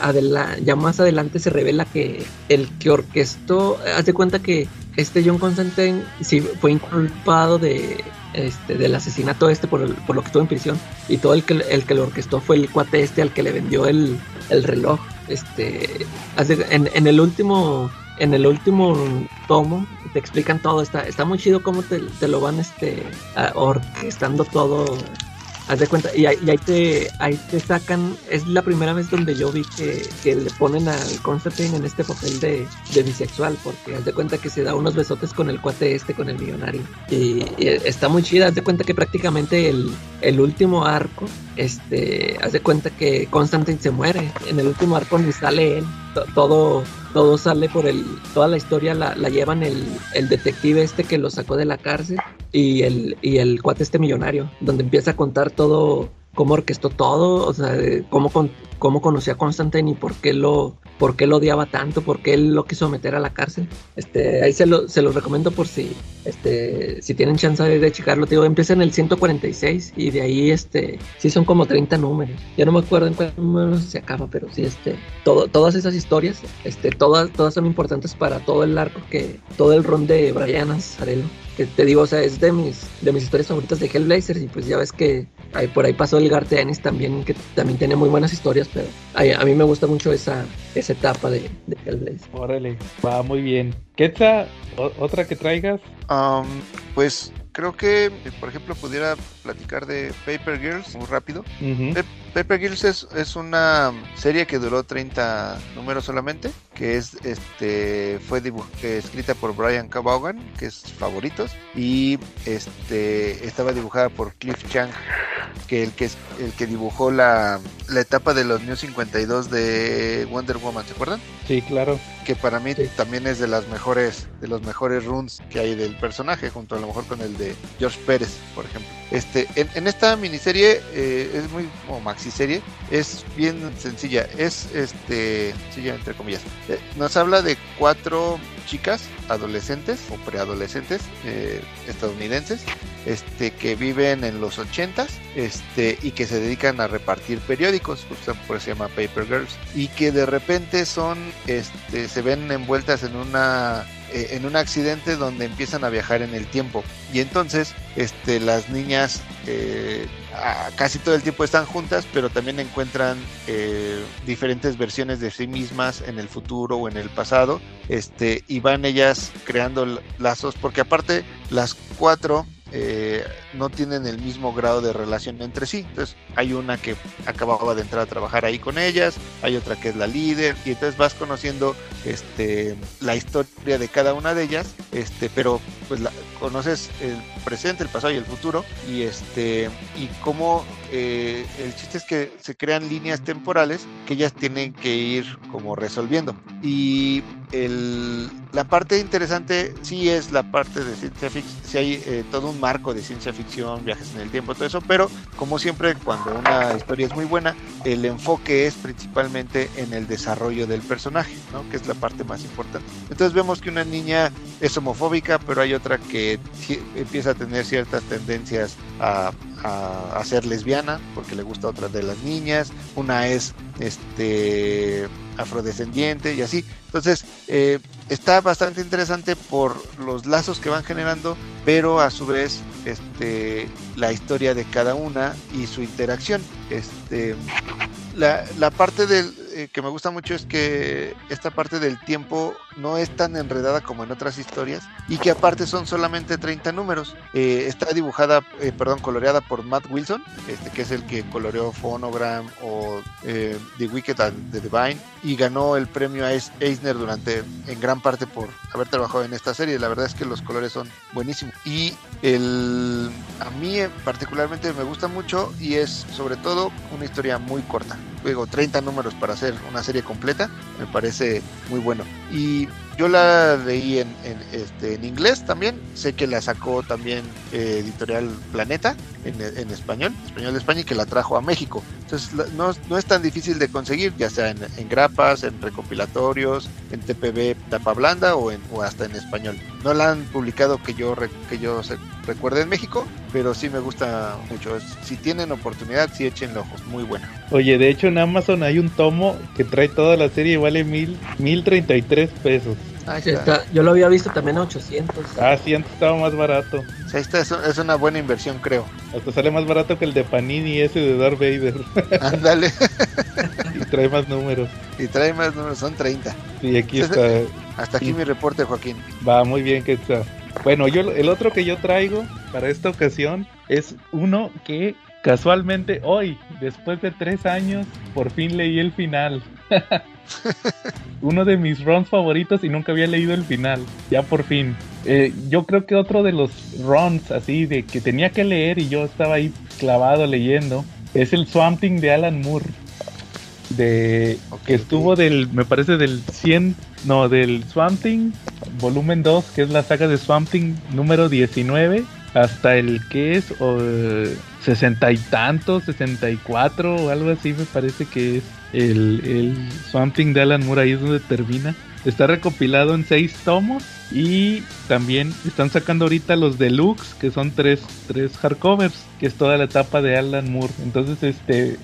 ya más adelante se revela que el que orquestó, haz de cuenta que este John Constantine sí fue inculpado de este, del asesinato este por, por lo que estuvo en prisión y todo el que, el que lo orquestó fue el cuate este al que le vendió el, el reloj. Este, en, en el último en el último tomo te explican todo, está, está muy chido cómo te, lo van este orquestando todo Haz de cuenta, y ahí, te, ahí te sacan, es la primera vez donde yo vi que, que le ponen al Constantine en este papel de, de, bisexual, porque haz de cuenta que se da unos besotes con el cuate este, con el millonario. Y, está muy chida, haz de cuenta que prácticamente el, el último arco, este, haz de cuenta que Constantine se muere. En el último arco ni sale él, todo todo sale por el, toda la historia la, la llevan el, el, detective este que lo sacó de la cárcel y el, y el cuate este millonario, donde empieza a contar todo, cómo orquestó todo, o sea, cómo, cómo conoció a Constantine y por qué lo, por qué lo odiaba tanto, por qué él lo quiso meter a la cárcel. Este, ahí se lo, se lo recomiendo por si, este, si tienen chance de, checarlo. Te digo, empieza en el 146 y de ahí, este, sí son como 30 números. Ya no me acuerdo en cuál número se acaba, pero sí, este, todo, todas esas historias, este, todas, todas son importantes para todo el arco que, todo el ron de Brian Azarello que te digo, o sea, es de mis, de mis historias favoritas de Hellblazer y pues ya ves que por ahí pasó el Garth Ennis también, que también tiene muy buenas historias, pero a, mí me gusta mucho esa, esa etapa de, de Hellblazer. Órale, va muy bien. ¿Qué otra que traigas? Um, pues creo que, por ejemplo, pudiera platicar de Paper Girls muy rápido. Paper Girls es, es, una serie que duró 30 números solamente, que es este fue escrita por Brian K. que es favoritos, y este estaba dibujada por Cliff Chang, que el que el que dibujó la, la etapa de los New 52 de Wonder Woman, ¿se acuerdan? Sí, claro. Que para mí también es de las mejores de los mejores runs que hay del personaje, junto a lo mejor con el de George Pérez, por ejemplo. Este, en, esta miniserie eh, es muy como maxi serie, es bien sencilla, es este, sencilla entre comillas. Eh, nos habla de cuatro chicas adolescentes o preadolescentes eh, estadounidenses este que viven en los ochentas este y que se dedican a repartir periódicos por eso se llama Paper Girls y que de repente son este se ven envueltas en una eh, en un accidente donde empiezan a viajar en el tiempo. Y entonces este las niñas eh, casi todo el tiempo están juntas pero también encuentran eh, diferentes versiones de sí mismas en el futuro o en el pasado este y van ellas creando lazos porque aparte las cuatro eh, no tienen el mismo grado de relación entre sí. Entonces hay una que acababa de entrar a trabajar ahí con ellas, hay otra que es la líder y entonces vas conociendo este, la historia de cada una de ellas, este, pero pues la, conoces el presente, el pasado y el futuro y este y cómo eh, el chiste es que se crean líneas temporales que ellas tienen que ir como resolviendo y el, la parte interesante sí es la parte de ciencia ficción, si hay eh, todo un marco de ciencia ficción, viajes en el tiempo, todo eso, pero como siempre cuando una historia es muy buena, el enfoque es principalmente en el desarrollo del personaje, ¿no? que es la parte más importante. Entonces vemos que una niña es homofóbica, pero hay otra que empieza a tener ciertas tendencias a, a, ser lesbiana, porque le gusta otra de las niñas, una es este afrodescendiente y así. Entonces, eh, está bastante interesante por los lazos que van generando, pero a su vez este, la historia de cada una y su interacción. Este, la, la parte del, eh, que me gusta mucho es que esta parte del tiempo no es tan enredada como en otras historias y que aparte son solamente 30 números. Eh, está dibujada, eh, perdón, coloreada por Matt Wilson, este que es el que coloreó Phonogram o The Wicked and the Divine y ganó el premio a Eisner durante en gran parte por haber trabajado en esta serie. La verdad es que los colores son buenísimos y el a mí particularmente me gusta mucho y es sobre todo una historia muy corta. Luego 30 números para hacer una serie completa, me parece muy bueno. Y yo la leí en, este, en inglés también, sé que la sacó también eh, Editorial Planeta en, en, español, español de España, y que la trajo a México. Entonces no, no es tan difícil de conseguir, ya sea en, en grapas, en recopilatorios, en TPB tapa blanda o, en, o hasta en español. No la han publicado que yo, que yo recuerde en México, pero sí me gusta mucho. Si tienen oportunidad, sí echen ojos, muy buena. Oye, de hecho en Amazon hay un tomo que trae toda la serie y vale mil, mil treinta y tres pesos. Ah, está. Yo lo había visto también a 800. Ah, sí, antes estaba más barato. Sí, esta es, una buena inversión, creo. Hasta sale más barato que el de Panini ese de Darth Vader. Ándale. trae más números. Y trae más números, son 30. Sí, aquí está. Hasta aquí mi reporte, Joaquín. Va, muy bien, que está. Bueno, yo el otro que yo traigo para esta ocasión es uno que casualmente hoy, después de tres años, por fin leí el final. uno de mis runs favoritos y nunca había leído el final. Ya por fin. Eh, yo creo que otro de los runs así de que tenía que leer y yo estaba ahí clavado leyendo es el Swamp Thing de Alan Moore. De que estuvo del, me parece del 100, no, del Swamp Thing volumen 2, que es la saga de Swamp Thing número 19, hasta el que es o, sesenta y tantos, 64 o algo así me parece que es el, el Swamp de Alan Moore, ahí es donde termina. Está recopilado en seis tomos y también están sacando ahorita los deluxe, que son tres, tres hardcovers, que es toda la etapa de Alan Moore. Entonces, este,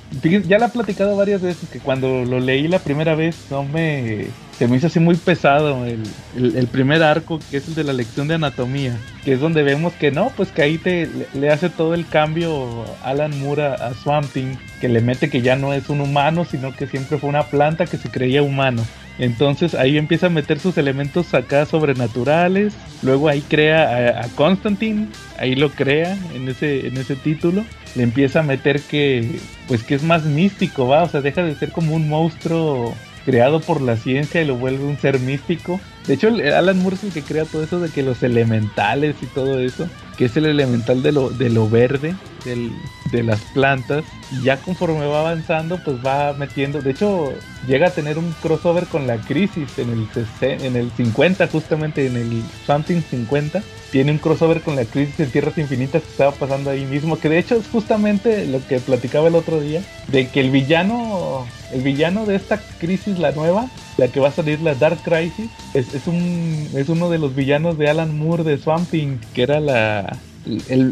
ya la he platicado varias veces que cuando lo leí la primera vez no me se me hizo así muy pesado el, el, primer arco, que es el de la lección de anatomía, que es donde vemos que no, pues que ahí te le, hace todo el cambio Alan Moore a, a Swamp Thing, que le mete que ya no es un humano, sino que siempre fue una planta que se creía humano. Entonces ahí empieza a meter sus elementos acá sobrenaturales. Luego ahí crea a, Constantine, ahí lo crea en ese, en ese título. Le empieza a meter que, pues que es más místico, va, o sea, deja de ser como un monstruo creado por la ciencia y lo vuelve un ser místico. De hecho, Alan Moore el que crea todo eso de que los elementales y todo eso, que es el elemental de lo, de lo verde, de las plantas, y ya conforme va avanzando, pues va metiendo, de hecho, llega a tener un crossover con la crisis en el, en el 50, justamente en el Something 50, tiene un crossover con la crisis en Tierras Infinitas que estaba pasando ahí mismo, que de hecho es justamente lo que platicaba el otro día, de que el villano, el villano de esta crisis, la nueva, la que va a salir, la Dark Crisis, es, es, un, es uno de los villanos de Alan Moore de Swamping, que era la,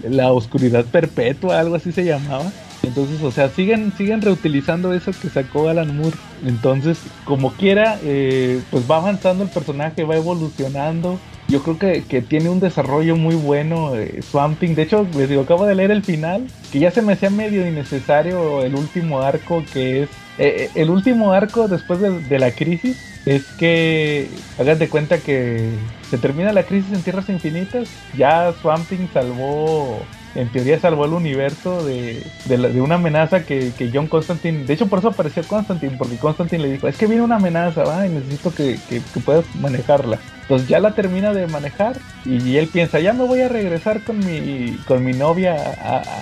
la oscuridad perpetua, algo así se llamaba. Entonces, o sea, siguen, siguen reutilizando eso que sacó Alan Moore. Entonces, como quiera, eh, pues va avanzando el personaje, va evolucionando. Yo creo que, que tiene un desarrollo muy bueno eh, Swamping. De hecho, les digo, acabo de leer el final, que ya se me hacía medio innecesario el último arco, que es eh, el último arco después de, de la crisis es que hagan de cuenta que se termina la crisis en Tierras Infinitas, ya Swamp Thing salvó, en teoría salvó el universo de, de, una amenaza que, que, John Constantine, de hecho por eso apareció Constantine, porque Constantine le dijo, es que viene una amenaza, ¿va? y necesito que, que, puedas manejarla. Entonces ya la termina de manejar y, él piensa, ya me voy a regresar con mi, con mi novia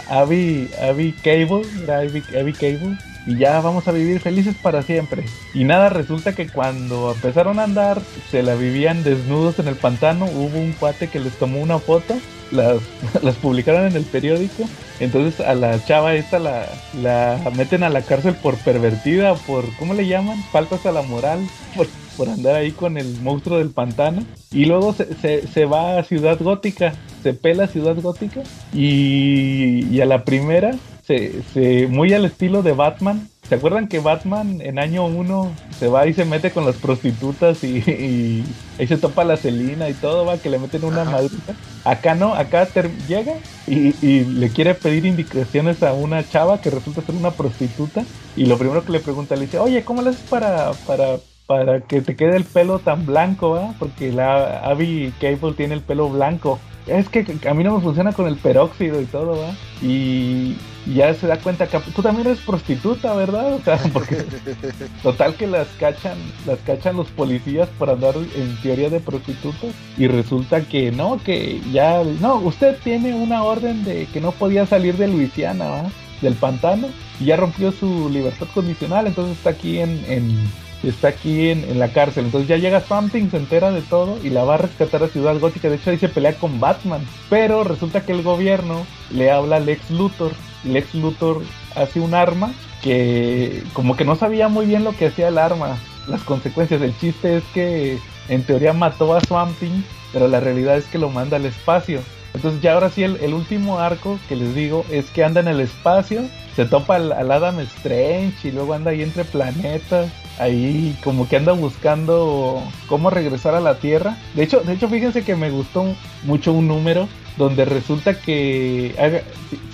Abby, Abby Cable, era Abby, Abby Cable y ya vamos a vivir felices para siempre. Y nada, resulta que cuando empezaron a andar, se la vivían desnudos en el pantano, hubo un cuate que les tomó una foto, las, publicaron en el periódico, entonces a la chava esta la, meten a la cárcel por pervertida, por, ¿cómo le llaman? Faltas a la moral, por, por andar ahí con el monstruo del pantano. Y luego se va a Ciudad Gótica, se pela Ciudad Gótica y, y a la primera se, se, muy al estilo de Batman. ¿Se acuerdan que Batman en año 1 se va y se mete con las prostitutas y, y ahí se topa la Celina y todo, va, que le meten una madrita? Acá no, acá llega y, y, le quiere pedir indicaciones a una chava que resulta ser una prostituta y lo primero que le pregunta le dice, oye, ¿cómo le haces para, para, para que te quede el pelo tan blanco, va? Porque la Abby Cable tiene el pelo blanco es que a mí no me funciona con el peróxido y todo, ¿va? Y ya se da cuenta que tú también eres prostituta, ¿verdad? O sea, porque total que las cachan, las cachan los policías por andar en teoría de prostitutas y resulta que no, que ya, no, usted tiene una orden de que no podía salir de Luisiana, ¿va? Del pantano y ya rompió su libertad condicional, entonces está aquí en está aquí en, la cárcel. Entonces ya llega Something, se entera de todo y la va a rescatar a Ciudad Gótica. De hecho ahí se pelea con Batman. Pero resulta que el gobierno le habla a Lex Luthor. Lex Luthor hace un arma que como que no sabía muy bien lo que hacía el arma. Las consecuencias. El chiste es que en teoría mató a Swamp pero la realidad es que lo manda al espacio. Entonces ya ahora sí el, último arco que les digo es que anda en el espacio, se topa al, al Adam Strange y luego anda ahí entre planetas ahí como que anda buscando cómo regresar a la Tierra. De hecho, de hecho fíjense que me gustó mucho un número donde resulta que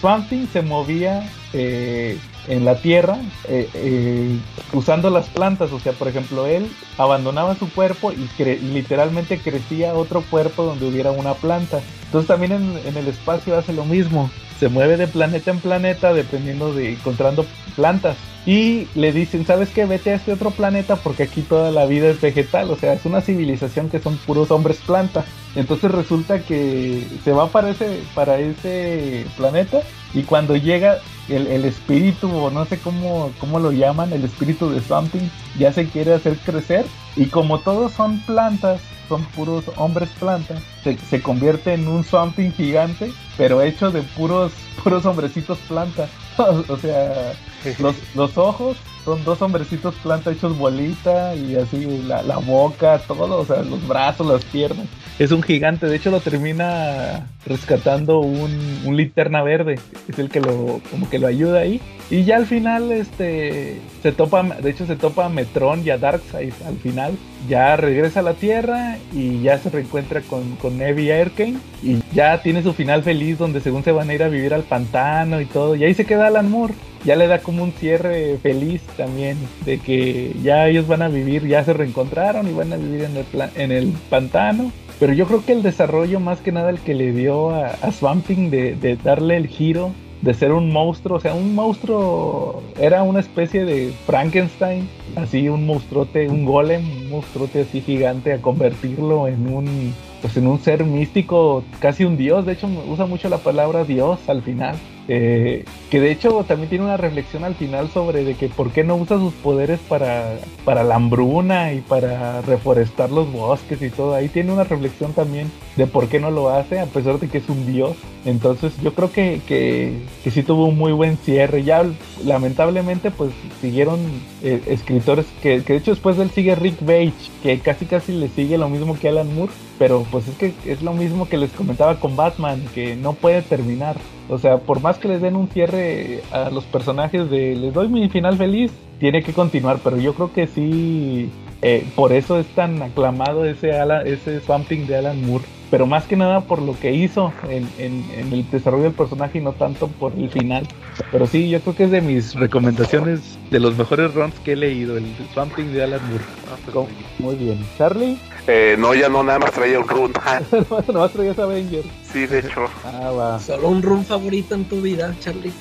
Swamp se movía eh, en la tierra eh, eh, usando las plantas. O sea, por ejemplo, él abandonaba su cuerpo y, literalmente crecía otro cuerpo donde hubiera una planta. Entonces también en el espacio hace lo mismo. Se mueve de planeta en planeta dependiendo de encontrando plantas. Y le dicen, ¿sabes qué? Vete a este otro planeta porque aquí toda la vida es vegetal. O sea, es una civilización que son puros hombres planta. Entonces resulta que se va para ese, para ese planeta y cuando llega el, el espíritu, o no sé cómo, cómo lo llaman, el espíritu de Something, ya se quiere hacer crecer. Y como todos son plantas, son puros hombres plantas, se, se convierte en un Something gigante, pero hecho de puros, puros hombrecitos planta. o sea, los, los ojos son dos hombrecitos planta hechos bolita y así la, la boca, todo, o sea, los brazos, las piernas. Es un gigante, de hecho lo termina rescatando un, un linterna verde, es el que lo, como que lo ayuda ahí. Y ya al final, este, se topa, de hecho se topa a Metron y a Darkseid al final. Ya regresa a la Tierra y ya se reencuentra con, con Neve y. Y ya tiene su final feliz donde según se van a ir a vivir al pantano y todo. Y ahí se queda Alan Moore. Ya le da como un cierre feliz también de que ya ellos van a vivir, ya se reencontraron y van a vivir en el, pla- en el pantano. Pero yo creo que el desarrollo más que nada el que le dio a, a Swamp Thing de, de darle el giro de ser un monstruo, o sea, un monstruo era una especie de Frankenstein, así un monstruote, un golem, un monstruote así gigante a convertirlo en un pues en un ser místico, casi un dios, de hecho usa mucho la palabra dios al final. Eh, que de hecho también tiene una reflexión al final sobre de que por qué no usa sus poderes para, para la hambruna y para reforestar los bosques y todo. Ahí tiene una reflexión también de por qué no lo hace, a pesar de que es un dios. Entonces yo creo que, que, sí tuvo un muy buen cierre. Ya lamentablemente pues siguieron eh, escritores que, que de hecho después de él sigue Rick Page, que casi casi le sigue lo mismo que Alan Moore. Pero pues es que es lo mismo que les comentaba con Batman, que no puede terminar. O sea, por más que les den un cierre a los personajes de les doy mi final feliz, tiene que continuar. Pero yo creo que sí, eh, por eso es tan aclamado ese, Ala- ese Swamp Thing de Alan Moore. Pero más que nada por lo que hizo en, en- en el desarrollo del personaje y no tanto por el final. Pero sí, yo creo que es de mis recomendaciones de los mejores runs que he leído, el Swamp Thing de Alan Moore. ¿Cómo? Muy bien. Charlie, Eh, no, ya no, nada más traía un run. nomás traías Avengers. sí, de hecho. Ah, va. Solo un run favorito en tu vida, Charlie.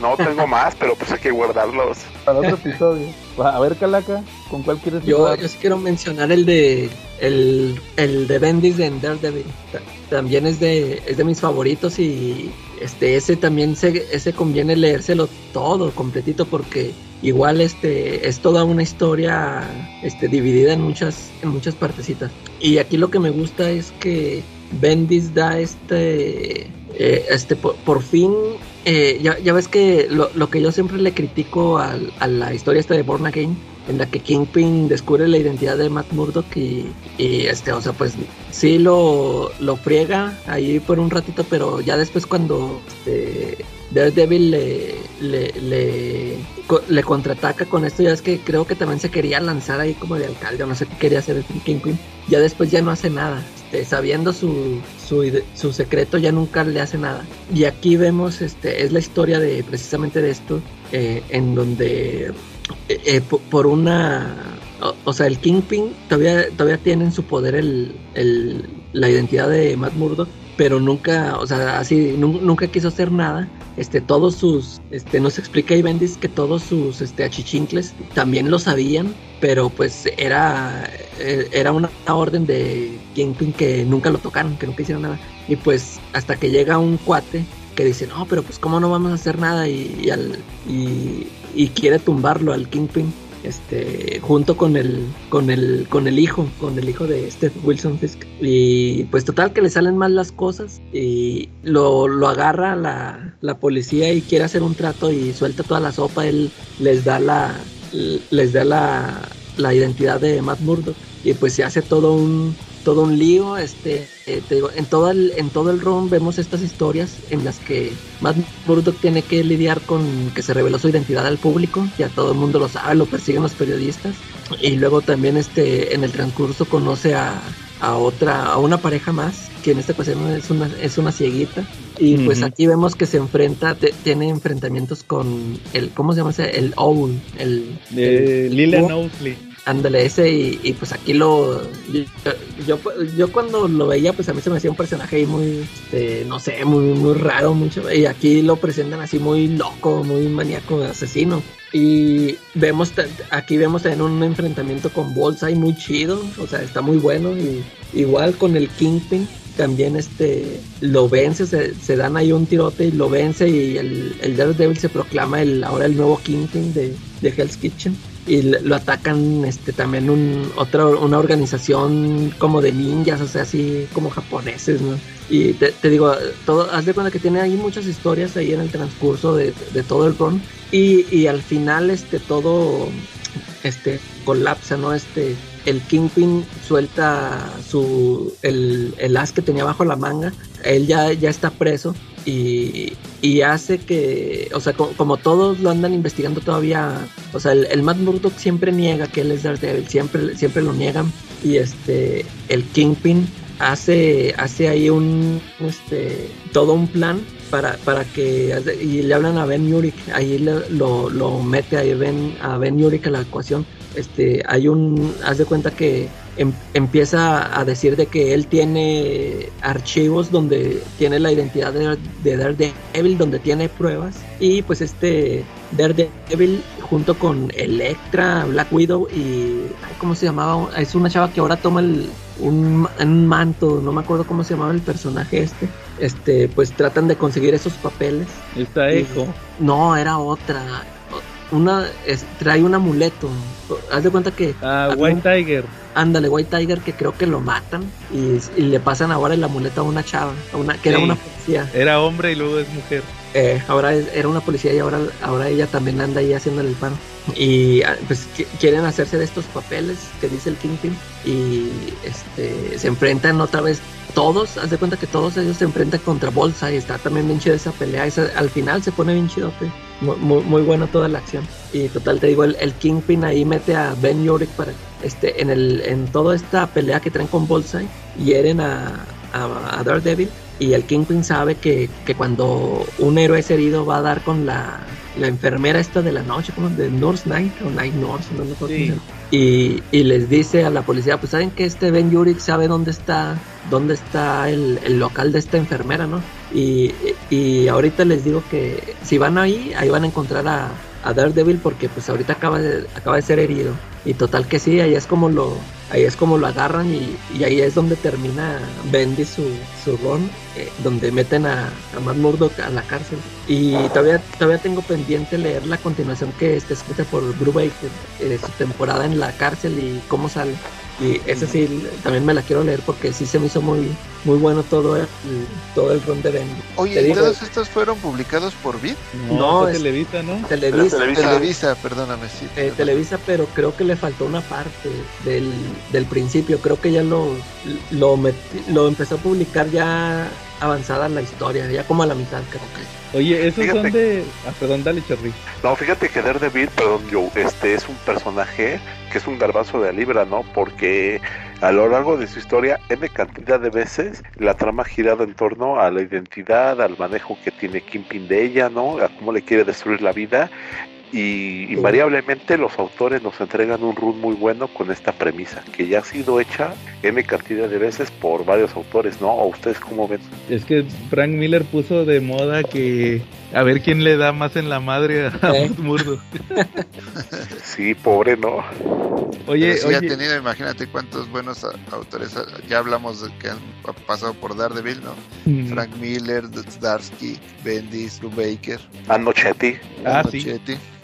No tengo más, pero pues hay que guardarlos. para otro episodio. Va, A ver, Calaca, ¿con cuál quieres Yo, jugar? yo sí quiero mencionar el de el, el de Bendis de Daredevil. Ta- También es de es de mis favoritos y este ese también se, ese conviene leérselo todo completito porque igual este es toda una historia este dividida en muchas en muchas partecitas. Y aquí lo que me gusta es que Bendis da este eh, este por, fin eh, ya, ya ves que lo, lo que yo siempre le critico al- a la historia esta de Born Again en la que Kingpin descubre la identidad de Matt Murdock y, y, este, o sea, pues sí lo, lo friega ahí por un ratito, pero ya después cuando este, Daredevil le, le, le contraataca con esto, ya es que creo que también se quería lanzar ahí como de alcalde, o no sé qué quería hacer el Kingpin, ya después ya no hace nada. Este, sabiendo su, su, su secreto ya nunca le hace nada y aquí vemos este es la historia de precisamente de esto eh, en donde eh, eh, po- por una o, o sea el Kingpin todavía todavía tiene en su poder el, el- la identidad de Matt Murdock pero nunca o sea así nu- nunca quiso hacer nada. Este todos sus este nos explica ahí Bendis que todos sus este achichincles también lo sabían pero pues era eh, era una orden de Kingpin que nunca lo tocaron que nunca hicieron nada. Y pues hasta que llega un cuate que dice, no, pero pues cómo no vamos a hacer nada y, y, al- y- y quiere tumbarlo al Kingpin, este, junto con el, con el, con el hijo, con el hijo de Steph Wilson Fisk. Y pues total que le salen mal las cosas y lo, lo agarra la, la policía y quiere hacer un trato y suelta toda la sopa, él les da la, les da la, la identidad de Matt Murdock y pues se hace todo un todo un lío este eh, te digo, en todo el en todo el room vemos estas historias en las que Matt Murdock tiene que lidiar con que se reveló su identidad al público ya todo el mundo lo sabe lo persiguen los periodistas y luego también este en el transcurso conoce a, a otra a una pareja más que en esta ocasión es una es una cieguita Y pues aquí vemos que se enfrenta, te- tiene enfrentamientos con el, ¿cómo se llama ese? El Owl, el... El- Lilian el- Owsley. Ándale, ese y, pues aquí lo... Yo, yo, cuando lo veía pues a mí se me hacía un personaje ahí muy, este, no sé, muy, muy raro, mucho, y aquí lo presentan así muy loco, muy maníaco, asesino. Y vemos, aquí vemos también un enfrentamiento con Bullseye muy chido, o sea, está muy bueno. Y igual con el Kingpin, también este lo vence, se, se dan ahí un tirote y lo vence y el, el Daredevil se proclama el ahora el nuevo Kingpin de, de Hell's Kitchen y lo atacan este también un otra una organización como de ninjas, o sea, así como japoneses, ¿no? Y te, te digo, todo, haz de cuenta que tiene ahí muchas historias ahí en el transcurso de, de todo el run y, y al final este todo este colapsa, ¿no? Este el Kingpin suelta su el, el as que tenía bajo la manga, él ya, ya está preso y, y hace que, o sea, co- como, todos lo andan investigando todavía, o sea, el, el Matt Murdock siempre niega que él es Daredevil, siempre, siempre lo niegan y este, el Kingpin hace, hace ahí un, este, todo un plan para, para que, y le hablan a Ben Urich, ahí le- lo, lo mete ahí Ben, a Ben Urich a la ecuación, este, hay un, haz de cuenta que em- empieza a decir de que él tiene archivos donde tiene la identidad de, de Daredevil, donde tiene pruebas, y pues este Daredevil junto con Electra, Black Widow y, ¿cómo se llamaba? Es una chava que ahora toma el, un, ma- un manto, no me acuerdo cómo se llamaba el personaje este, este, pues tratan de conseguir esos papeles. Está Y- Echo. No, era otra. Una es- trae un amuleto. Haz de cuenta que Ah, White un- Tiger. ándale White Tiger que creo que lo matan y, y le pasan ahora el amuleto a una chava, a una que era una policía. Era hombre y luego es mujer. Eh, ahora es- era una policía y ahora ahora ella también anda ahí haciéndole el paro. Y ah, pues qui- quieren hacerse de estos papeles que dice el Kingpin y este se enfrentan otra vez todos, haz de cuenta que todos ellos se enfrentan contra Bolsa y está también bien chida esa pelea, esa- al final se pone bien chidote, muy, muy, muy buena toda la acción. Y total te digo, el, el Kingpin ahí mete a Ben Yorick para este en el en toda esta pelea que traen con Bullseye hieren a, a, a Daredevil y el Kingpin sabe que, que cuando un héroe es herido va a dar con la, la enfermera esta de la noche, como de Nurse Night o Night Nurse, no me acuerdo Sí. Y, y les dice a la policía, pues saben que este Ben Yurik sabe dónde está, dónde está el, el local de esta enfermera, ¿no? Y, y ahorita les digo que si van ahí, ahí van a encontrar a, a Daredevil porque pues ahorita acaba de, acaba de ser herido. Y total que sí, ahí es como lo, ahí es como lo agarran y, ahí es donde termina Bendy su, su run, eh, donde meten a, a Matt Murdock a la cárcel. Y todavía, todavía tengo pendiente leer la continuación que está escrita por Brubaker, eh, su temporada en la cárcel y cómo sale. Y esa sí, también me la quiero leer porque sí se me hizo muy, muy bueno todo el, todo el run de Bendy. Oye, ¿y digo- todos estos fueron publicados por Vid? No, No, fue es- Televisa, ¿no? Televisa. Televisa. Televisa, perdóname, sí. Eh. Televisa, pero creo que le faltó una parte del, del principio. Creo que ya lo, lo, metí- lo empezó a publicar ya avanzada la historia, ya como a la mitad, creo que. Oye, esos Fíjate. son de. Ah, perdón, dale, Charly. No, fíjate que Daredevil, perdón, yo, este es un personaje que es un garbazo de libra, ¿no? Porque a lo largo de su historia, N cantidad de veces, la trama ha girado en torno a la identidad, al manejo que tiene Kingpin de ella, ¿no? A cómo le quiere destruir la vida. Y invariablemente los autores nos entregan un run muy bueno con esta premisa, que ya ha sido hecha N cantidad de veces por varios autores, ¿no? ¿O ustedes cómo ven? Es que Frank Miller puso de moda que. A ver quién le da más en la madre a ¿Eh? Murdock. Sí, pobre, ¿no? Oye, Pero sí ha oye. tenido, imagínate cuántos buenos autores, ya hablamos de que han pa- pasado por Daredevil, ¿no? mm, Frank Miller, Darsky, Bendis, Baker, Anochetti. Ah, sí.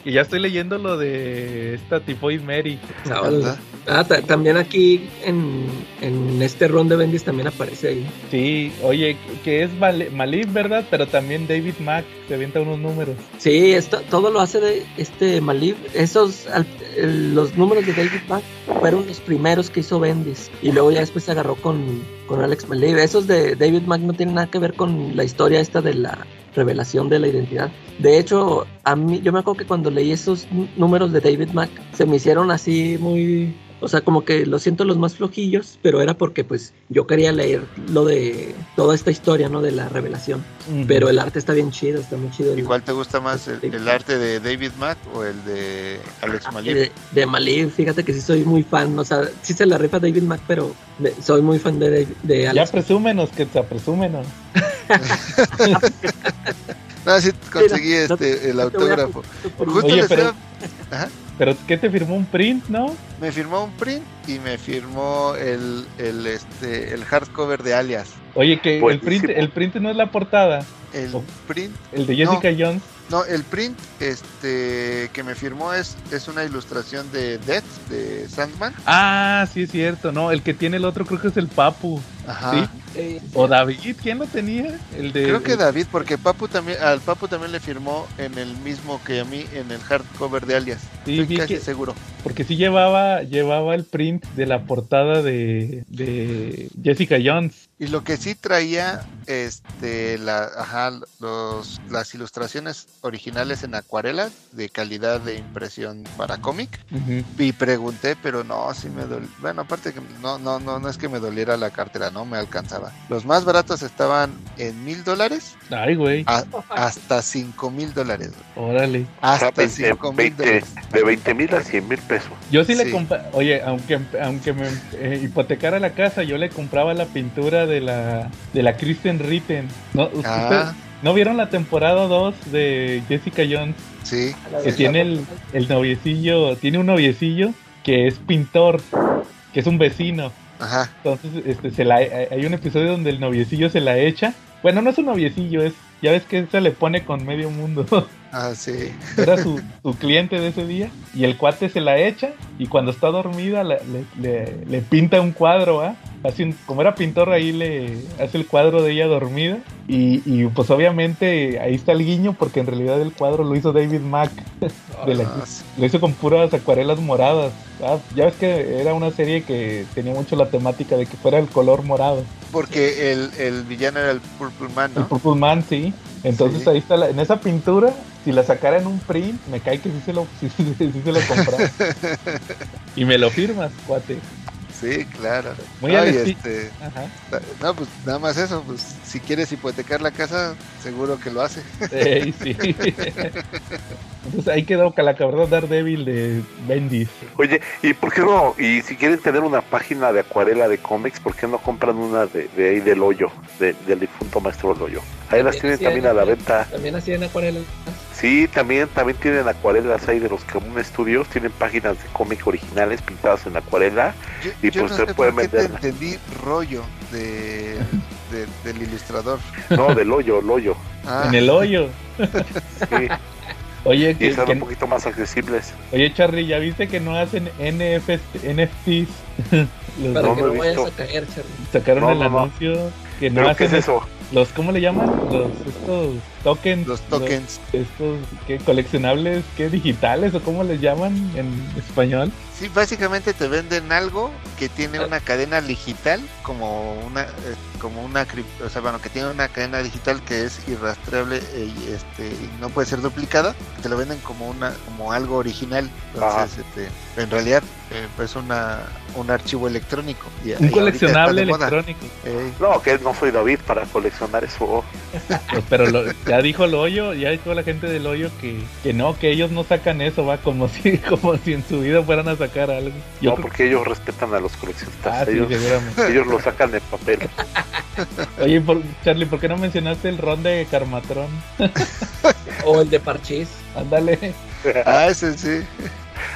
Y ya estoy leyendo lo de esta Tifoid Mary. ¿verdad? Ah, ta- también aquí en, en este run de Bendis también aparece ahí. Sí, oye, que es Mal Malib, ¿verdad? Pero también David Mack se avienta unos números. Sí, esto, todo lo hace de este Malib. Esos, al- el- los números de David Mack fueron los primeros que hizo Bendis. Y luego ya después se agarró con, con Alex Malib. Esos de David Mack no tienen nada que ver con la historia esta de la revelación de la identidad. De hecho, a mí, yo me acuerdo que cuando leí esos números de David Mack, se me hicieron así muy... O sea, como que lo siento los más flojillos, pero era porque pues yo quería leer lo de toda esta historia, ¿no? De la revelación. Pero el arte está bien chido, está muy chido. el- ¿Y cuál te gusta más, el, el arte de David Mack o el de Alex Malib? De, de Malib, fíjate que sí soy muy fan, o sea, sí se la rifa David Mack, pero me- soy muy fan de, de, de Ya Alex. presúmenos, que te presúmenos. No, sí conseguí Mira, este el no autógrafo. Justo Oye, les pero- Ajá. Pero ¿qué te firmó un print, no? me firmó un print y me firmó el, el este el hardcover de Alias. Oye, que el print, el print no es la portada, El Oh. print, el de Jessica Jones. no, el print este que me firmó es es una ilustración de Death de Sandman. Ah, sí es cierto, no, el que tiene el otro creo que es el Papu. Ajá. Sí. Eh, O David, ¿quién lo tenía? El de Creo que David, porque Papu también, al Papu también le firmó en el mismo que a mí, en el hardcover de Alias. Sí, Estoy casi que- seguro. porque sí llevaba llevaba el print de la portada de, de Jessica Jones. Y lo que sí traía, este, la, ajá, los, las ilustraciones originales en acuarela de calidad de impresión para cómic. Y pregunté, pero no, sí me dolió. Bueno, aparte que no, no, no, no es que me doliera la cartera, no me alcanzaba. Los más baratos estaban en mil dólares Ay, güey, hasta cinco mil dólares. órale. Hasta 20, cinco mil 20 dólares. de 20 mil a 100 mil pesos. Yo sí, le compré, oye, aunque aunque me eh, hipotecara la casa, yo le compraba la pintura de la de la Kristen Ritten. ¿No, ¿Ustedes Ah. ¿no vieron la temporada 2 de Jessica Jones? Sí, Que tiene el, el noviecillo, tiene un noviecillo que es pintor, que es un vecino. ajá. Entonces, este, se la, hay un episodio donde el noviecillo se la echa. Bueno, no es un noviecillo, es, ya ves que se le pone con medio mundo. Ah, sí. Era su, su cliente de ese día. Y el cuate se la echa y cuando está dormida le, le- pinta un cuadro, ¿ah? Como era pintor ahí le hace el cuadro de ella dormida. Y, y, pues obviamente ahí está el guiño porque en realidad el cuadro lo hizo David Mack. de la- Ah, lo hizo con puras acuarelas moradas. Ah, ya ves que era una serie que tenía mucho la temática de que fuera el color morado. Porque el, el villano era el Purple Man, El. Purple Man, sí. Entonces Sí. ahí está, la- en esa pintura, si la sacara en un print, me cae que sí se lo, sí, sí- se lo compraba. y me lo firmas, cuate. Sí, claro. Muy No, este, Ajá. no, pues nada más eso, pues si quieres hipotecar la casa, seguro que lo hace. Ey, sí. Entonces ahí quedó Calacabrón Daredevil de Bendis. Oye, ¿y por qué no? Y si quieren tener una página de acuarela de cómics, ¿por qué no compran una de, de ahí del hoyo, de- del difunto maestro del hoyo? Ahí las tienen Sí, también a la venta. También así en acuarela. Sí, también, también tienen acuarelas ahí de los Común Studios, tienen páginas de cómic originales pintadas en acuarela. Yo, Y yo pues no se sé puede por qué te venderla. entendí rollo de, de- del ilustrador. No, del hoyo, el hoyo. Ah, En el hoyo. Sí, Oye, y que, están que- un poquito más accesibles. oye Charlie, ¿ya viste que no hacen NF, NFTs? Los- Para No que lo no vayas a caer, Charlie. sacaron No, el no, no. anuncio que no ¿Pero qué hacen es eso? los, ¿cómo le llaman? Los, estos tokens. los tokens. estos ¿qué? coleccionables ¿qué? digitales o cómo les llaman en español Sí, básicamente te venden algo que tiene una cadena digital como una eh, como una o sea, bueno, que tiene una cadena digital que es irrastreable e- y este y no puede ser duplicada, te lo venden como una como algo original. Entonces, este, en realidad eh, es una un archivo electrónico y- un coleccionable electrónico Eh, No, que no soy David para coleccionar eso. Pero lo- ya dijo el hoyo ya dijo la gente del hoyo que, que no que ellos no sacan eso va como si como si en su vida fueran a sacar algo yo no, creo- porque ellos respetan a los coleccionistas. ah, ellos, ellos lo sacan de papel. oye por- Charlie ¿por qué no mencionaste el ron de Carmatrón? O el de Parchís. ándale ah, ese sí.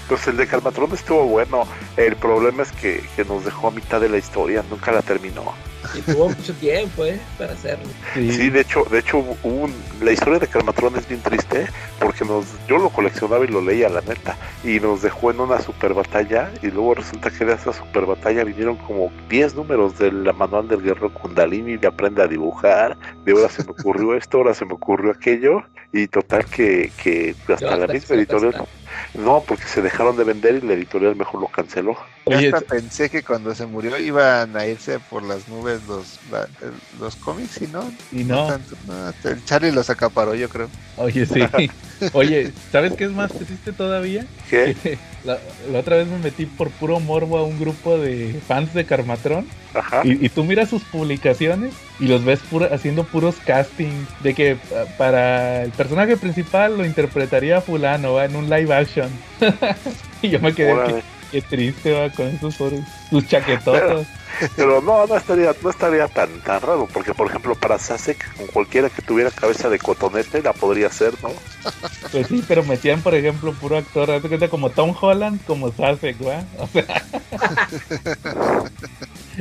Pues el de Calmatrón estuvo bueno. El problema es que, que nos dejó a mitad de la historia, nunca la terminó. Y tuvo mucho tiempo, ¿eh? Para hacerlo. sí, Sí, de hecho, de hecho un, la historia de Calmatrón es bien triste porque nos, yo lo coleccionaba y lo leía la neta y nos dejó en una super batalla y luego resulta que de esa super batalla vinieron como 10 números del manual del guerrero Kundalini de aprende a dibujar, de ahora se me ocurrió esto, ahora se me ocurrió aquello y total que, que hasta Yo la hasta misma editorial. No porque se dejaron de vender y la editorial mejor lo canceló. Yo Oye, hasta pensé que cuando se murió iban a irse por las nubes los la- los cómics y no, y no tanto, no, hasta el Charlie los acaparó, yo creo. oye sí Oye, ¿sabes qué es más triste todavía? ¿Qué? La, la otra vez me metí por puro morbo a un grupo de fans de Carmatron. Ajá. Y, y tú miras sus publicaciones y los ves pura- haciendo puros casting de que pa- para el personaje principal lo interpretaría fulano ¿va? en un live action. y yo me quedé qué, qué triste va con esos sus chaquetotas. Pero no, no estaría, no estaría tan, tan raro, porque por ejemplo para Sasek, con cualquiera que tuviera cabeza de cotonete la podría hacer, ¿no? Pues sí, pero metían por ejemplo puro actor, como Tom Holland como Sasek, ¿va? O sea,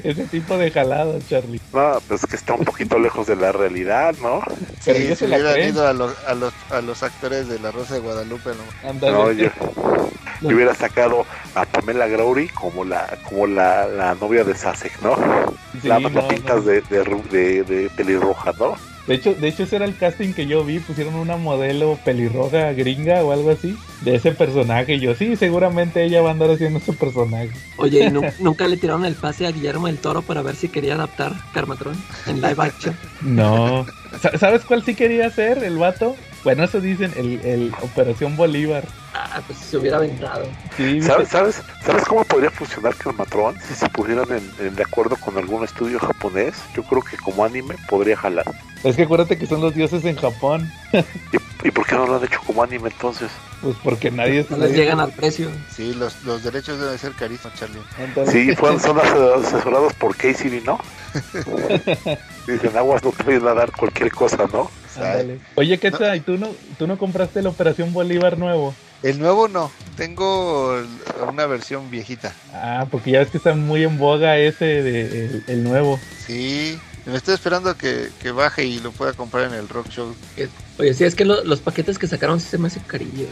ese tipo de jalado, Charlie. No, pues es que está un poquito lejos de la realidad, ¿no? Pero Sí, ellos se la hubieran ido a los, a, los, a los actores de La Rosa de Guadalupe, ¿no? No, yo, yo hubiera sacado a Pamela Growry como la, como la, la novia de Sasek, ¿no? Sí, la más no, pintas no. de, de, de, de pelirroja, ¿no? De hecho, de hecho ese era el casting que yo vi, pusieron una modelo pelirroja gringa o algo así de ese personaje. Y yo, sí, seguramente ella va a andar haciendo ese personaje. Oye, ¿y nu- nunca le tiraron el pase a Guillermo del Toro para ver si quería adaptar Carmatron en live action? No. Sa- ¿Sabes cuál sí quería hacer el vato? Bueno, eso dicen, el, el Operación Bolívar. Ah, pues se hubiera aventado. Sí, ¿Sabes, sabes, ¿Sabes cómo podría funcionar Calmatrón? Si se pusieran en, en de acuerdo con algún estudio japonés, yo creo que como anime podría jalar. Es que acuérdate que son los dioses en Japón. ¿Y, y por qué no lo han hecho como anime entonces? Pues porque nadie... No les llegan al precio. Sí, los, los derechos deben ser carísimos, Charlie. Entonces- Sí, fueron, son ase- asesorados por KCB, ¿no? Dicen, aguas, no a dar cualquier cosa, ¿no? Ándale. Oye, ¿qué tal? ¿Y tú no, tú no compraste el Operación Bolívar nuevo? El nuevo no, tengo una versión viejita. Ah, porque ya ves que está muy en boga ese de el, el nuevo. Sí, me estoy esperando que, que baje y lo pueda comprar en el Rock Show. Oye, sí, es que lo- los paquetes que sacaron sí se me hace carillo.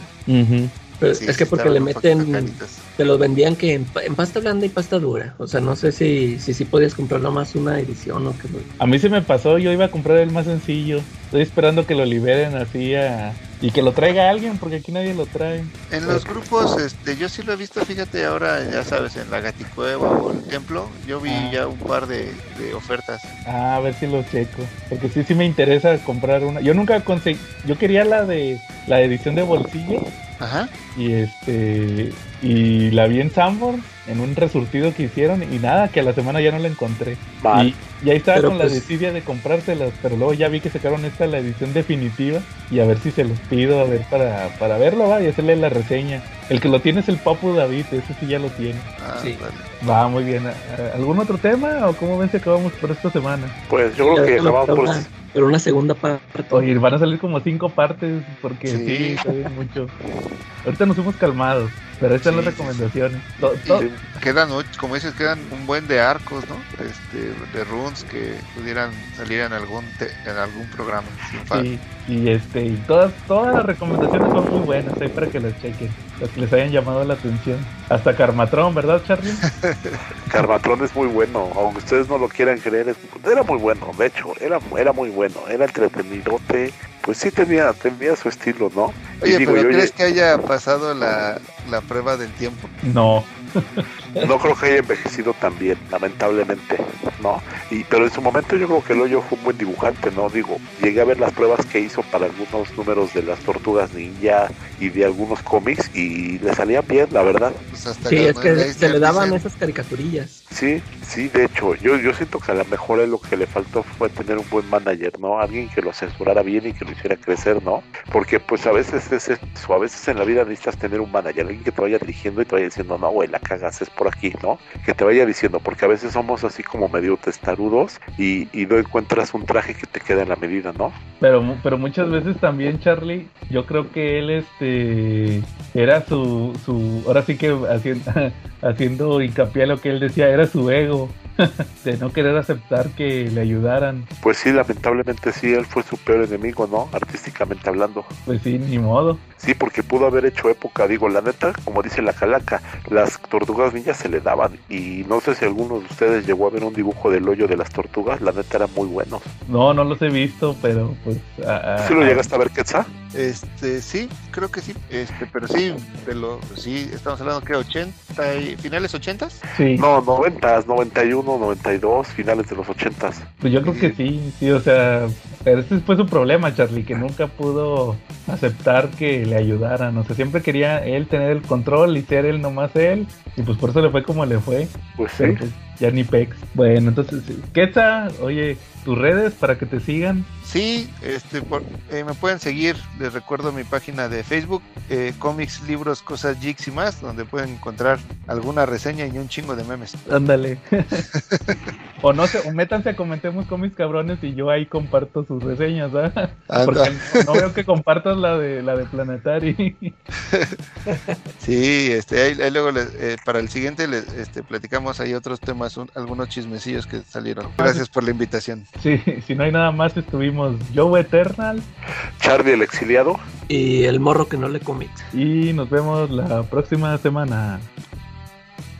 Pero Sí, es que porque le meten, te los vendían que en, pa- en pasta blanda y pasta dura. O sea, no sé si si, si podías comprar nomás una edición o que A mí se me pasó, yo iba a comprar el más sencillo. Estoy esperando que lo liberen así a... y que lo traiga alguien, porque aquí nadie lo trae. En los grupos, este, yo sí lo he visto, fíjate, ahora ya sabes, en la Gaticueva o el templo, yo vi Ah. ya un par de, de ofertas. Ah, a ver si lo checo. Porque sí, sí me interesa comprar una. Yo nunca conseguí. Yo quería la de la edición de bolsillo. Ajá. Y este. Y la vi en Sanborn. En un resurtido que hicieron. Y nada, que a la semana ya no la encontré. Mal. Y, y ahí estaba Pero con la pues- desidia de comprárselas. Pero luego ya vi que sacaron esta, la edición definitiva. Y a ver si se los pido. A ver para, para verlo, va. Y hacerle la reseña. El que lo tiene es el Papu David. Ese sí ya lo tiene. Ah, Sí. vale. Va, muy bien. ¿A- ¿Algún otro tema? ¿O cómo ven si acabamos por esta semana? Pues yo creo que acabamos por... pero una segunda parte. Oye, van a salir como cinco partes porque Sí. sí, mucho. Ahorita nos hemos calmados, pero estas son Sí, las sí, sí. recomendaciones. To- to- Sí. Quedan, ocho- como dices, quedan un buen de arcos, ¿no? Este, de runes que pudieran salir en algún te- en algún programa. sin falta. Y este, y todas, todas las recomendaciones son muy buenas ahí para que las chequen, las que les hayan llamado la atención. Hasta Carmatrón, ¿verdad, Charlie? Carmatrón es muy bueno, aunque ustedes no lo quieran creer, es- era muy bueno, de hecho, era, era muy bueno, era entretenidote, pues sí tenía, tenía su estilo, ¿no? Y Oye, digo, pero yo ¿crees que haya pasado la, la prueba del tiempo? No. no creo que haya envejecido tan bien, lamentablemente, ¿no? Y, pero en su momento yo creo que el hoyo fue un buen dibujante, ¿no? Digo, llegué a ver las pruebas que hizo para algunos números de las tortugas ninja y de algunos cómics y le salían bien, la verdad. Pues hasta Sí, es que se le daban esas caricaturillas. Sí, sí, de hecho, yo, yo siento que a lo mejor lo que le faltó fue tener un buen manager, ¿no? Alguien que lo asesorara bien y que lo hiciera crecer, ¿no? Porque pues a veces es eso, a veces en la vida necesitas tener un manager, alguien que te vaya dirigiendo y te vaya diciendo, no, güey, la cagas, es por aquí, ¿no? Que te vaya diciendo, porque a veces somos así como medio testarudos y, no encuentras un traje que te quede en la medida, ¿no? Pero, pero muchas veces también, Charlie, yo creo que él, este, era su, su, ahora sí que haciendo, hincapié a lo que él decía, era su ego, de no querer aceptar que le ayudaran. Pues sí, lamentablemente sí, él fue su peor enemigo, ¿no? Artísticamente hablando. Pues sí, ni modo. Sí, porque pudo haber hecho época, digo, la neta, como dice la calaca, las tortugas ninjas se le daban y no sé si alguno de ustedes llegó a ver un dibujo del hoyo de las tortugas, la neta eran muy buenos. No, no los he visto, pero pues... a- a- ¿Sí lo llegaste a ver, Quetzal? Este, sí, creo que sí. Este, pero sí, de lo, sí, estamos hablando que 80 y finales 80 Sí, No, noventas, 91, 92, finales de los ochentas. pues yo creo que sí, sí, o sea, Pero ese fue su problema, Charlie, que nunca pudo aceptar que le ayudaran. O sea, siempre quería él tener el control y ser él nomás él. Y pues por eso le fue como le fue. Pues sí. Pero, pues, ya ni pex. Bueno, entonces, Quetza, oye, tus redes para que te sigan. Sí, este, por- eh, me pueden seguir, les recuerdo mi página de Facebook, eh, cómics, libros, cosas, jigs y más, donde pueden encontrar alguna reseña y un chingo de memes. Ándale. o no sé, o métanse a comentemos cómics cabrones y yo ahí comparto sus reseñas, ¿ah? Porque no, no veo que compartas la de la de Planetary. Sí, este, ahí, ahí luego les- eh, para el siguiente les, este, platicamos ahí otros temas, un- algunos chismecillos que salieron. Gracias por la invitación. Sí, si no hay nada más, estuvimos Joe Eternal Charlie el exiliado. Y el morro que no le commit. y nos vemos la próxima semana.